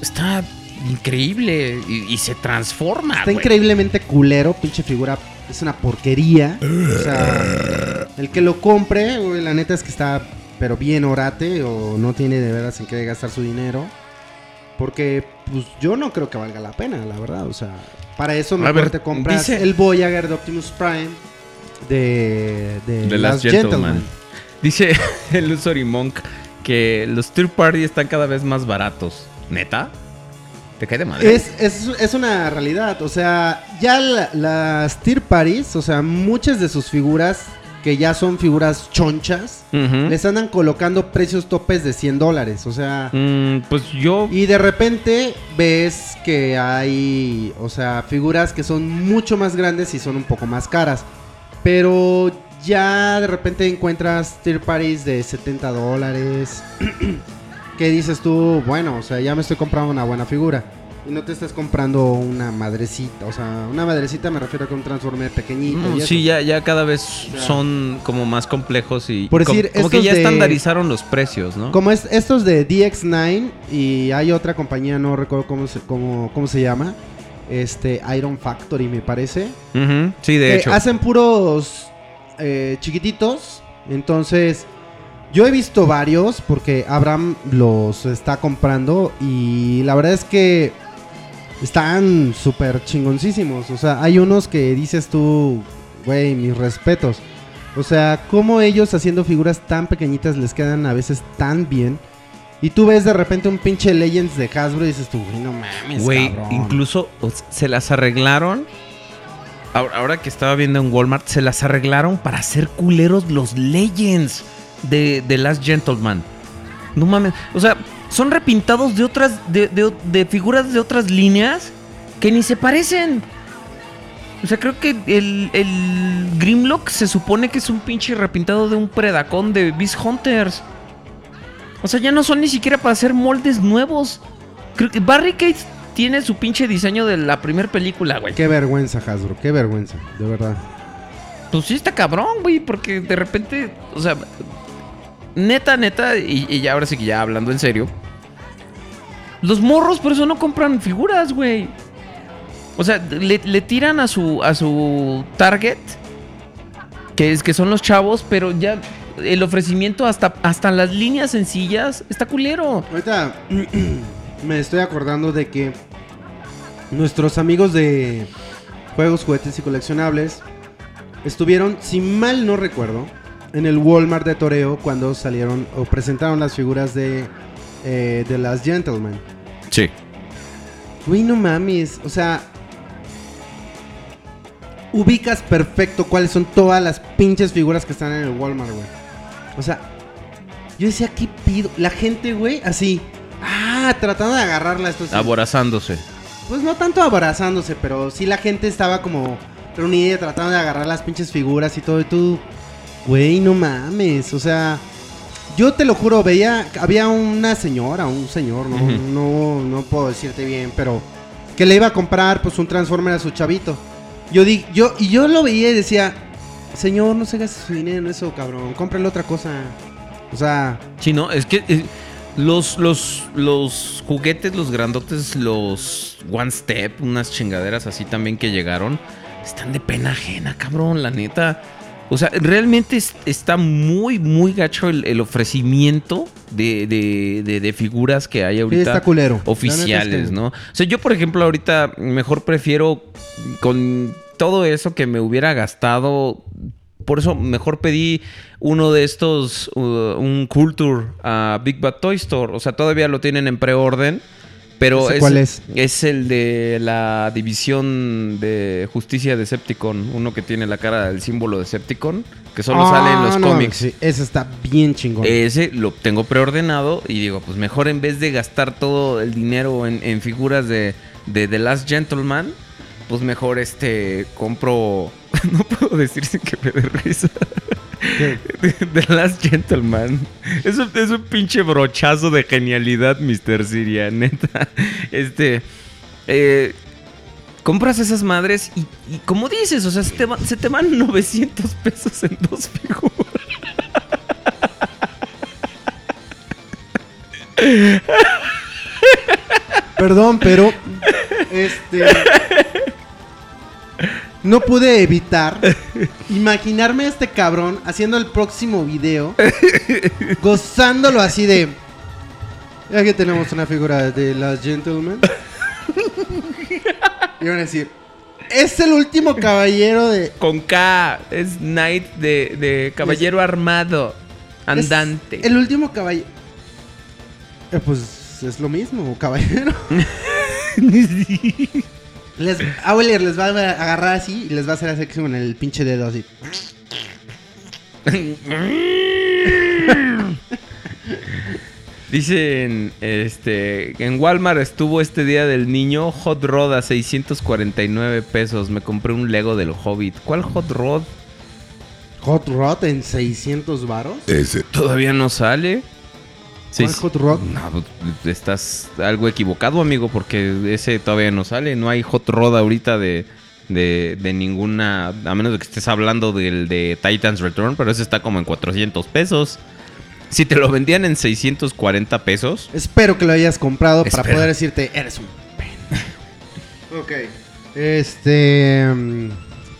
S1: está increíble y, y se transforma,
S2: Está
S1: güey.
S2: increíblemente culero, pinche figura. Es una porquería. O sea, el que lo compre, güey, la neta es que está, pero bien orate o no tiene de veras en qué gastar su dinero. Porque, pues yo no creo que valga la pena, la verdad. O sea, para eso mejor
S1: ver,
S2: te compras
S1: dice-
S2: el Voyager de Optimus Prime de, de,
S1: The
S2: Last
S1: Last
S2: Gentleman.
S1: Gentleman. Dice el Usory Monk que los third party están cada vez más baratos. ¿Neta? ¿Te cae de madre?
S2: Es, es, es una realidad, o sea, ya la- las Tier Parties, o sea, muchas de sus figuras, que ya son figuras chonchas, les andan colocando precios topes de 100 dólares, o sea,
S1: Mm, pues yo...
S2: y de repente ves que hay, o sea, figuras que son mucho más grandes y son un poco más caras, pero ya de repente encuentras Tier Parties de 70 dólares, que dices tú, bueno, o sea, ya me estoy comprando una buena figura. Y no te estás comprando una madrecita, o sea, una madrecita me refiero a que un Transformer pequeñito.
S1: Mm,
S2: y
S1: sí, ya, ya cada vez son como más complejos y
S2: Por
S1: como,
S2: decir,
S1: como que ya
S2: de-
S1: estandarizaron los precios, ¿no?
S2: Como es, estos de DX9 y hay otra compañía, no recuerdo cómo se, cómo, cómo se llama. Este, Iron Factory me parece.
S1: Sí, de hecho.
S2: hacen puros eh, chiquititos. Entonces, yo he visto varios porque Abraham los está comprando y la verdad es que están súper chingoncísimos. O sea, hay unos que dices tú, güey, mis respetos. O sea, cómo ellos haciendo figuras tan pequeñitas les quedan a veces tan bien. Y tú ves de repente un pinche Legends de Hasbro y dices tú, güey, no mames,
S1: Güey,
S2: cabrón".
S1: incluso o sea, se las arreglaron. Ahora, que estaba viendo en Walmart, se las arreglaron para hacer culeros los Legends de, de Last Gentleman. No mames. O sea, son repintados de otras. De, de- figuras de otras líneas que ni se parecen. O sea, creo que el, el Grimlock se supone que es un pinche repintado de un predacón de Beast Hunters. O sea, ya no son ni siquiera para hacer moldes nuevos. Creo que Barricade tiene su pinche diseño de la primera película, güey.
S2: Qué vergüenza, Hasbro, qué vergüenza, de verdad.
S1: Pues sí está cabrón, güey, porque de repente, o sea, neta, neta, y, y ya ahora sí que ya hablando en serio, los morros por eso no compran figuras, güey. O sea, le, le tiran a su, a su target, que es que son los chavos, pero ya el ofrecimiento hasta, hasta las líneas sencillas está culero.
S2: Ahorita me estoy acordando de que nuestros amigos de juegos, juguetes y coleccionables estuvieron, si mal no recuerdo, en el Walmart de Toreo cuando salieron o presentaron las figuras de, eh, de las Gentlemen.
S1: Sí.
S2: Güey, no mames, o sea, ubicas perfecto cuáles son todas las pinches figuras que están en el Walmart, güey. O sea, yo decía, ¿qué pido? La gente, güey, así, ah, tratando de agarrarla. Esto sí.
S1: Aborazándose.
S2: Pues no tanto abrazándose, pero sí la gente estaba como reunida tratando de agarrar las pinches figuras y todo. Y tú, güey, no mames. O sea, yo te lo juro, veía, había una señora, un señor, no, no, no puedo decirte bien, pero que le iba a comprar pues un Transformer a su chavito. Yo di, yo, y yo lo veía y decía, señor, no se gaste su dinero en eso, cabrón, cómprale otra cosa. O sea,
S1: Sí, no, es que eh, los, los, los juguetes, los grandotes, los One Step, unas chingaderas así también que llegaron, están de pena ajena, cabrón, la neta. O sea, realmente es- está muy, muy gacho el, el ofrecimiento de, de- de- de figuras que hay
S2: sí,
S1: ahorita
S2: está culero. Es
S1: oficiales,
S2: que-
S1: ¿no? O sea, yo, por ejemplo, ahorita mejor prefiero con todo eso que me hubiera gastado. Por eso mejor pedí uno de estos, uh, un Culture a Big Bad Toy Store. O sea, todavía lo tienen en preorden. Pero
S2: ¿Ese
S1: es,
S2: cuál es?
S1: es el de la división de justicia de Decepticon. Uno que tiene la cara del símbolo de Decepticon. Que solo
S2: Ah,
S1: sale en los
S2: no,
S1: cómics.
S2: sí, ese está bien chingón.
S1: Ese lo tengo preordenado y digo, pues mejor en vez de gastar todo el dinero en, en figuras de, de The Last Gentleman, pues mejor este compro. No puedo decir sin que me dé risa.
S2: ¿Qué?
S1: The Last Gentleman. Es un, es un pinche brochazo de genialidad, Mr. Siria, neta. Este. eh, compras esas madres y, y como dices, o sea, se te, va- se te van 900 pesos en dos figuras.
S2: Perdón, pero este no pude evitar imaginarme a este cabrón haciendo el próximo video gozándolo así de ya que tenemos una figura de las gentlemen y van a decir es el último caballero de
S1: Con K, es Knight de, de caballero armado, andante.
S2: el último caballero Eh, pues es lo mismo caballero les Auler les va a agarrar así y les va a hacer así con el pinche dedo así
S1: Dicen, este, en Walmart estuvo este día del niño Hot Rod a 649 pesos. Me compré un Lego del Hobbit. ¿Cuál Hot Rod?
S2: Hot Rod en 600 varos.
S1: Todavía no sale.
S2: ¿Cuál
S1: Sí,
S2: Hot Rod?
S1: No, estás algo equivocado, amigo, porque ese todavía no sale. No hay Hot Rod ahorita de, de, de ninguna. A menos de que estés hablando del de Titans Return, pero ese está como en 400 pesos. Si te lo vendían en 640 pesos,
S2: Espero que lo hayas comprado para poder decirte, eres un pendejo. ok. Este.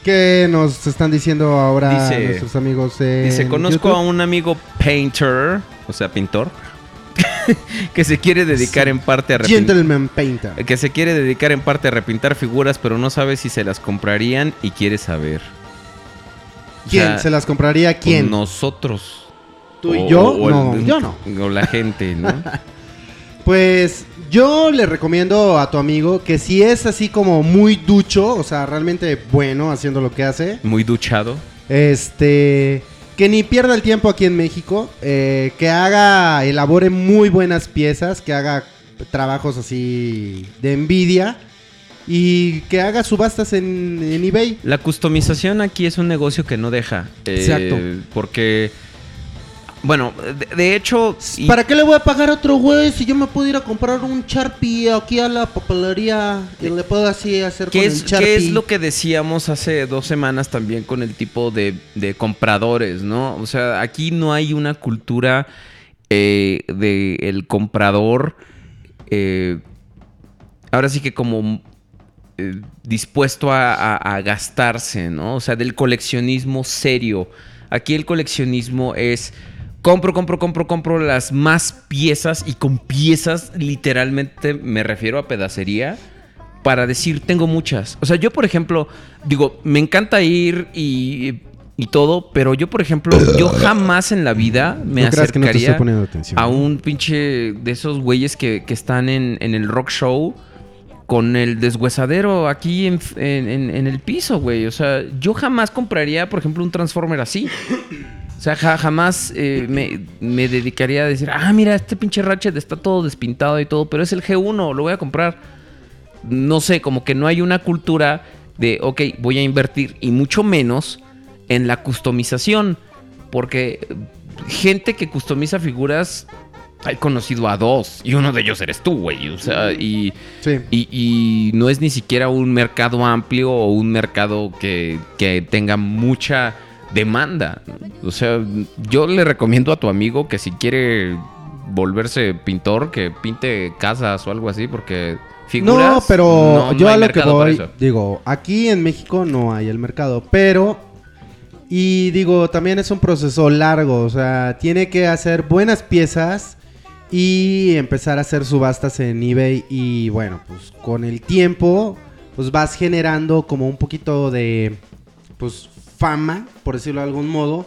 S2: ¿Qué nos están diciendo ahora
S1: Dice-
S2: nuestros amigos? en
S1: Dice, conozco
S2: YouTube?
S1: a un amigo painter, o sea, pintor, que se quiere dedicar en parte a repintar.
S2: Gentleman Painter.
S1: Que se quiere dedicar en parte a repintar figuras, pero no sabe si se las comprarían y quiere saber.
S2: ¿Quién?
S1: sea,
S2: ¿Se las compraría quién?
S1: Nosotros.
S2: ¿Tú y
S1: O-
S2: yo?
S1: o el-
S2: no, yo no.
S1: O la gente, ¿no?
S2: Pues yo le recomiendo a tu amigo que si es así como muy ducho, o sea, realmente bueno haciendo lo que hace,
S1: Muy duchado.
S2: este, que ni pierda el tiempo aquí en México, eh, que haga, elabore muy buenas piezas, que haga trabajos así de envidia y que haga subastas en, en eBay.
S1: La customización aquí es un negocio que no deja. eh,
S2: Exacto.
S1: Porque, bueno, de, de hecho... y-
S2: ¿Para qué le voy a pagar a otro güey si yo me puedo ir a comprar un Sharpie aquí a la papelería y le puedo así hacer
S1: ¿Qué
S2: con
S1: es,
S2: el Sharpie?
S1: qué es lo que decíamos hace dos semanas también con el tipo de, de compradores, no? O sea, aquí no hay una cultura eh, de el comprador, eh, ahora sí que como eh, dispuesto a, a- a gastarse, ¿no? O sea, del coleccionismo serio. Aquí el coleccionismo es compro, compro, compro, compro las más piezas y con piezas literalmente me refiero a pedacería para decir tengo muchas. O sea, yo por ejemplo, digo, me encanta ir y, y todo, pero yo por ejemplo, yo jamás en la vida me
S2: No creas que no
S1: acercaría a un pinche de esos güeyes que, que están en, en el rock show con el deshuesadero aquí en, en- en- en el piso, güey. O sea, yo jamás compraría, por ejemplo, un Transformer así. O sea, ja- jamás eh, me, me dedicaría a decir, ah, mira, este pinche Ratchet está todo despintado y todo, pero es el G1, lo voy a comprar. No sé, como que no hay una cultura de, ok, voy a invertir y mucho menos en la customización. Porque gente que customiza figuras, he conocido a dos y uno de ellos eres tú, güey. O sea, y...
S2: Sí.
S1: Y, y no es ni siquiera un mercado amplio o un mercado que, que tenga mucha demanda. O sea, yo le recomiendo a tu amigo que si quiere volverse pintor, que pinte casas o algo así, porque figuras...
S2: No, pero
S1: no-
S2: yo a lo que voy, digo, aquí en México no hay el mercado, pero y digo, también es un proceso largo, o sea, tiene que hacer buenas piezas y empezar a hacer subastas en eBay y bueno, pues con el tiempo pues vas generando como un poquito de pues fama, por decirlo de algún modo,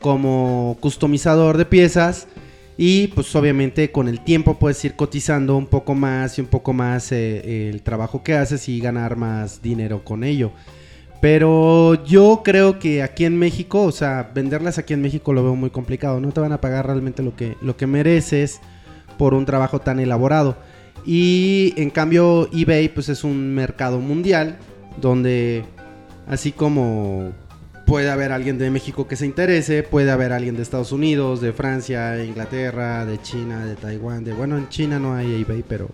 S2: como customizador de piezas y pues obviamente con el tiempo puedes ir cotizando un poco más y un poco más eh, el trabajo que haces y ganar más dinero con ello. Pero yo creo que aquí en México, o sea, venderlas aquí en México lo veo muy complicado. No te van a pagar realmente lo que, lo que mereces por un trabajo tan elaborado. Y en cambio eBay pues es un mercado mundial donde así como puede haber alguien de México que se interese, puede haber alguien de Estados Unidos, de Francia, Inglaterra, de China, de Taiwán, de bueno, en China no hay eBay, pero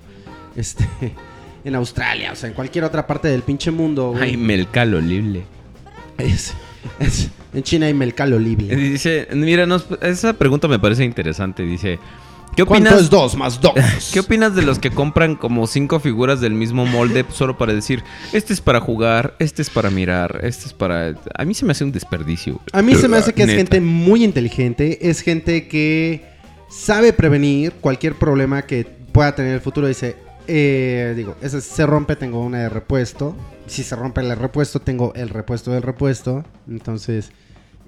S2: este en Australia, o sea, en cualquier otra parte del pinche mundo. güey.
S1: Ay, Melcalo libre.
S2: Es- es- en China hay Mercado Libre.
S1: Dice, mira, esa pregunta me parece interesante. Dice, ¿qué
S2: ¿Cuánto
S1: opinas?
S2: es dos más dos?
S1: ¿Qué opinas de los que compran como cinco figuras del mismo molde solo para decir, este es para jugar, este es para mirar, este es para... A mí se me hace un desperdicio.
S2: A mí se me hace que es gente muy inteligente, es gente que sabe prevenir cualquier problema que pueda tener en el futuro. Dice, eh, digo, ese se rompe, tengo una de repuesto. Si se rompe el repuesto, tengo el repuesto del repuesto. Entonces,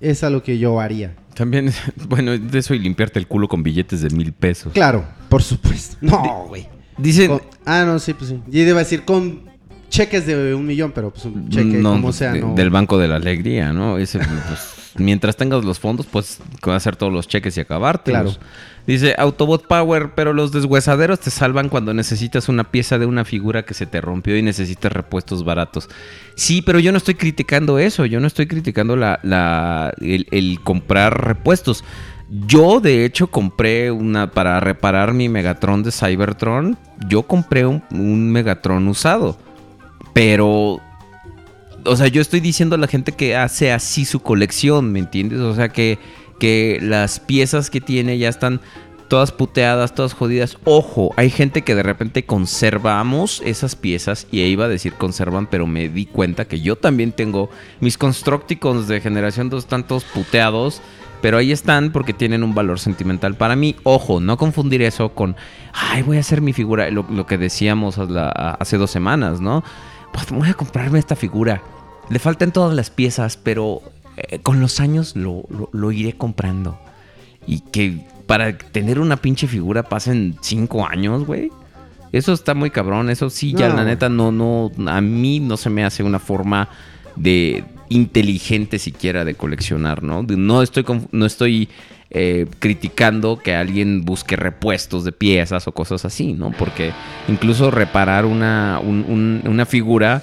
S2: es a lo que yo haría.
S1: También, bueno, de eso y limpiarte el culo con billetes de mil pesos.
S2: Claro, por supuesto. No, güey.
S1: Dicen,
S2: Con- Ah, no, sí, pues sí. Yo iba a decir con cheques de un millón, pero pues un cheque
S1: no,
S2: como
S1: pues,
S2: sea,
S1: de-
S2: no.
S1: del Banco de la Alegría, ¿no? Ese, pues, mientras tengas los fondos, pues hacer todos los cheques y acabártelos.
S2: Claro.
S1: Dice Autobot Power, pero los deshuesaderos te salvan cuando necesitas una pieza de una figura que se te rompió y necesitas repuestos baratos. Sí, pero yo no estoy criticando eso, yo no estoy criticando la, la- el, comprar repuestos. Yo, de hecho, compré una para reparar mi Megatron de Cybertron. Yo compré un, un Megatron usado. Pero o sea, yo estoy diciendo a la gente que hace así su colección, ¿me entiendes? O sea, que, que las piezas que tiene ya están todas puteadas, todas jodidas. Ojo, hay gente que de repente conservamos esas piezas, y iba a decir conservan, pero me di cuenta que yo también tengo mis Constructicons de generación 2 están todos puteados. Pero ahí están porque tienen un valor sentimental para mí. Ojo, no confundir eso con, ay, voy a hacer mi figura. Lo, que decíamos hace dos semanas, ¿no? Pues voy a comprarme esta figura. Le faltan todas las piezas, pero eh, con los años lo, lo- lo iré comprando. Y que para tener una pinche figura pasen cinco años, güey. Eso está muy cabrón. Eso sí, ya
S2: No,
S1: la
S2: güey.
S1: neta no, no, a mí no se me hace una forma de inteligente siquiera de coleccionar, ¿no? No estoy, no estoy eh, criticando que alguien busque repuestos de piezas o cosas así, ¿no? Porque incluso reparar una, un- un- una figura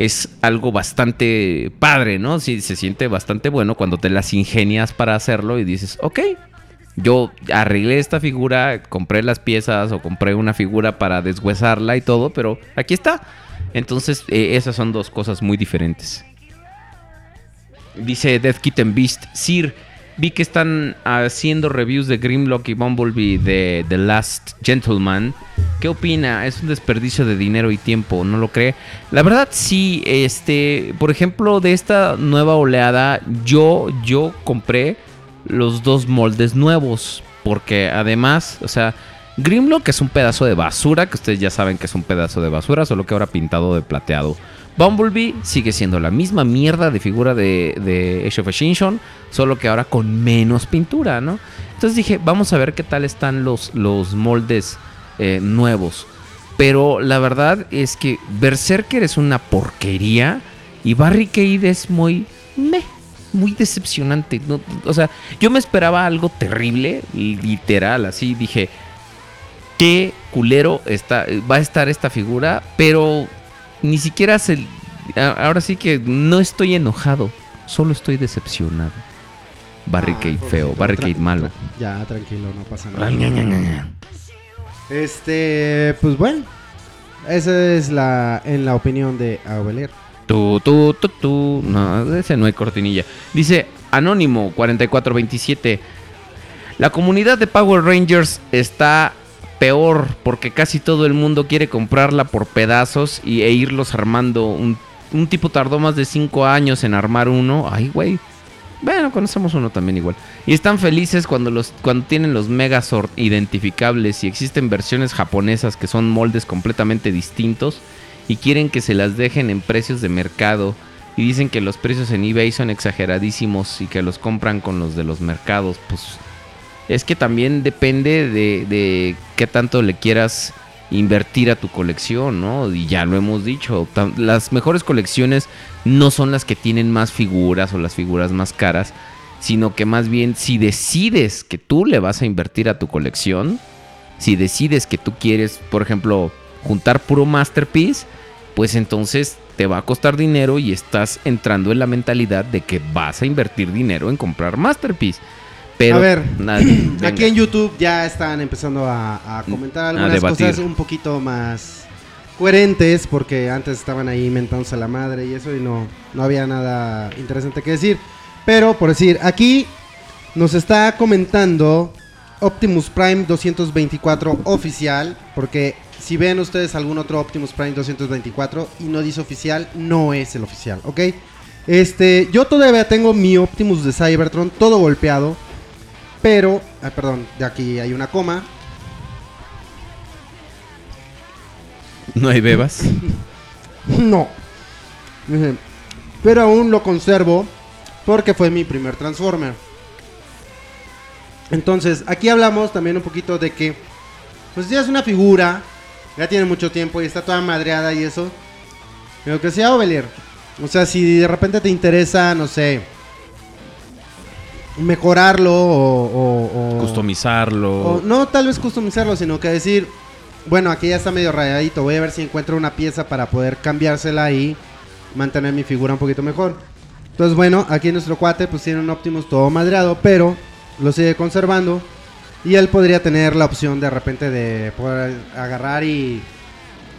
S1: es algo bastante padre, ¿no? Sí, se siente bastante bueno cuando te las ingenias para hacerlo y dices, ok, yo arreglé esta figura, compré las piezas o compré una figura para deshuesarla y todo, pero aquí está. Entonces, eh, esas son dos cosas muy diferentes. Dice Death Kitten Beast, Sir, vi que están haciendo reviews de Grimlock y Bumblebee de The Last Gentleman. ¿Qué opina? Es un desperdicio de dinero y tiempo, ¿no lo cree? La verdad sí, este, por ejemplo, de esta nueva oleada, yo, yo compré los dos moldes nuevos, porque además, o sea, Grimlock es un pedazo de basura, que ustedes ya saben que es un pedazo de basura, solo que ahora pintado de plateado. Bumblebee sigue siendo la misma mierda de figura de, de Age of Extinction, solo que ahora con menos pintura, ¿no? Entonces dije, vamos a ver qué tal están los, los moldes eh, nuevos. Pero la verdad es que Berserker es una porquería y Barricade es muy muy decepcionante. O sea, yo me esperaba algo terrible, literal, así dije, qué culero está, va a estar esta figura, pero ni siquiera se... Ahora sí que no estoy enojado, solo estoy decepcionado. Barricade
S2: Ah,
S1: feo, Barricade malo.
S2: Ya, tranquilo, no pasa nada. Este, pues bueno. Esa es la en la opinión de Aubelier.
S1: Tu, tu, tu, tu. No, ese no hay cortinilla. Dice Anónimo 4427. La comunidad de Power Rangers está peor porque casi todo el mundo quiere comprarla por pedazos y, e irlos armando. Un, un tipo tardó más de 5 años en armar uno. Ay, güey. Bueno, conocemos uno también igual. Y están felices cuando, los, cuando tienen los Megazord identificables y existen versiones japonesas que son moldes completamente distintos y quieren que se las dejen en precios de mercado y dicen que los precios en eBay son exageradísimos y que los compran con los de los mercados. Pues es que también depende de, qué tanto le quieras invertir a tu colección, ¿no? Y ya lo hemos dicho, las mejores colecciones no son las que tienen más figuras o las figuras más caras, sino que más bien si decides que tú le vas a invertir a tu colección, si decides que tú quieres, por ejemplo, juntar puro masterpiece, pues entonces te va a costar dinero y estás entrando en la mentalidad de que vas a invertir dinero en comprar masterpiece. Pero
S2: A ver,
S1: nadie-.
S2: Aquí en YouTube ya están empezando a, a comentar algunas cosas un poquito más coherentes porque antes estaban ahí inventándose la madre y eso y no, no había nada interesante que decir. Pero por decir, aquí nos está comentando Optimus Prime 224 oficial porque si ven ustedes algún otro Optimus Prime 224 y no dice oficial, no es el oficial, ¿ok? Este, yo todavía tengo mi Optimus de Cybertron todo golpeado. Pero, ah, perdón, de aquí hay una coma.
S1: No hay bebas.
S2: No. Pero aún lo conservo porque fue mi primer Transformer. Entonces, aquí hablamos también un poquito de que, pues ya es una figura, ya tiene mucho tiempo y está toda madreada y eso. Pero que sea Ovelier. O sea, si de repente te interesa, no sé, mejorarlo o... o- o-
S1: Customizarlo.
S2: O no tal vez customizarlo, sino que decir, bueno, aquí ya está medio rayadito, voy a ver si encuentro una pieza para poder cambiársela y mantener mi figura un poquito mejor. Entonces, bueno, aquí nuestro cuate pues tiene un Optimus todo madreado, pero lo sigue conservando y él podría tener la opción de repente de poder agarrar y,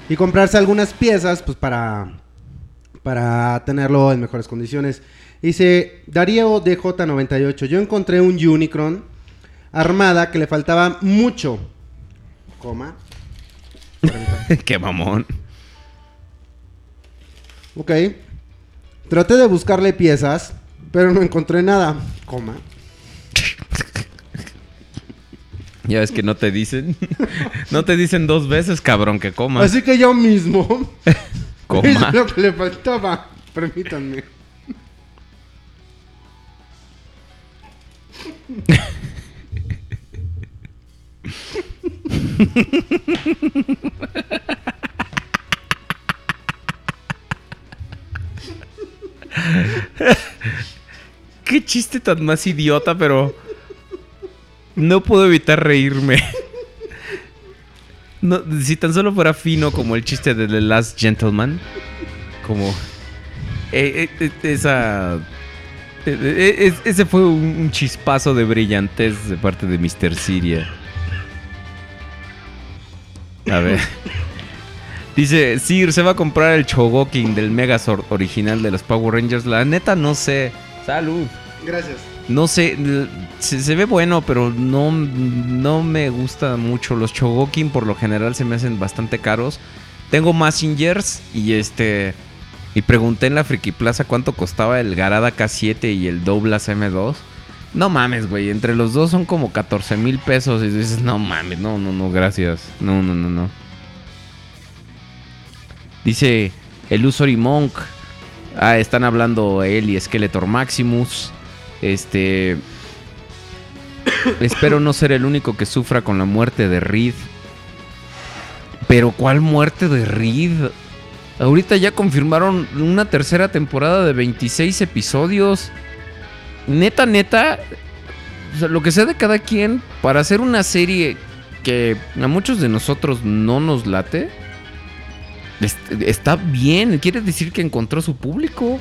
S2: y comprarse algunas piezas pues para para tenerlo en mejores condiciones. Dice Darío DJ98, yo encontré un Unicron armada que le faltaba mucho, coma.
S1: Qué mamón.
S2: Ok. Traté de buscarle piezas, pero no encontré nada, coma.
S1: Ya ves que no te dicen. no te dicen dos veces, cabrón, que comas.
S2: Así que yo mismo
S1: Coma.
S2: es lo que le faltaba. Permítanme.
S1: Qué chiste tan más idiota, pero no puedo evitar reírme. No, si tan solo fuera fino como el chiste de The Last Gentleman, como eh, eh, eh, esa es- ese fue un, chispazo de brillantez de parte de Mr. Siria. A ver. Dice, Sir, se va a comprar el Chogokin del Megazord original de los Power Rangers. La neta no sé. Salud.
S2: Gracias.
S1: No sé, se ve bueno, pero no, no me gusta mucho. Los Chogokin por lo general se me hacen bastante caros. Tengo Massingers y este... Y pregunté en la Friki Plaza cuánto costaba el Garada K7 y el Douglas M2. No mames, güey. Entre los dos son como 14 mil pesos. Y dices, no mames, no, no, no, gracias. No, no, no, no. Dice Illusory Monk. Ah, están hablando él y Skeletor Maximus. Este. Espero no ser el único que sufra con la muerte de Reed. Pero ¿cuál muerte de Reed? Ahorita ya confirmaron una tercera temporada de 26 episodios. Neta, neta. o sea, lo que sea de cada quien, para hacer una serie que a muchos de nosotros no nos late, est- está bien. Quiere decir que encontró su público.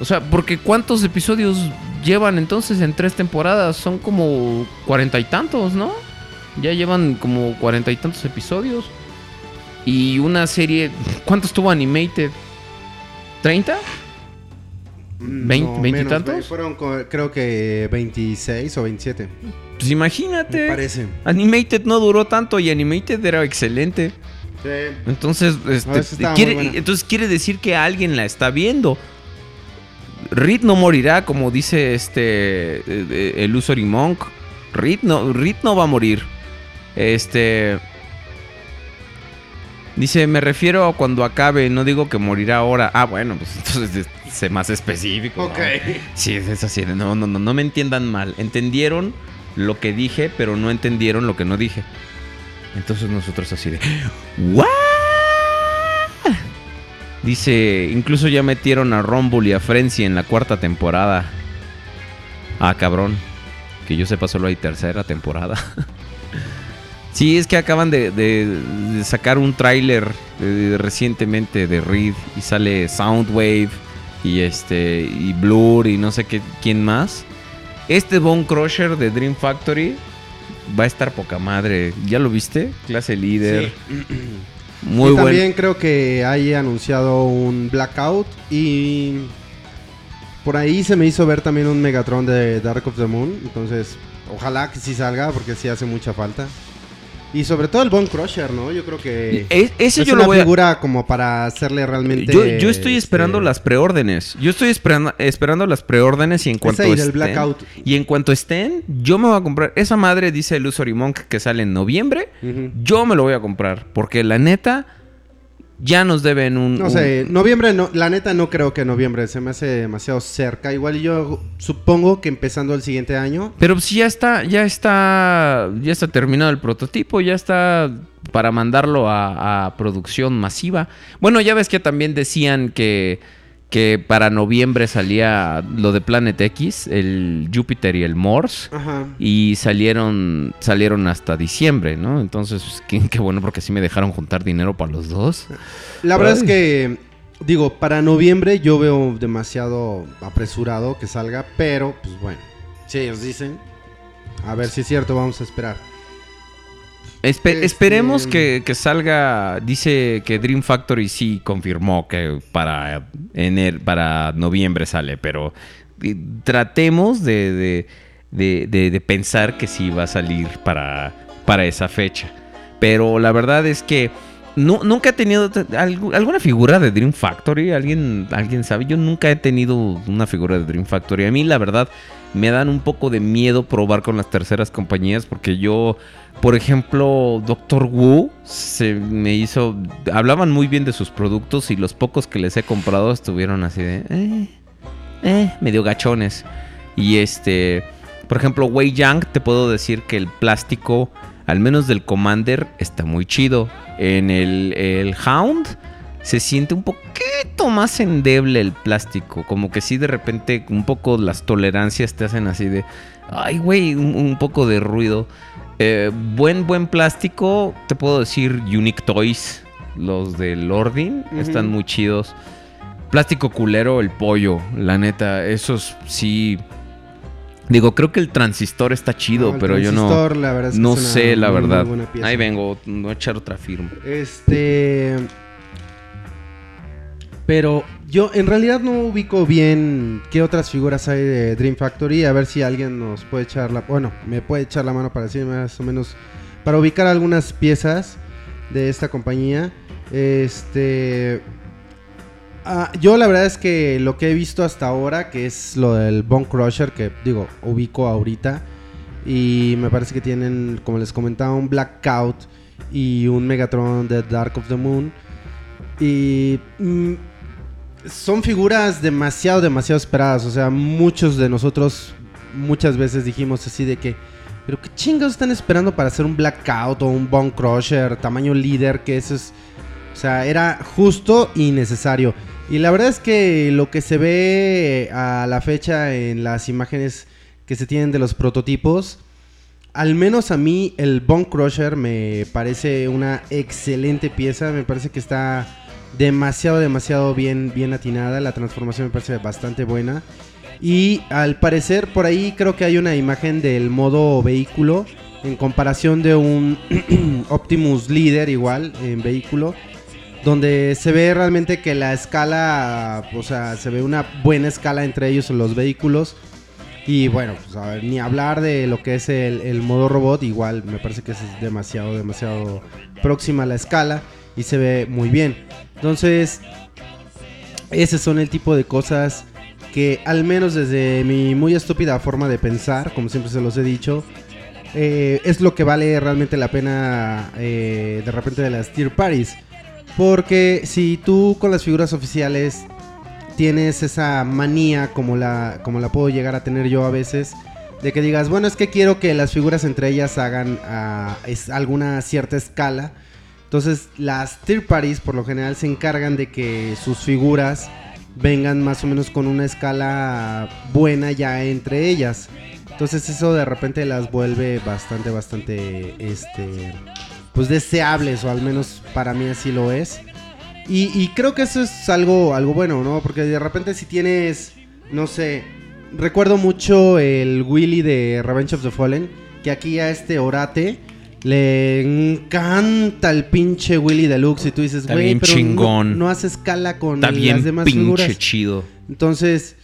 S1: O sea, porque ¿cuántos episodios llevan entonces en tres temporadas? Son como cuarenta y tantos, ¿no? Ya llevan como cuarenta y tantos episodios. Y una serie... ¿Cuántos tuvo Animated? ¿30? ¿Veinte-
S2: No,
S1: veinte y tantos?
S2: Fueron creo que 26 o 27.
S1: Pues imagínate.
S2: Me parece.
S1: Animated no duró tanto y Animated era excelente.
S2: Sí.
S1: Entonces, este,
S2: No,
S1: quiere, entonces quiere decir que alguien la está viendo. Reed no morirá, como dice este eh, eh, el Usory Monk. Reed no, Reed no va a morir. Este. Dice, me refiero a cuando acabe, no digo que morirá ahora. Ah, bueno, pues entonces es- sé más específico. ¿no?
S2: Ok.
S1: Sí, es así. No, no, no, no me entiendan mal. Entendieron lo que dije, pero no entendieron lo que no dije. Entonces nosotros así de... ¿What? Dice, incluso ya metieron a Rumble y a Frenzy en la cuarta temporada. Ah, cabrón. Que yo sepa, solo hay tercera temporada. sí, es que acaban de, de- de sacar un tráiler eh, recientemente de Reed y sale Soundwave y este y Blur y no sé qué quién más. Este Bone Crusher de Dream Factory va a estar poca madre. ¿Ya lo viste? Clase líder. Muy
S2: y
S1: bueno.
S2: también creo que hay anunciado un Blackout y por ahí se me hizo ver también un Megatron de Dark of the Moon. Entonces, ojalá que sí salga porque sí hace mucha falta. Y sobre todo el Bone Crusher, ¿no? Yo creo que
S1: E- ese
S2: es
S1: yo
S2: una
S1: lo voy a-
S2: figura como para hacerle realmente...
S1: Yo, yo estoy esperando
S2: este,
S1: las preórdenes. Yo estoy esperando, esperando las preórdenes y en cuanto estén,
S2: Blackout.
S1: y en cuanto estén, yo me voy a comprar esa madre dice el Usory Monk que sale en noviembre. Yo me lo voy a comprar porque la neta ya nos deben un
S2: No
S1: un-
S2: sé, noviembre, no, la neta no creo que noviembre se me hace demasiado cerca. Igual yo supongo que empezando el siguiente año.
S1: Pero si ya está, ya está, ya está terminado el prototipo, ya está para mandarlo a, a producción masiva. Bueno, ya ves que también decían que, que para noviembre salía lo de Planet X, el Júpiter y el Morse.
S2: Ajá.
S1: Y salieron, salieron hasta diciembre, ¿no? Entonces, pues, qué, qué bueno porque así me dejaron juntar dinero para los dos.
S2: La verdad es que, digo, para noviembre yo veo demasiado apresurado que salga, pero pues bueno, si ellos dicen, a ver si es cierto, vamos a esperar.
S1: Espe-
S2: Este-
S1: Esperemos que, que salga. Dice que Dream Factory sí confirmó que para ener, para noviembre sale, pero eh, tratemos de, de- de- pensar que sí va a salir para, para esa fecha. Pero la verdad es que nu- nunca he tenido alguna figura de Dream Factory. ¿Alguien, ¿Alguien sabe? Yo nunca he tenido una figura de Dream Factory. A mí, la verdad, me dan un poco de miedo probar con las terceras compañías porque yo, por ejemplo, Doctor Wu se me hizo... Hablaban muy bien de sus productos y los pocos que les he comprado estuvieron así de... Eh, eh, medio gachones. Y este... Por ejemplo, Wei Yang, te puedo decir que el plástico, al menos del Commander, está muy chido. En el, el Hound se siente un poquito más endeble el plástico. Como que sí, de repente, un poco las tolerancias te hacen así de. Ay, güey, un, un poco de ruido. Eh, buen, buen plástico, te puedo decir Unique Toys. Los del Ordin están muy chidos. Plástico culero, el pollo, la neta, esos sí. Digo, creo que el transistor está chido,
S2: No,
S1: pero yo no.
S2: transistor, la verdad es que
S1: no sé, la
S2: muy,
S1: verdad. Ahí vengo, voy a echar otra firma.
S2: Este. Pero yo en realidad no ubico bien qué otras figuras hay de Dream Factory. A ver si alguien nos puede echar la. Bueno, me puede echar la mano para decirme más o menos. Para ubicar algunas piezas de esta compañía. Este. ah, yo la verdad es que lo que he visto hasta ahora, que es lo del Bone Crusher, que digo, ubico ahorita. Y me parece que tienen, como les comentaba, un Blackout y un Megatron de Dark of the Moon. Y mm, son figuras demasiado, demasiado esperadas. O sea, muchos de nosotros muchas veces dijimos así de que, pero qué chingados están esperando para hacer un Blackout o un Bone Crusher, tamaño líder, que eso es... O sea, era justo y necesario. Y la verdad es que lo que se ve a la fecha en las imágenes que se tienen de los prototipos, al menos a mí el Bone Crusher me parece una excelente pieza. Me parece que está demasiado, demasiado bien, bien atinada. La transformación me parece bastante buena. Y al parecer por ahí creo que hay una imagen del modo vehículo en comparación de un Optimus Leader igual en vehículo. Donde se ve realmente que la escala, o sea, se ve una buena escala entre ellos en los vehículos. Y bueno, pues ni hablar de lo que es el, el modo robot, igual me parece que es demasiado, demasiado próxima a la escala y se ve muy bien. Entonces, ese son el tipo de cosas que al menos desde mi muy estúpida forma de pensar, como siempre se los he dicho, eh, es lo que vale realmente la pena eh, de repente de las tier parties. Porque si tú con las figuras oficiales tienes esa manía como la, como la puedo llegar a tener yo a veces, de que digas, bueno, es que quiero que las figuras entre ellas hagan ah, es, alguna cierta escala. Entonces las tier parties por lo general se encargan de que sus figuras vengan más o menos con una escala buena ya entre ellas. Entonces eso de repente las vuelve bastante, bastante, este, pues deseables o al menos para mí así lo es. Y, y creo que eso es algo, algo bueno, ¿no? Porque de repente si tienes, no sé, recuerdo mucho el Willy de Revenge of the Fallen, que aquí a este Orate le encanta el pinche Willy Deluxe y tú dices,
S1: Está
S2: güey,
S1: bien
S2: pero no-
S1: chingón.
S2: No, hace escala con
S1: Está
S2: las
S1: bien
S2: demás
S1: pinche
S2: figuras.
S1: chido.
S2: Entonces,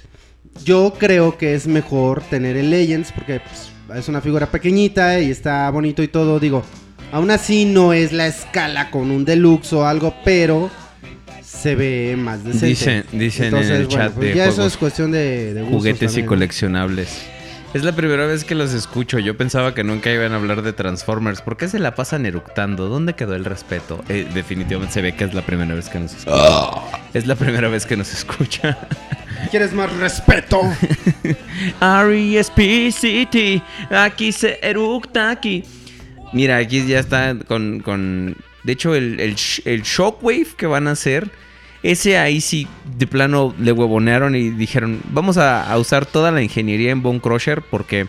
S2: yo creo que es mejor tener el Legends porque pues, es una figura pequeñita y está bonito y todo. Digo, aún así no es la escala con un deluxe o algo, pero se ve más decente.
S1: Dicen, dicen en el chat
S2: pues
S1: de
S2: ya eso es cuestión de, de gustos
S1: juguetes y coleccionables. Es la primera vez que los escucho. Yo pensaba que nunca iban a hablar de Transformers. ¿Por qué se la pasan eructando? ¿Dónde quedó el respeto? Eh, definitivamente se ve que es la primera vez que nos escucha. Es la primera vez que nos escucha.
S2: ¿Quieres más respeto?
S1: R.E.S.P. Aquí se eructa aquí. Mira, aquí ya está con... con- de hecho, el, el, sh- el Shockwave que van a hacer... Ese ahí sí, de plano, le huevonearon y dijeron... Vamos a, usar toda la ingeniería en Bone Crusher porque...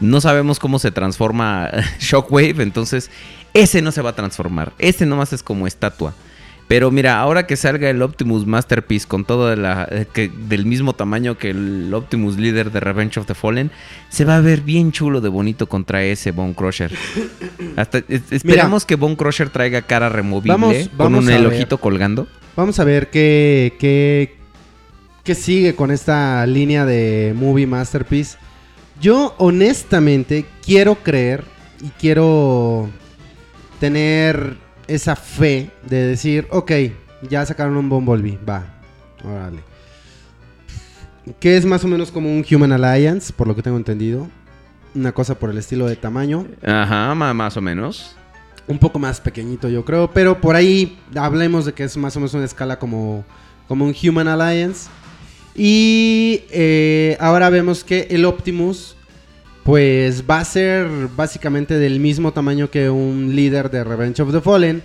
S1: No sabemos cómo se transforma Shockwave, entonces ese no se va a transformar. Ese nomás es como estatua. Pero mira, ahora que salga el Optimus Masterpiece con todo de la, eh, que- del mismo tamaño que el Optimus Leader de Revenge of the Fallen, se va a ver bien chulo de bonito contra ese Bone Crusher. Hasta, es- esperamos que Bone Crusher traiga cara removible
S2: Vamos-
S1: con un
S2: a
S1: el
S2: ver.
S1: ojito colgando.
S2: Vamos a ver qué, qué, qué sigue con esta línea de Movie Masterpiece. Yo honestamente quiero creer y quiero tener esa fe de decir, ok, ya sacaron un Bumblebee, va, órale. Que es más o menos como un Human Alliance, por lo que tengo entendido. Una cosa por el estilo de tamaño.
S1: Ajá, más o menos.
S2: Un poco más pequeñito, yo creo. Pero por ahí hablemos de que es más o menos una escala como, como un Human Alliance. Y eh, ahora vemos que el Optimus pues va a ser básicamente del mismo tamaño que un líder de Revenge of the Fallen,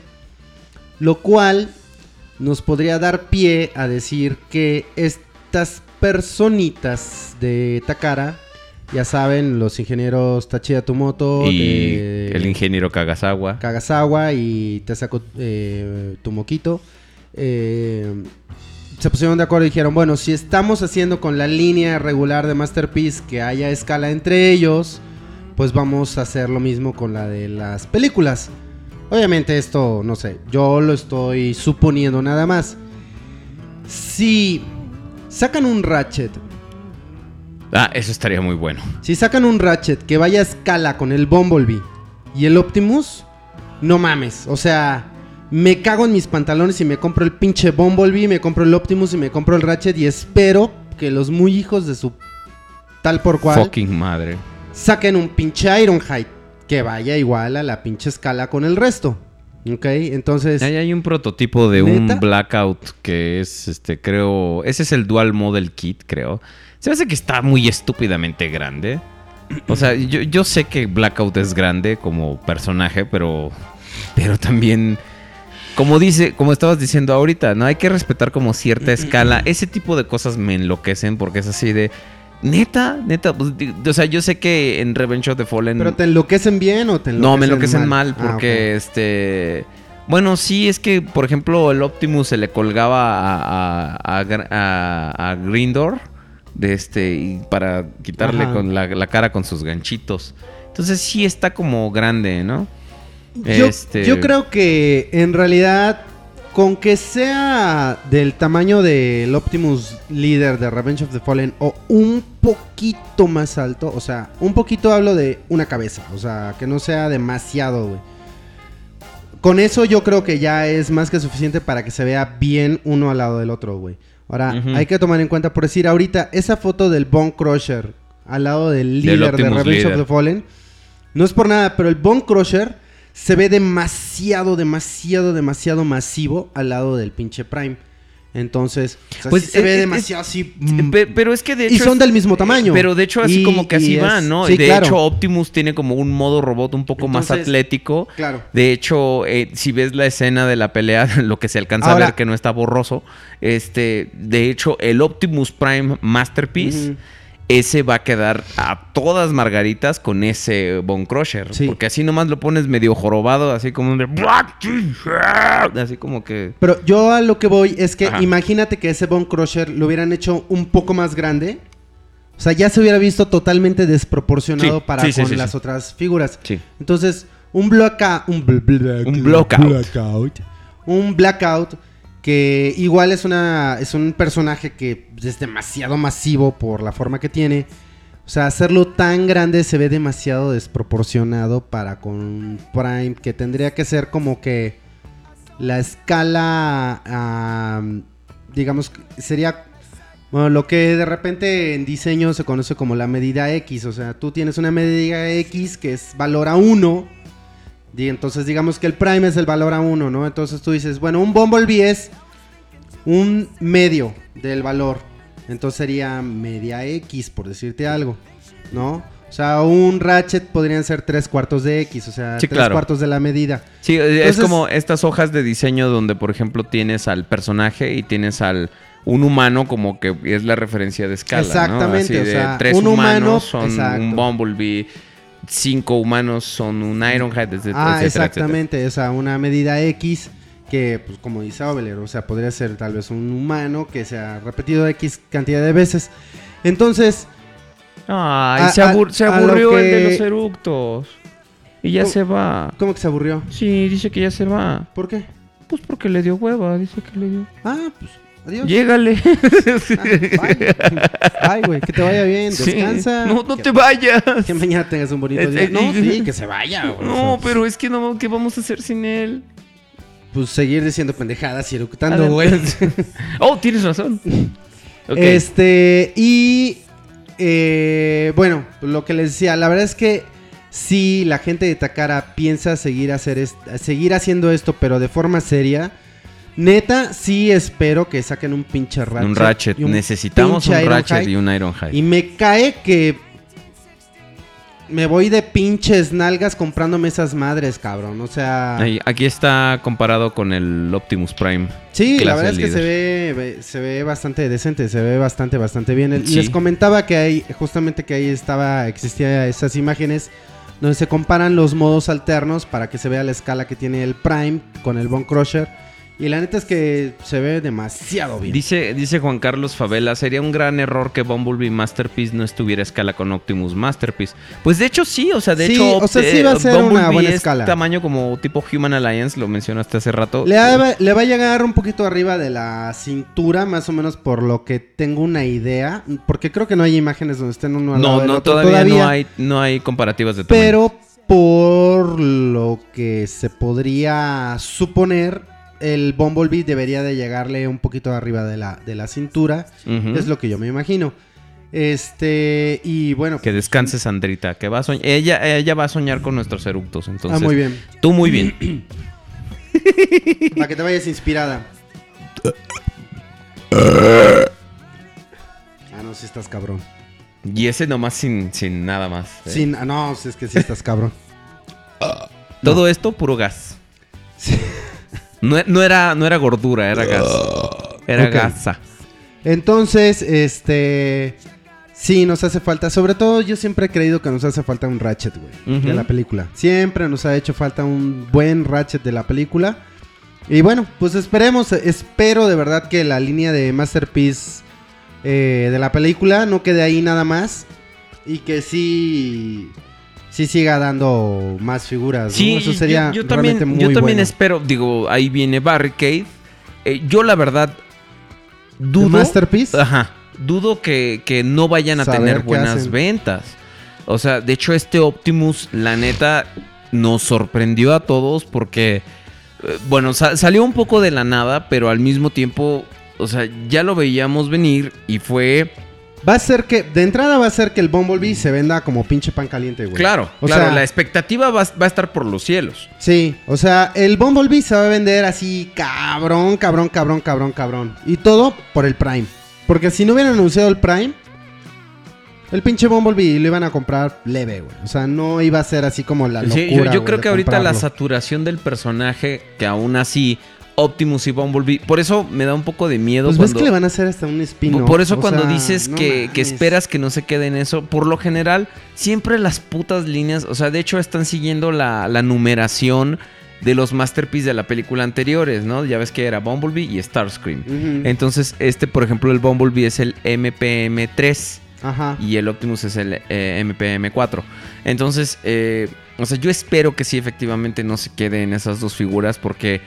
S2: lo cual nos podría dar pie a decir que estas personitas de Takara, ya saben, los ingenieros Tachida Tumoto,
S1: Y
S2: de-
S1: el ingeniero Kagasawa.
S2: Kagasawa y Tesako eh, Tumoquito eh, se pusieron de acuerdo y dijeron, bueno, si estamos haciendo con la línea regular de Masterpiece que haya escala entre ellos, pues vamos a hacer lo mismo con la de las películas. Obviamente esto, no sé, yo lo estoy suponiendo nada más. Si sacan un Ratchet
S1: Ah, eso estaría muy bueno.
S2: si sacan un Ratchet que vaya a escala con el Bumblebee y el Optimus, no mames. O sea, me cago en mis pantalones y me compro el pinche Bumblebee, me compro el Optimus y me compro el Ratchet y espero que los muy hijos de su tal por cual
S1: Fucking madre.
S2: saquen un pinche Ironhide que vaya igual a la pinche escala con el resto. ¿Ok? Entonces...
S1: Ahí hay un prototipo de
S2: ¿Neta?
S1: un Blackout que es, este, creo... Ese es el Dual Model Kit, creo. Se hace que está muy estúpidamente grande. O sea, yo, yo sé que Blackout es grande como personaje, pero... Pero también... Como dice, como estabas diciendo ahorita, ¿no? Hay que respetar como cierta escala. Ese tipo de cosas me enloquecen porque es así de... Neta, neta, pues, o sea, yo sé que en Revenge of the Fallen...
S2: ¿Pero te enloquecen bien o te enloquecen
S1: No, me enloquecen mal,
S2: Ah,
S1: porque este. Bueno, sí, es que, por ejemplo, el Optimus se le colgaba a, a, a Gr- a- a Grindor de este, y para quitarle
S2: Ajá.
S1: con la, la cara con sus ganchitos. Entonces sí está como grande, ¿no?
S2: Yo,
S1: Este-
S2: yo creo que en realidad, con que sea del tamaño del Optimus líder de Revenge of the Fallen o un poquito más alto, o sea, un poquito hablo de una cabeza, o sea, que no sea demasiado, güey. Con eso yo creo que ya es más que suficiente para que se vea bien uno al lado del otro, güey. Ahora, hay que tomar en cuenta, por decir, ahorita, esa foto del Bone Crusher al lado del líder de Revenge of the Fallen, no es por nada, pero el Bone Crusher se ve demasiado, demasiado, demasiado masivo al lado del pinche Prime. Entonces, o sea,
S1: Pues,
S2: sí se
S1: eh,
S2: ve
S1: eh,
S2: demasiado así. mm,
S1: Pe- Pero es que de hecho.
S2: y son del mismo tamaño.
S1: Pero de hecho, así
S2: Y-
S1: como que así
S2: es-
S1: van, ¿no?
S2: sí,
S1: de
S2: claro.
S1: hecho, Optimus tiene como un modo robot un poco más atlético.
S2: Claro.
S1: De hecho, eh, si ves la escena de la pelea, lo que se alcanza
S2: Ahora-
S1: a ver que no está borroso, este, de hecho, el Optimus Prime Masterpiece. Ese va a quedar a todas margaritas con ese Bone Crusher.
S2: Sí.
S1: Porque así nomás lo pones medio jorobado, así como un de... Así como que...
S2: Pero yo a lo que voy es que
S1: Ajá.
S2: imagínate que ese Bone Crusher lo hubieran hecho un poco más grande. O sea, ya se hubiera visto totalmente desproporcionado
S1: Sí,
S2: para
S1: sí,
S2: con las otras figuras.
S1: Sí.
S2: Entonces, un blackout. Un, bl-
S1: Un
S2: blackout. Un blackout que igual es una es un personaje que es demasiado masivo por la forma que tiene. O sea, hacerlo tan grande se ve demasiado desproporcionado para con Prime que tendría que ser como que la escala, digamos, sería bueno, lo que de repente en diseño se conoce como la medida X. O sea, tú tienes una medida X que es valor a 1. Y entonces digamos que el Prime es el valor a 1, ¿no? Entonces tú dices, bueno, un Bumblebee es un medio del valor. Entonces sería media X, por decirte algo, ¿no? O sea, un Ratchet podrían ser tres cuartos de X, o sea,
S1: Sí,
S2: tres
S1: claro.
S2: cuartos de la medida.
S1: Sí, es como estas hojas de diseño donde, por ejemplo, tienes al personaje y tienes al un humano como que es la referencia de escala. ¿no?
S2: Exactamente, o sea,
S1: tres
S2: un humano,
S1: son
S2: exacto.
S1: un Bumblebee, cinco humanos son un Ironhide, etcétera,
S2: Ah,
S1: etcétera,
S2: exactamente, o sea, una medida X que, pues como dice Oveler, o sea, podría ser tal vez un humano que se ha repetido X cantidad de veces. Entonces.
S1: Ay,
S2: A-
S1: se, abur-
S2: a
S1: aburrió el de los eructos. Y ya se va.
S2: ¿cómo que se aburrió?
S1: Sí, dice que ya se va.
S2: ¿Por qué?
S1: Pues porque le dio hueva, dice que le dio.
S2: Ah, pues, adiós.
S1: Llégale.
S2: Ah. Ay, güey, que te vaya bien,
S1: Sí.
S2: descansa.
S1: No, no
S2: que,
S1: te vayas.
S2: que mañana tengas un bonito
S1: Eh,
S2: día.
S1: eh,
S2: No, sí, que se vaya. güey.
S1: No, pero es que no, ¿qué vamos a hacer sin él?
S2: Pues seguir diciendo pendejadas y eructando, güey.
S1: Oh, tienes razón. Ok.
S2: Este, y eh, bueno, lo que les decía, la verdad es que si la gente de Takara piensa seguir, hacer seguir haciendo esto, pero de forma seria, neta, sí espero que saquen un pinche Ratchet.
S1: un Ratchet. Necesitamos un Ratchet y un Ironhide.
S2: Y me cae que me voy de pinches nalgas comprándome esas madres, cabrón. O sea,
S1: Ahí- aquí está comparado con el Optimus Prime.
S2: sí, la verdad es que se ve, ve- se ve bastante decente, se ve bastante, bastante bien. El-
S1: Sí.
S2: Les comentaba que ahí, justamente que ahí estaba, existía esas imágenes donde se comparan los modos alternos para que se vea la escala que tiene el Prime con el Bone Crusher. Y la neta es que se ve demasiado bien.
S1: Dice, dice Juan Carlos Favela, sería un gran error que Bumblebee Masterpiece no estuviera a escala con Optimus Masterpiece. Pues de hecho sí, o sea, de
S2: Sí,
S1: hecho
S2: o sea, sí va a ser una
S1: Bumblebee
S2: buena
S1: es
S2: escala.
S1: tamaño como tipo Human Alliance, lo mencionaste hace rato.
S2: Le, va- le va a llegar un poquito arriba de la cintura, más o menos por lo que tengo una idea. Porque creo que no hay imágenes donde estén uno al lado
S1: no,
S2: del
S1: no,
S2: otro
S1: todavía, no hay no hay comparativas de tamaño.
S2: Pero por lo que se podría suponer, el Bumblebee debería de llegarle un poquito arriba de la, de la cintura. Es lo que yo me imagino. Este, y bueno.
S1: Que descanse Sandrita, que va a soñar, ella, ella va a soñar con nuestros eructos, entonces.
S2: ah, muy bien.
S1: Tú muy bien.
S2: Para que te vayas inspirada. Ah, no, si estás cabrón.
S1: y ese nomás sin, sin nada más. eh.
S2: Sin, ah, no, si es que sí estás cabrón.
S1: Todo esto puro gas. No, no era, no era gordura, era gas. Era
S2: Ok.
S1: gasa.
S2: Entonces, este. Sí, nos hace falta. Sobre todo, yo siempre he creído que nos hace falta un Ratchet, güey. De la película. Siempre nos ha hecho falta un buen Ratchet de la película. Y bueno, pues esperemos. Espero de verdad que la línea de Masterpiece eh, de la película no quede ahí nada más. Y que sí. Sí siga dando más figuras. ¿no?
S1: Sí,
S2: Eso sería
S1: yo, yo también, yo también
S2: bueno.
S1: espero, digo, ahí viene Barricade. Eh, yo la verdad
S2: ¿De
S1: dudo,
S2: Masterpiece?
S1: ajá, dudo que, que no vayan a
S2: Saber
S1: tener buenas
S2: hacen.
S1: ventas. O sea, de hecho este Optimus, la neta, nos sorprendió a todos porque, eh, bueno, sa- salió un poco de la nada, pero al mismo tiempo, o sea, ya lo veíamos venir y fue...
S2: Va a ser que, de entrada va a ser que el Bumblebee se venda como pinche pan caliente, güey.
S1: Claro,
S2: O
S1: claro,
S2: sea-
S1: la expectativa va, va a estar por los cielos.
S2: Sí, o sea, el Bumblebee se va a vender así cabrón, cabrón, cabrón, cabrón, cabrón. Y todo por el Prime. Porque si no hubieran anunciado el Prime, el pinche Bumblebee lo iban a comprar leve, güey. O sea, no iba a ser así como la locura.
S1: Sí, yo, yo creo que ahorita la saturación del personaje, que aún así Optimus y Bumblebee, por eso me da un poco de miedo
S2: Pues ves que le van a hacer hasta un spin
S1: por eso
S2: o
S1: cuando
S2: sea,
S1: dices
S2: no
S1: que, esperas que no se quede en eso, por lo general, siempre las putas líneas, o sea, de hecho están siguiendo la, la numeración de los masterpieces de la película anteriores, ¿no? Ya ves que era Bumblebee y Starscream. Entonces, este, por ejemplo, el Bumblebee es el MPM3
S2: Ajá.
S1: y el Optimus es el eh, MPM4. Entonces, eh, o sea, yo espero que sí efectivamente no se quede en esas dos figuras porque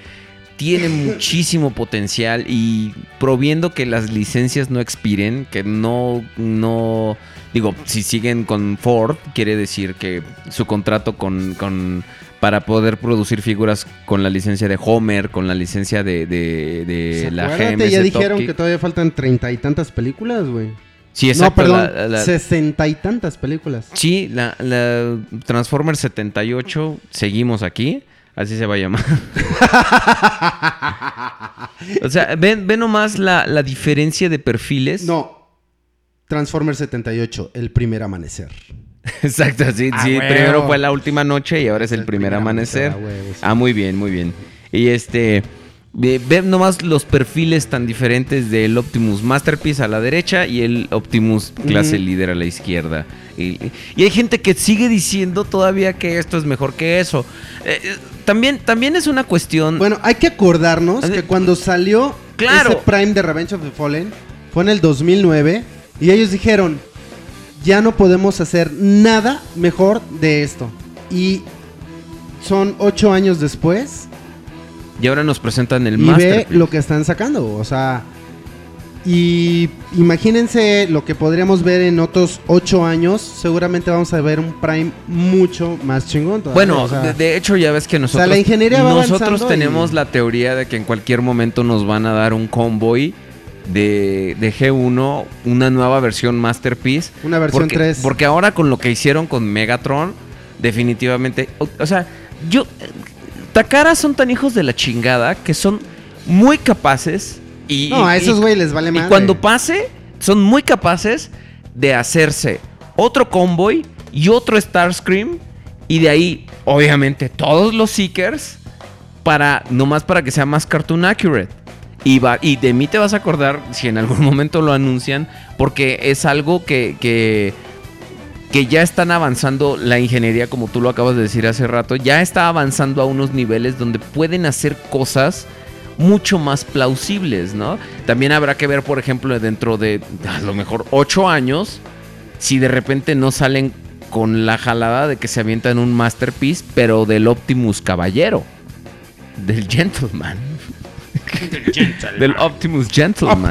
S1: tiene muchísimo potencial y proviendo que las licencias no expiren, que no, no, digo, si siguen con Ford, quiere decir que su contrato con, con para poder producir figuras con la licencia de Homer, con la licencia de, de, de la GMC
S2: ya dijeron que todavía faltan treinta y tantas películas, güey.
S1: Sí, exacto.
S2: no, perdón, sesenta y tantas películas.
S1: Sí, la, la Transformers 78, seguimos aquí. Así se va a llamar. o sea, ven, ven nomás la, la diferencia de perfiles.
S2: No. Transformers 78, el primer amanecer.
S1: Exacto, sí.
S2: Ah,
S1: sí
S2: huevo.
S1: primero fue la última noche y ahora es el, primer, amanecer.
S2: ah, huevo, sí.
S1: Ah, muy bien, muy bien. Y este. ve- Ven nomás los perfiles tan diferentes del Optimus Masterpiece a la derecha y el Optimus clase líder a la izquierda. Y, y hay gente que sigue diciendo todavía que esto es mejor que eso. Eh, también, también es una cuestión.
S2: Bueno, hay que acordarnos que cuando salió
S1: Claro.
S2: ese Prime de Revenge of the Fallen fue en el 2009 y ellos dijeron, ya no podemos hacer nada mejor de esto. Y son ocho años después
S1: y ahora nos presentan el
S2: y ve lo que están sacando, o sea... Y imagínense lo que podríamos ver en otros ocho años. Seguramente vamos a ver un Prime mucho más chingón. todavía,
S1: Bueno,
S2: o sea,
S1: de, de hecho ya ves que nosotros,
S2: la ingeniería va
S1: nosotros
S2: avanzando
S1: tenemos
S2: y-
S1: la teoría de que en cualquier momento nos van a dar un convoy de, de G1, una nueva versión Masterpiece.
S2: Una versión
S1: porque,
S2: 3.
S1: Porque ahora con lo que hicieron con Megatron, definitivamente, o, o sea, yo... Takara son tan hijos de la chingada que son muy capaces y...
S2: no, a
S1: y-
S2: esos güey les vale
S1: y
S2: más.
S1: cuando pase, son muy capaces de hacerse otro convoy y otro Starscream. Y de ahí, obviamente, todos los Seekers. Para, nomás para que sea más cartoon accurate. Y, va, y de mí te vas a acordar si en algún momento lo anuncian. Porque es algo que, que, que ya están avanzando la ingeniería, como tú lo acabas de decir hace rato. Ya está avanzando a unos niveles donde pueden hacer cosas mucho más plausibles, ¿no? También habrá que ver, por ejemplo, dentro de a lo mejor ocho años, si de repente no salen con la jalada de que se avientan un masterpiece, pero del Optimus Caballero, del Gentleman. del Optimus Gentleman.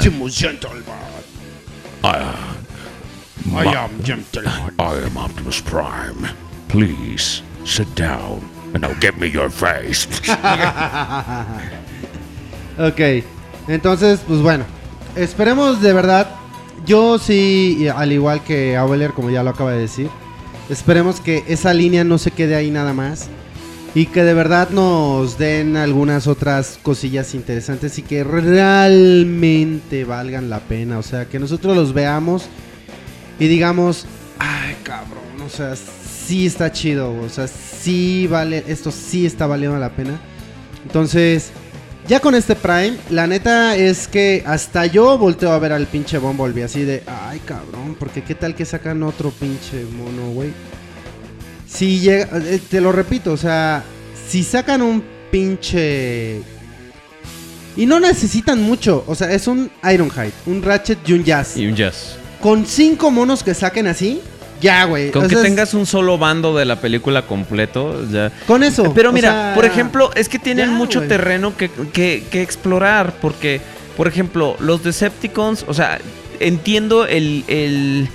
S3: I am gentleman. I am Optimus Prime. Please sit down and now give me your face.
S2: Ok, entonces, pues bueno, esperemos de verdad. Yo sí, al igual que Aueler, como ya lo acaba de decir, esperemos que esa línea no se quede ahí nada más. Y que de verdad nos den algunas otras cosillas interesantes y que realmente valgan la pena. O sea, que nosotros los veamos y digamos, ay cabrón, o sea, sí está chido, o sea, sí vale, esto sí está valiendo la pena. Entonces, ya con este Prime, la neta es que hasta yo volteo a ver al pinche Bumblebee así de, ay cabrón, porque qué tal que sacan otro pinche mono, güey. Si llega, eh, te lo repito, o sea, si sacan un pinche... Y no necesitan mucho, o sea, es un Ironhide, un Ratchet y un Jazz.
S1: Y un jazz.
S2: Con cinco monos que saquen así, ya, güey.
S1: Con
S2: O
S1: que
S2: sea,
S1: tengas un solo bando de la película completo, ya.
S2: Con eso.
S1: Pero mira,
S2: sea,
S1: por ejemplo, es que tienen
S2: ya,
S1: mucho terreno que, que- que explorar. Porque, por ejemplo, los Decepticons, o sea, entiendo el, el,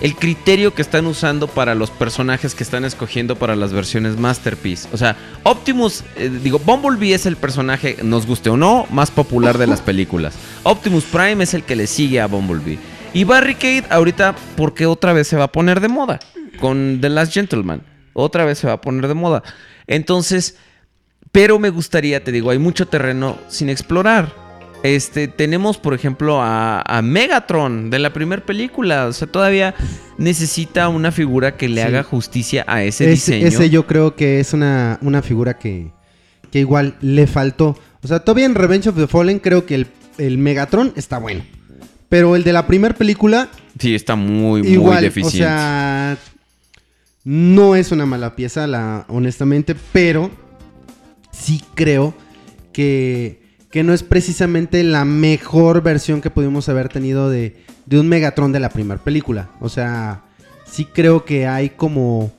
S1: el criterio que están usando para los personajes que están escogiendo para las versiones Masterpiece. O sea, Optimus, eh, digo, Bumblebee es el personaje, nos guste o no, más popular de las películas. Optimus Prime es el que le sigue a Bumblebee. Y Barricade, ahorita, porque otra vez se va a poner de moda con The Last Gentleman. Otra vez se va a poner de moda. Entonces, pero me gustaría, te digo, hay mucho terreno sin explorar. Este, tenemos, por ejemplo, a, a Megatron de la primera película. O sea, todavía necesita una figura que le
S2: Sí.
S1: haga justicia a ese,
S2: ese,
S1: diseño.
S2: ese yo creo que es una, una figura que, que igual le faltó. O sea, todavía en Revenge of the Fallen creo que el, el Megatron está bueno. Pero el de la primera película,
S1: Sí, está muy, muy deficiente.
S2: o sea, no es una mala pieza, la, honestamente, pero sí creo que, que no es precisamente la mejor versión que pudimos haber tenido de, de un Megatron de la primera película. O sea, sí creo que hay como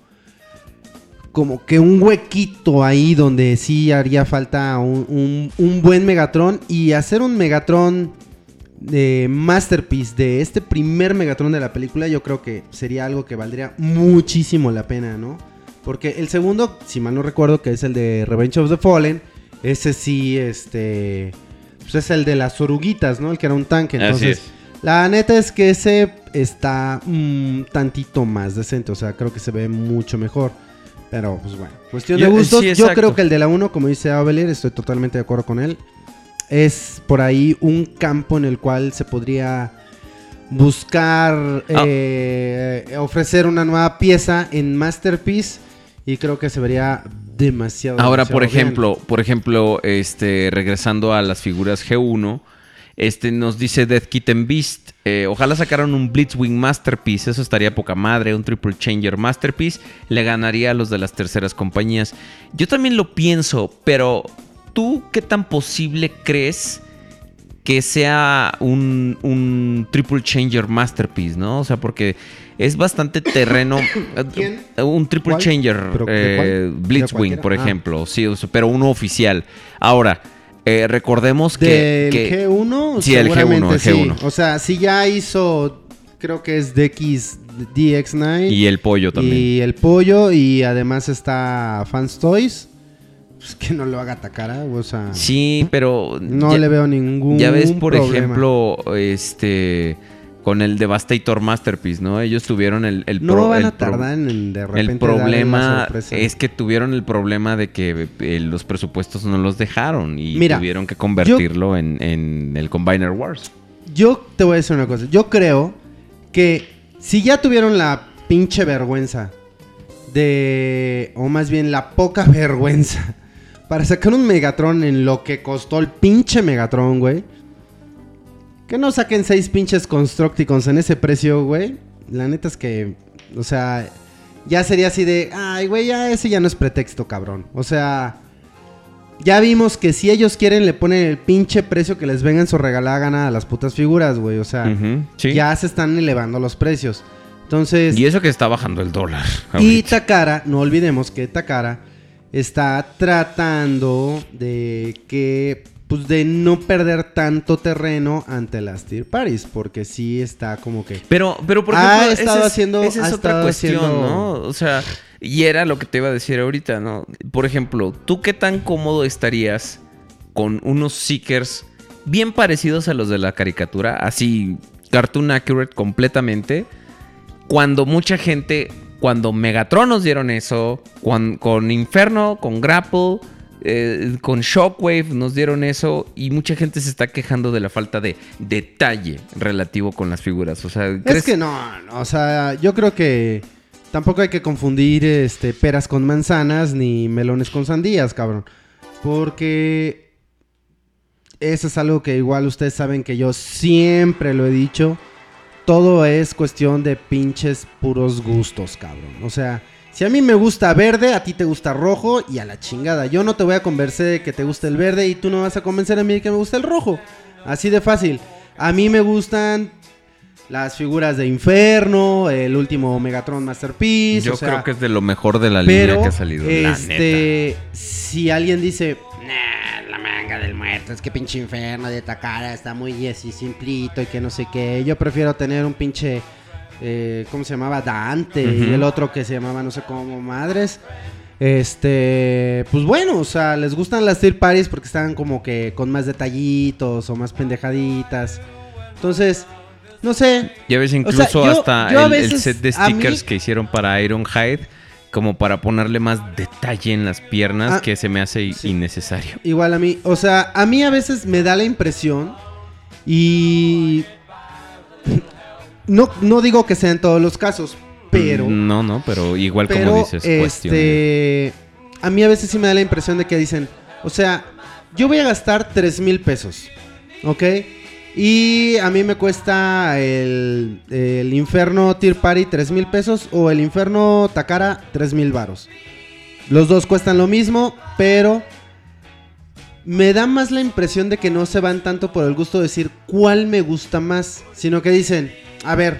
S2: como que un huequito ahí donde sí haría falta un, un- un buen Megatron y hacer un Megatron de Masterpiece de este primer Megatron de la película yo creo que sería algo que valdría muchísimo la pena, ¿no? Porque el segundo, si mal no recuerdo, que es el de Revenge of the Fallen, ese sí, este, pues es el de las oruguitas, ¿no? El que era un tanque,
S1: Así
S2: entonces...
S1: es.
S2: La neta es que ese está un tantito más decente, o sea, creo que se ve mucho mejor. Pero, pues bueno, cuestión de gustos.
S1: sí,
S2: Yo creo que el de la 1, como dice Abelir, estoy totalmente de acuerdo con él. Es por ahí un campo en el cual se podría buscar
S1: Ah.
S2: eh, ofrecer una nueva pieza en Masterpiece y creo que se vería demasiado.
S1: Ahora,
S2: demasiado
S1: por
S2: bien.
S1: ejemplo, por ejemplo, este, regresando a las figuras G1, este nos dice Death Kitten Beast. eh, ojalá sacaran un Blitzwing Masterpiece. Eso estaría poca madre. Un Triple Changer Masterpiece. Le ganaría a los de las terceras compañías. Yo también lo pienso, pero ¿tú qué tan posible crees que sea un, un Triple Changer Masterpiece, ¿no? O sea, porque es bastante terreno.
S2: ¿Quién?
S1: Un Triple
S2: ¿Cuál?
S1: Changer.
S2: ¿Pero de
S1: eh, Blitzwing, por
S2: Ah.
S1: ejemplo. Sí, pero uno oficial. Ahora, eh, recordemos que.
S2: Del
S1: que-
S2: G1,
S1: Sí, el G1,
S2: seguramente
S1: el
S2: sí.
S1: G1.
S2: O sea, si ya hizo, creo que es DX, DX9.
S1: Y el pollo también.
S2: Y el pollo, y además está Fans Toys. Pues que no lo haga Takara, o sea.
S1: Sí, pero.
S2: No
S1: ya-
S2: le veo ningún
S1: Ya ves, por
S2: problema.
S1: ejemplo, este. Con el Devastator Masterpiece, ¿no? Ellos tuvieron el. el
S2: No
S1: pro-
S2: van
S1: el
S2: a
S1: pro-
S2: tardar en de repente
S1: El problema es que tuvieron el problema de que eh, los presupuestos no los dejaron y
S2: Mira,
S1: tuvieron que convertirlo en, en el Combiner Wars.
S2: Yo te voy a decir una cosa. Yo creo que si ya tuvieron la pinche vergüenza de, o más bien la poca vergüenza para sacar un Megatron en lo que costó el pinche Megatron, güey. Que no saquen seis pinches Constructicons en ese precio, güey. La neta es que, o sea, ya sería así de, ay, güey, ya ese ya no es pretexto, cabrón. O sea, ya vimos que si ellos quieren le ponen el pinche precio que les venga en su regalada gana a las putas figuras, güey. O sea,
S1: sí.
S2: ya se están elevando los precios. Entonces,
S1: Y eso que está bajando el dólar.
S2: y. Takara, no olvidemos que Takara está tratando de que pues de no perder tanto terreno ante las tier parties, porque sí está como que
S1: Pero, pero por
S2: Ha
S1: ejemplo,
S2: estado
S1: esa es,
S2: haciendo-
S1: esa
S2: ha
S1: es otra
S2: estado
S1: cuestión,
S2: haciendo-
S1: ¿no? O sea, y era lo que te iba a decir ahorita, ¿no? Por ejemplo, ¿tú qué tan cómodo estarías con unos Seekers bien parecidos a los de la caricatura? Así, cartoon accurate completamente. Cuando mucha gente, cuando Megatron nos dieron eso, con Inferno, con Grapple, eh, con Shockwave nos dieron eso y mucha gente se está quejando de la falta de detalle relativo con las figuras. O sea,
S2: Es
S1: ¿crees
S2: que no, no, o sea, yo creo que tampoco hay que confundir este peras con manzanas ni melones con sandías, cabrón. Porque eso es algo que igual ustedes saben que yo siempre lo he dicho. Todo es cuestión de pinches puros gustos, cabrón. O sea, si a mí me gusta verde, a ti te gusta rojo y a la chingada. Yo no te voy a convencer de que te guste el verde y tú no vas a convencer a mí de que me gusta el rojo. Así de fácil. A mí me gustan las figuras de Inferno, el último Megatron Masterpiece.
S1: Yo
S2: o sea,
S1: creo que es de lo mejor de la línea que ha salido. la neta.
S2: este, si alguien dice, "Nah, la manga del muerto, es que pinche Inferno de Takara está muy así simplito y que no sé qué. Yo prefiero tener un pinche, eh, ¿cómo se llamaba? Dante y el otro que se llamaba no sé cómo madres. Este, pues bueno, o sea, les gustan las Tier Parties porque están como que con más detallitos o más pendejaditas. Entonces, no sé,
S1: Ya ves,
S2: sea,
S1: incluso
S2: yo-
S1: hasta
S2: yo
S1: el, set de
S2: mí-
S1: stickers que hicieron para Ironhide, como para ponerle más detalle en las piernas,
S2: Ah,
S1: que se me hace
S2: sí.
S1: innecesario.
S2: Igual a mí, o sea, a mí a veces me da la impresión y no, no digo que sea en todos los casos, pero,
S1: No, no, pero igual como dices, cuestión
S2: este, a mí a veces sí me da la impresión de que dicen, o sea, yo voy a gastar 3 mil pesos, ¿ok? Y a mí me cuesta el, el Inferno Tier Party 3 mil pesos o el Inferno Takara 3 mil varos. Los dos cuestan lo mismo, pero me da más la impresión de que no se van tanto por el gusto de decir cuál me gusta más, sino que dicen, a ver,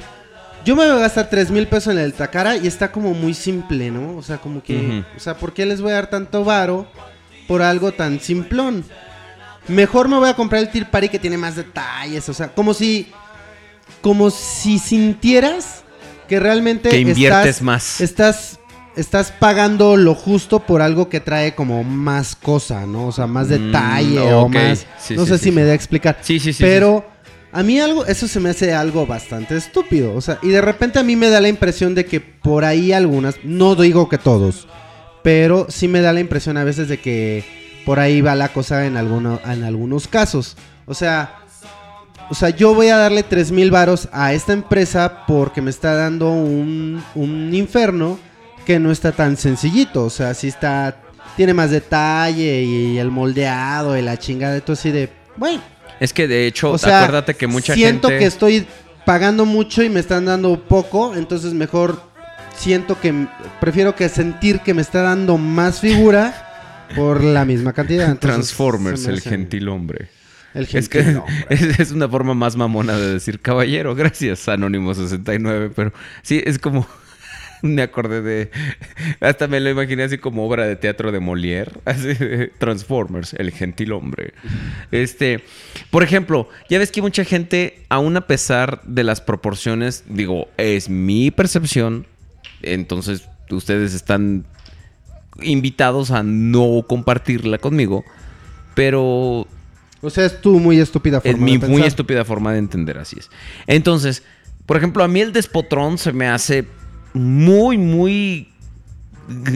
S2: yo me voy a gastar 3 mil pesos en el Takara y está como muy simple, ¿no? O sea, como que, o sea, ¿por qué les voy a dar tanto varo por algo tan simplón? Mejor me voy a comprar el Tir Party que tiene más detalles, o sea, como si, como si sintieras que realmente
S1: Que inviertes
S2: estás-
S1: más.
S2: estás estás pagando lo justo por algo que trae como más cosa, ¿no? O sea, más
S1: Mm,
S2: detalle o más.
S1: Sí,
S2: no
S1: sí,
S2: sé
S1: sí,
S2: si me da a explicar.
S1: Sí, sí, sí,
S2: Pero a mí algo, eso se me hace algo bastante estúpido. O sea, y de repente a mí me da la impresión de que por ahí algunas, no digo que todos, pero sí me da la impresión a veces de que por ahí va la cosa en, alguno, en algunos casos. O sea, o sea, yo voy a darle 3 mil varos a esta empresa porque me está dando un, un inferno que no está tan sencillito. O sea, sí está. Tiene más detalle y el moldeado y la chingada de todo así de. Bueno,
S1: Es que de hecho,
S2: o sea,
S1: acuérdate que mucha
S2: siento
S1: gente...
S2: que estoy pagando mucho y me están dando poco, entonces mejor siento que prefiero que sentir que me está dando más figura por la misma cantidad. Entonces,
S1: Transformers, el gentil hombre.
S2: El
S1: Es que
S2: hombre.
S1: es, es una forma más mamona de decir caballero, gracias, Anónimo69, pero sí, es como... Me acordé de... Hasta me lo imaginé así como obra de teatro de Molière. Así de Transformers, el gentil hombre. Este... Por ejemplo, ya ves que mucha gente, aún a pesar de las proporciones, digo, es mi percepción, entonces ustedes están invitados a no compartirla conmigo, pero
S2: O sea, es tu muy estúpida
S1: es
S2: forma
S1: mi
S2: de
S1: muy estúpida forma de entender, así es. Entonces, por ejemplo, a mí el despotrón se me hace muy, muy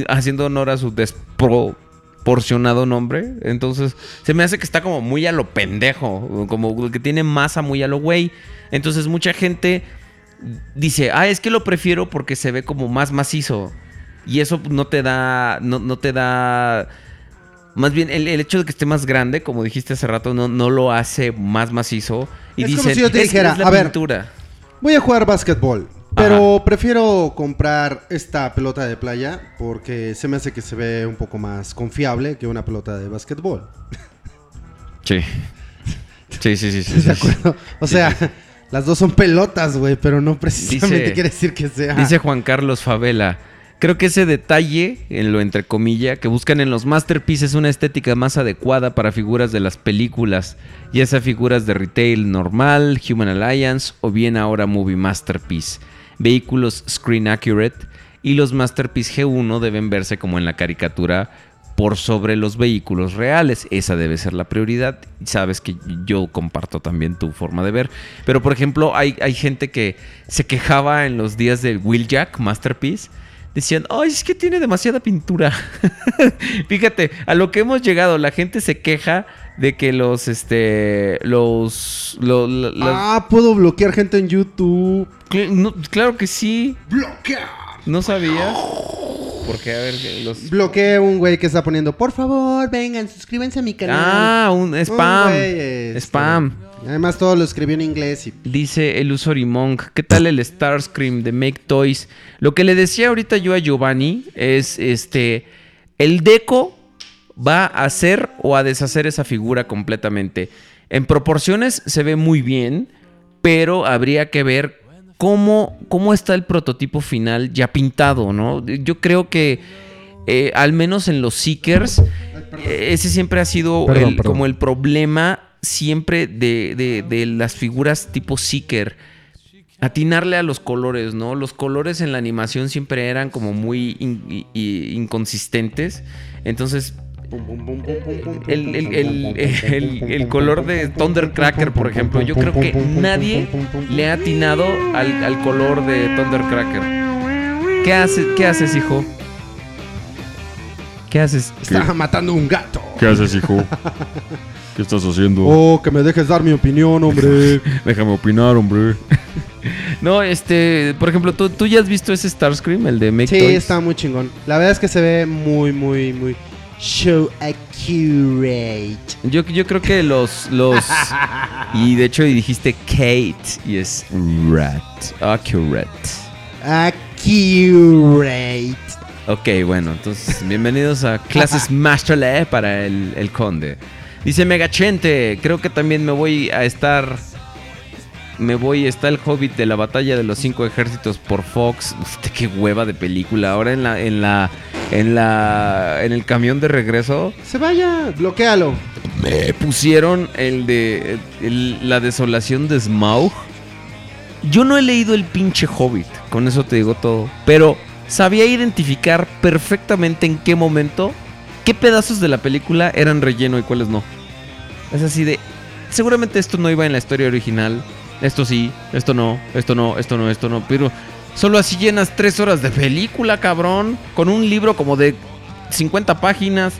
S1: haciendo honor a su desproporcionado nombre. Entonces, se me hace que está como muy a lo pendejo, como que tiene masa muy a lo güey. Entonces, mucha gente dice, ah, es que lo prefiero porque se ve como más macizo. Y eso no te da, no, no te da... Más bien, el, el hecho de que esté más grande, como dijiste hace rato, no, no lo hace más macizo. Y
S2: Es como si yo te
S1: "Es-
S2: dijera,
S1: es la
S2: a ver,
S1: pintura".
S2: Voy a jugar básquetbol. Pero prefiero comprar esta pelota de playa porque se me hace que se ve un poco más confiable que una pelota de básquetbol.
S1: Sí. Sí, sí, sí, sí.
S2: ¿De acuerdo? O sea, las dos son pelotas, güey, pero no precisamente
S1: Dice-
S2: quiere decir que sea.
S1: Dice Juan Carlos Favela. Creo que ese detalle, en lo entre comillas, que buscan en los masterpieces una estética más adecuada para figuras de las películas, ya sea figuras de retail normal, Human Alliance o bien ahora Movie Masterpiece, vehículos Screen Accurate y los Masterpiece G1 deben verse como en la caricatura por sobre los vehículos reales. Esa debe ser la prioridad. Sabes que yo comparto también tu forma de ver. Pero por ejemplo, hay, hay gente que se quejaba en los días del Wheeljack Masterpiece. Decían, ay, es que tiene demasiada pintura. Fíjate, a lo que hemos llegado, la gente se queja de que los, este, los, lo- lo- las-
S2: Ah, puedo bloquear gente en YouTube.
S1: Cl- no, claro que sí.
S2: Bloquear.
S1: ¿No sabías? Porque, a ver, los...
S2: Bloqueé un güey que está poniendo, por favor, vengan, suscríbanse a mi canal.
S1: Ah, un spam.
S2: güey, este,
S1: Spam.
S2: Además, todo lo escribió en inglés y
S1: Dice el Monk, ¿qué tal el Starscream de Make Toys? Lo que le decía ahorita yo a Giovanni es, este, el deco va a hacer o a deshacer esa figura completamente. En proporciones se ve muy bien, pero habría que ver cómo, cómo está el prototipo final ya pintado, ¿no? Yo creo que eh, al menos en los Seekers, eh, ese siempre ha sido
S2: Perdón,
S1: el-
S2: perdón.
S1: como el problema siempre de, de- de las figuras tipo Seeker. Atinarle a los colores, ¿no? Los colores en la animación siempre eran como muy in- inconsistentes. Entonces, el, el- el- el- el color de Thundercracker, por ejemplo, yo creo que nadie le ha atinado al, al color de Thundercracker. ¿Qué, hace, ¿Qué haces, hijo? ¿Qué haces?
S2: estaba matando un gato.
S3: ¿Qué haces, hijo? ¿Qué estás haciendo?
S2: Oh, que me dejes dar mi opinión, hombre.
S3: Déjame opinar, hombre.
S1: No, este, por ejemplo, ¿tú, tú ya has visto ese Starscream, el de Make
S2: sí,
S1: Toys?
S2: está muy chingón. La verdad es que se ve muy, muy, muy show accurate.
S1: Yo, yo creo que los, los... y de hecho dijiste Kate y es Rat. Accurate.
S2: Accurate.
S1: Ok, bueno, entonces bienvenidos a clases Masterle para el, el conde. Dice Megachente, creo que también me voy a estar... Me voy, está el Hobbit de la batalla de los cinco ejércitos por Fox. Uf, qué hueva de película. Ahora en la, en la, en la, en el camión de regreso
S2: Se vaya, bloquealo.
S1: me pusieron el de el- la desolación de Smaug. Yo no he leído el pinche Hobbit, con eso te digo todo. Pero sabía identificar perfectamente en qué momento, qué pedazos de la película eran relleno y cuáles no. Es así de, seguramente esto no iba en la historia original. Esto sí, esto no, esto no, esto no, esto no. Pero solo así llenas tres horas de película, cabrón. Con un libro como de 50 páginas.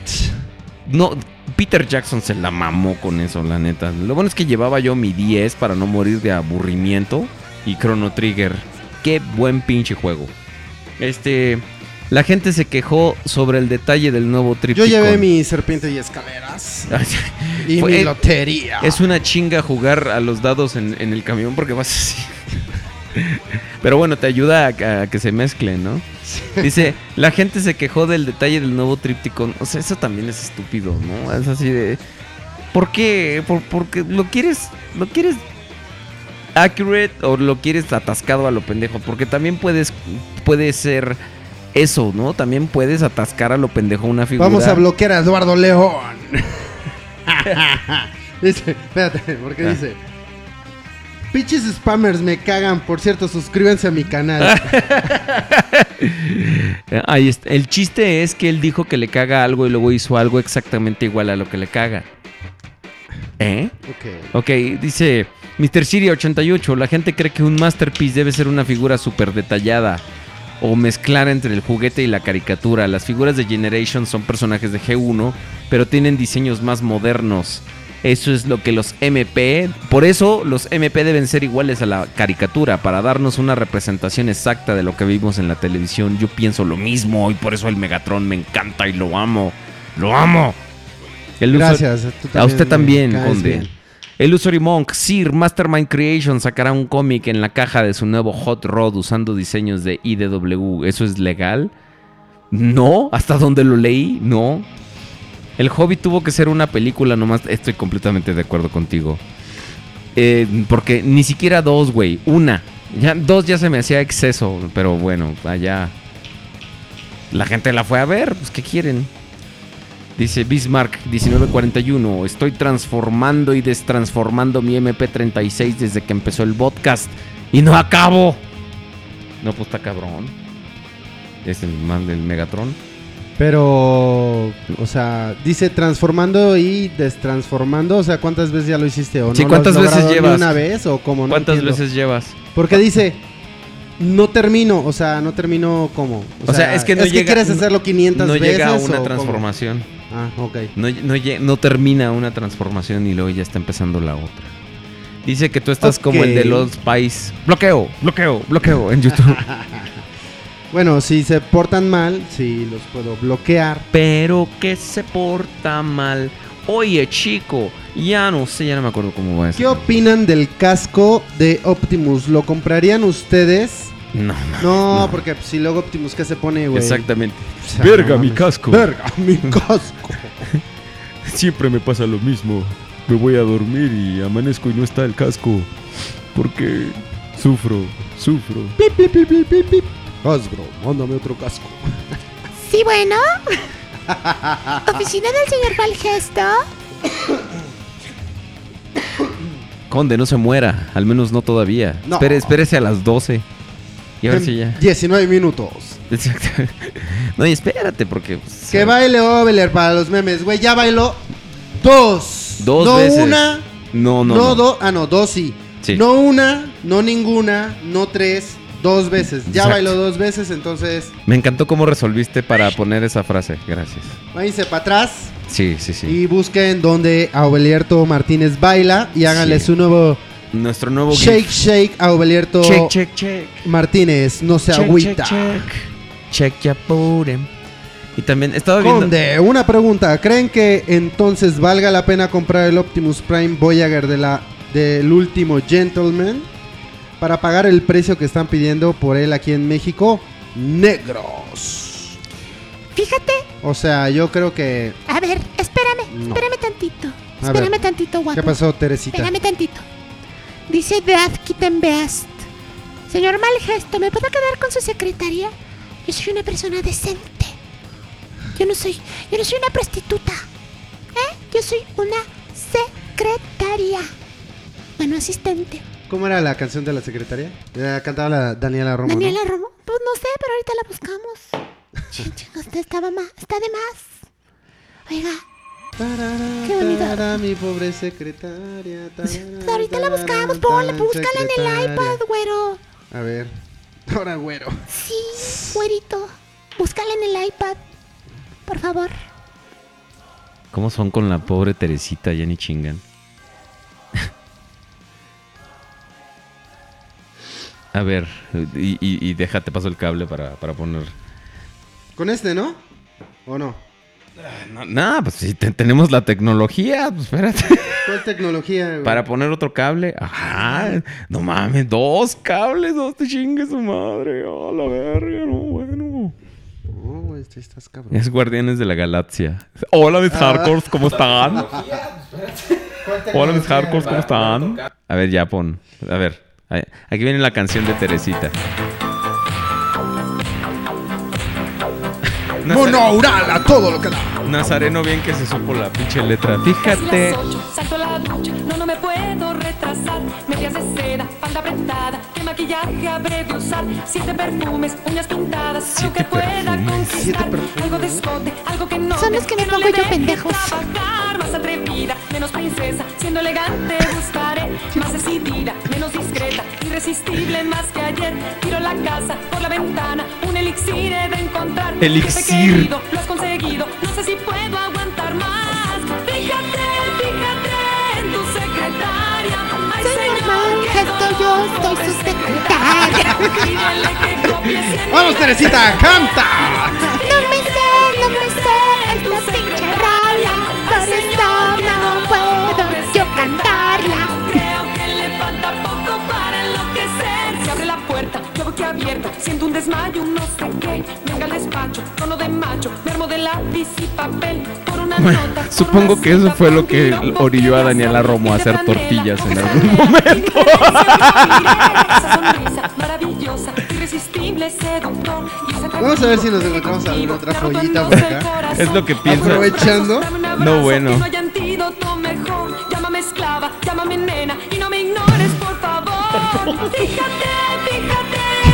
S1: No, Peter Jackson se la mamó con eso, la neta. Lo bueno es que llevaba yo mi 10 para no morir de aburrimiento. Y Chrono Trigger. Qué buen pinche juego. Este. La gente se quejó sobre el detalle del nuevo
S2: Yo
S1: tríptico.
S2: llevé mi serpiente y escaleras. Y
S1: Fue-
S2: mi lotería.
S1: Es una chinga jugar a los dados en, en el camión porque vas así. Pero bueno, te ayuda a, a que se mezclen, ¿no? Dice, la gente se quejó del detalle del nuevo tríptico. O sea, eso también es estúpido, ¿no? Es así de... ¿Por qué? Por- porque lo quieres... Lo quieres accurate o lo quieres atascado a lo pendejo. Porque también puedes... Puede ser eso, ¿no? También puedes atascar a lo pendejo una figura.
S2: Vamos a bloquear a Eduardo León. dice, espérate, porque
S1: Ah.
S2: dice. Pinches spammers me cagan. Por cierto, suscríbanse a mi canal.
S1: Ahí está. El chiste es que él dijo que le caga algo y luego hizo algo exactamente igual a lo que le caga. ¿Eh?
S2: ok.
S1: Ok, dice Mr. Siri 88. La gente cree que un masterpiece debe ser una figura súper detallada o mezclar entre el juguete y la caricatura. Las figuras de Generation son personajes de G1, pero tienen diseños más modernos. Eso es lo que los MP, por eso los MP deben ser iguales a la caricatura, para darnos una representación exacta de lo que vimos en la televisión. Yo pienso lo mismo y por eso el Megatron me encanta y lo amo. Lo amo. El
S2: Gracias.
S1: a usted también, Conde. Usuary Monk, Sir Mastermind Creation sacará un cómic en la caja de su nuevo Hot Rod usando diseños de IDW. ¿Eso es legal? No, hasta donde lo leí, no. El Hobby tuvo que ser una película nomás. Estoy completamente de acuerdo contigo. Eh, porque ni siquiera dos, güey. Una. Ya, dos ya se me hacía exceso. Pero bueno, allá. La gente la fue a ver. Pues, ¿qué quieren? Dice Bismarck 1941. Estoy transformando y destransformando mi MP36 desde que empezó el podcast. Y no acabo. No, pues está cabrón. Es el man del Megatron.
S2: Pero, o sea, dice transformando y destransformando. O sea, ¿cuántas veces ya lo hiciste? ¿O
S1: Sí,
S2: no
S1: ¿cuántas
S2: lo has
S1: veces
S2: ni
S1: llevas?
S2: una vez o cómo? No
S1: ¿Cuántas
S2: entiendo.
S1: veces llevas?
S2: Porque dice, no termino. O sea, no termino como.
S1: O sea, es que no llega-
S2: quieres hacerlo 500
S1: no
S2: veces.
S1: llega a una
S2: cómo? Ah, ok.
S1: No, no, no termina una transformación y luego ya está empezando la otra. Dice que tú estás como el de los Spice. Bloqueo, bloqueo, bloqueo en YouTube.
S2: Bueno, si se portan mal, sí los puedo bloquear.
S1: Pero que se porta mal. Oye, chico, ya no sé, ya no me acuerdo cómo va eso.
S2: ¿Qué opinan del casco de Optimus? ¿Lo comprarían ustedes?
S1: No,
S2: No, porque pues, si luego Optimus, ¿qué se pone, güey?
S1: exactamente.
S2: O sea,
S5: Verga,
S2: no
S5: mi casco.
S2: Verga, mi casco.
S5: Siempre me pasa lo mismo. Me voy a dormir y amanezco y no está el casco. Porque sufro, sufro.
S2: Pip, pip, pip, pip, pip, pip. Hasbro, mándame otro casco.
S4: Sí, bueno. Oficina del señor Valgesto.
S1: Conde, no se muera. Al menos no todavía.
S2: No.
S1: Espere, espérese a las 12. Y a ver si ya.
S2: 19 minutos.
S1: Exacto. No, y espérate, porque. pues,
S2: Que baile Oveler para los memes, güey. Ya bailó dos.
S1: Dos
S2: no
S1: veces.
S2: una,
S1: No, no.
S2: no,
S1: no.
S2: dos. Ah, no, dos sí.
S1: Sí.
S2: No una, no ninguna, no tres, dos veces. Ya
S1: Exacto.
S2: bailó dos veces, entonces
S1: Me encantó cómo resolviste para poner esa frase. Gracias.
S2: váyanse para atrás
S1: Sí, sí, sí.
S2: y busquen donde Aubelierto Martínez baila y háganle
S1: Sí.
S2: su nuevo
S1: Nuestro nuevo
S2: shake,
S1: GIF.
S2: shake Aubelierto
S1: Check, check, check.
S2: Martínez. No se
S1: Check,
S2: agüita.
S1: check, check. Check ya pure. Y también estaba viendo.
S2: Conde, una pregunta. ¿Creen que entonces valga la pena comprar el Optimus Prime Voyager de la, del último Gentleman para pagar el precio que están pidiendo por él aquí en México? Negros.
S4: Fíjate.
S2: O sea, yo creo que...
S4: A ver, espérame.
S2: No.
S4: Espérame tantito.
S2: A
S4: Espérame
S2: ver.
S4: tantito, guapo.
S2: ¿Qué pasó, Teresita?
S4: Espérame tantito. Dice Death Kitten Best. Señor Malgesto, ¿me puedo quedar con su secretaria? Yo soy una persona decente. Yo no soy, yo no soy una prostituta. ¿Eh? Yo soy una secretaria. Bueno, asistente.
S2: ¿Cómo era la canción de la secretaria? La cantaba la Daniela Romo. ¿no?
S4: Daniela Romo. Pues no sé, pero ahorita la buscamos. Chin, chin, usted estaba más, está de más. Oiga,
S2: Tarara,
S4: Qué bonito.
S2: tarara, mi pobre secretaria. tarara,
S4: ahorita la buscamos. Ponle, búscala en el iPad, güero.
S2: A ver. Ahora, güero.
S4: Sí, güerito. Búscala en el iPad. Por favor.
S1: ¿Cómo son con la pobre Teresita? Ya ni chingan. A ver, y, y- y déjate paso el cable para, para poner.
S2: Con este, ¿no? ¿O no?
S1: No, pues si te- tenemos la tecnología, pues espérate.
S2: ¿Cuál tecnología? güey?
S1: Para poner otro cable. Ajá, no mames, dos cables, dos te chingues su madre. A la verga, no, bueno.
S2: No, güey, este estás cabrón.
S1: Es Guardianes de la Galaxia. Hola mis hardcores, ¿cómo están? Hola mis hardcores, ¿cómo están? A ver, ya pon. A ver, aquí viene la canción de Teresita.
S2: Monoural a todo lo que da.
S1: Nazareno bien que se supo la pinche letra. Fíjate.
S6: Salto a la ducha, no, no me puedo retrasar. Medias de seda, falda apretada. ¿Qué maquillaje habré de usar? Siete perfumes, uñas pintadas. algo que pueda conquistar. Algo de escote, algo que no.
S4: Son los que me pongo yo, pendejos.
S6: trabajar. Más atrevida, menos princesa. Siendo elegante buscaré. Más decidida, menos discreta. Irresistible más que ayer. Tiro la casa por la ventana. Un elixir he de encontrar.
S1: Elixir.
S6: Querido, lo has conseguido. No sé si puedo
S4: soy su secretaria.
S2: ¡Vamos, Teresita! ¡Canta!
S4: No me sé, no me sé esta pinche rola, por eso no puedo yo cantarla.
S6: Creo que le falta poco para enloquecer. Se abre la puerta, yo que abierta. Siento un desmayo, no sé qué. Venga al despacho, tono de macho. Me armo de lápiz y papel.
S1: Bueno, supongo que eso fue lo que orilló a Daniela. Romo a hacer tortillas en algún
S6: momento.
S2: Vamos a ver si nos encontramos alguna otra joyita por acá.
S1: Es lo que pienso.
S2: Aprovechando.
S1: No, bueno.
S6: Llámame esclava, llámame nena y no me ignores, por favor. Fíjate, fíjate.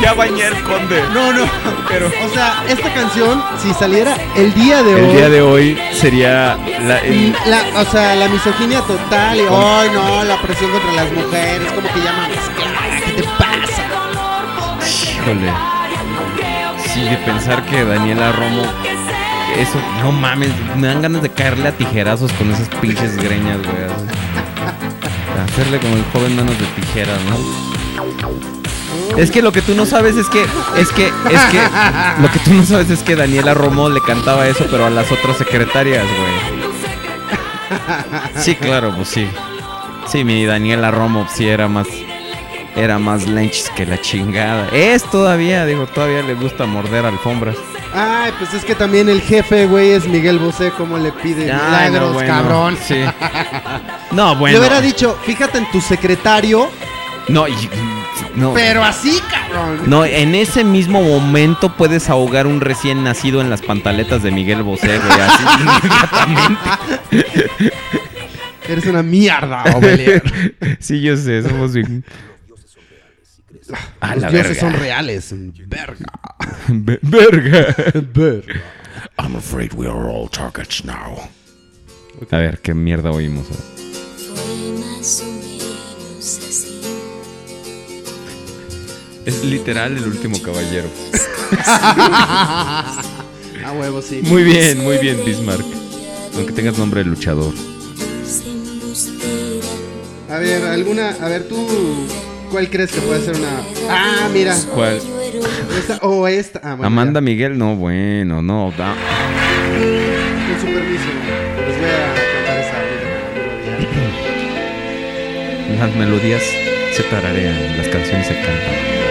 S1: Ya bañé el conde.
S2: No, no, pero, o sea, esta canción, si saliera el día de hoy.
S1: El día de hoy sería la, el-
S2: La, o sea, la misoginia total y, ay no, la presión contra las mujeres, como que llaman esclava, ¿qué te pasa?
S1: Híjole. Sí, de pensar que Daniela Romo. Eso, no mames, me dan ganas de caerle a tijerazos con esas pinches greñas, güey. Hacerle como el joven manos de tijeras, ¿no? Es que lo que tú no sabes es que, es que, es que, lo que tú no sabes es que Daniela Romo le cantaba eso, pero a las otras secretarias, güey. Sí, claro, pues sí. Sí, mi Daniela Romo sí era más, era más lenchis que la chingada. Es todavía, digo, todavía le gusta morder alfombras.
S2: Ay, pues es que también el jefe, güey, es Miguel Bosé, como le pide
S1: Ay,
S2: milagros,
S1: no, bueno,
S2: cabrón.
S1: Sí. No, bueno.
S2: Le hubiera dicho, fíjate en tu secretario,
S1: No, y- no.
S2: pero así, cabrón.
S1: No, en ese mismo momento puedes ahogar un recién nacido en las pantaletas de Miguel Bosé, güey, así inmediatamente.
S2: Eres una mierda, Ovelier.
S1: Sí, yo sé, somos bien. A
S2: Los dioses
S1: verga.
S2: son reales. Verga.
S1: Ve- Verga.
S2: Verga.
S3: I'm afraid we are all targets now.
S1: A ver, qué mierda oímos. Es literal el último caballero.
S2: A huevo, sí.
S1: Muy bien, muy bien, Bismarck. Aunque tengas nombre de luchador.
S2: A ver, alguna, a ver tú, ¿cuál crees que puede ser una? Ah, mira,
S1: ¿Cuál?
S2: esta o esta. Ah, bueno,
S1: Amanda Miguel, no, bueno, no. da-.
S2: Con su permiso, les voy a cantar esa melodía.
S1: Las melodías se tararean, las canciones se cantan.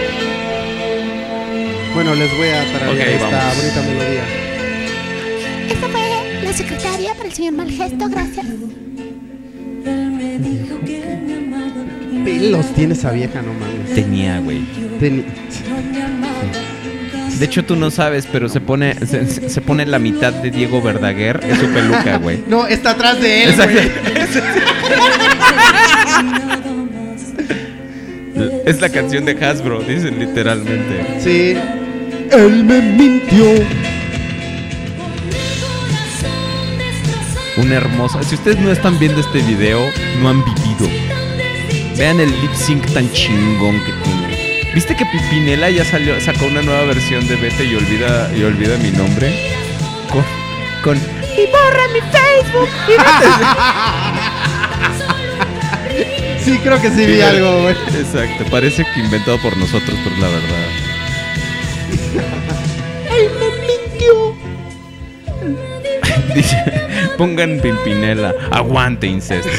S2: Bueno, les voy a tararear
S1: Ok,
S2: esta
S1: vamos.
S2: bonita melodía.
S4: Esta fue la secretaria para el señor Malgesto, gracias.
S2: Pelos tiene esa vieja, no mames.
S1: Tenía, güey. De hecho, tú no sabes, pero se pone, se, pone la mitad de Diego Verdaguer en su peluca, güey.
S2: No, está atrás de él, güey.
S1: Es la canción de Hasbro, dicen literalmente.
S2: Sí. Él me mintió.
S1: Una hermosa. Si ustedes no están viendo este video, no han vivido. Vean el lip sync tan chingón que tiene. ¿Viste que Pipinela ya salió, sacó una nueva versión de Vete y olvida, y olvida mi nombre? Con. con
S4: Y borra mi Facebook.
S2: Sí, creo que sí vi algo, güey.
S1: Exacto, parece que inventado por nosotros, pero la verdad.
S4: Él me mintió.
S1: Dice, pongan Pimpinela, aguante incesto.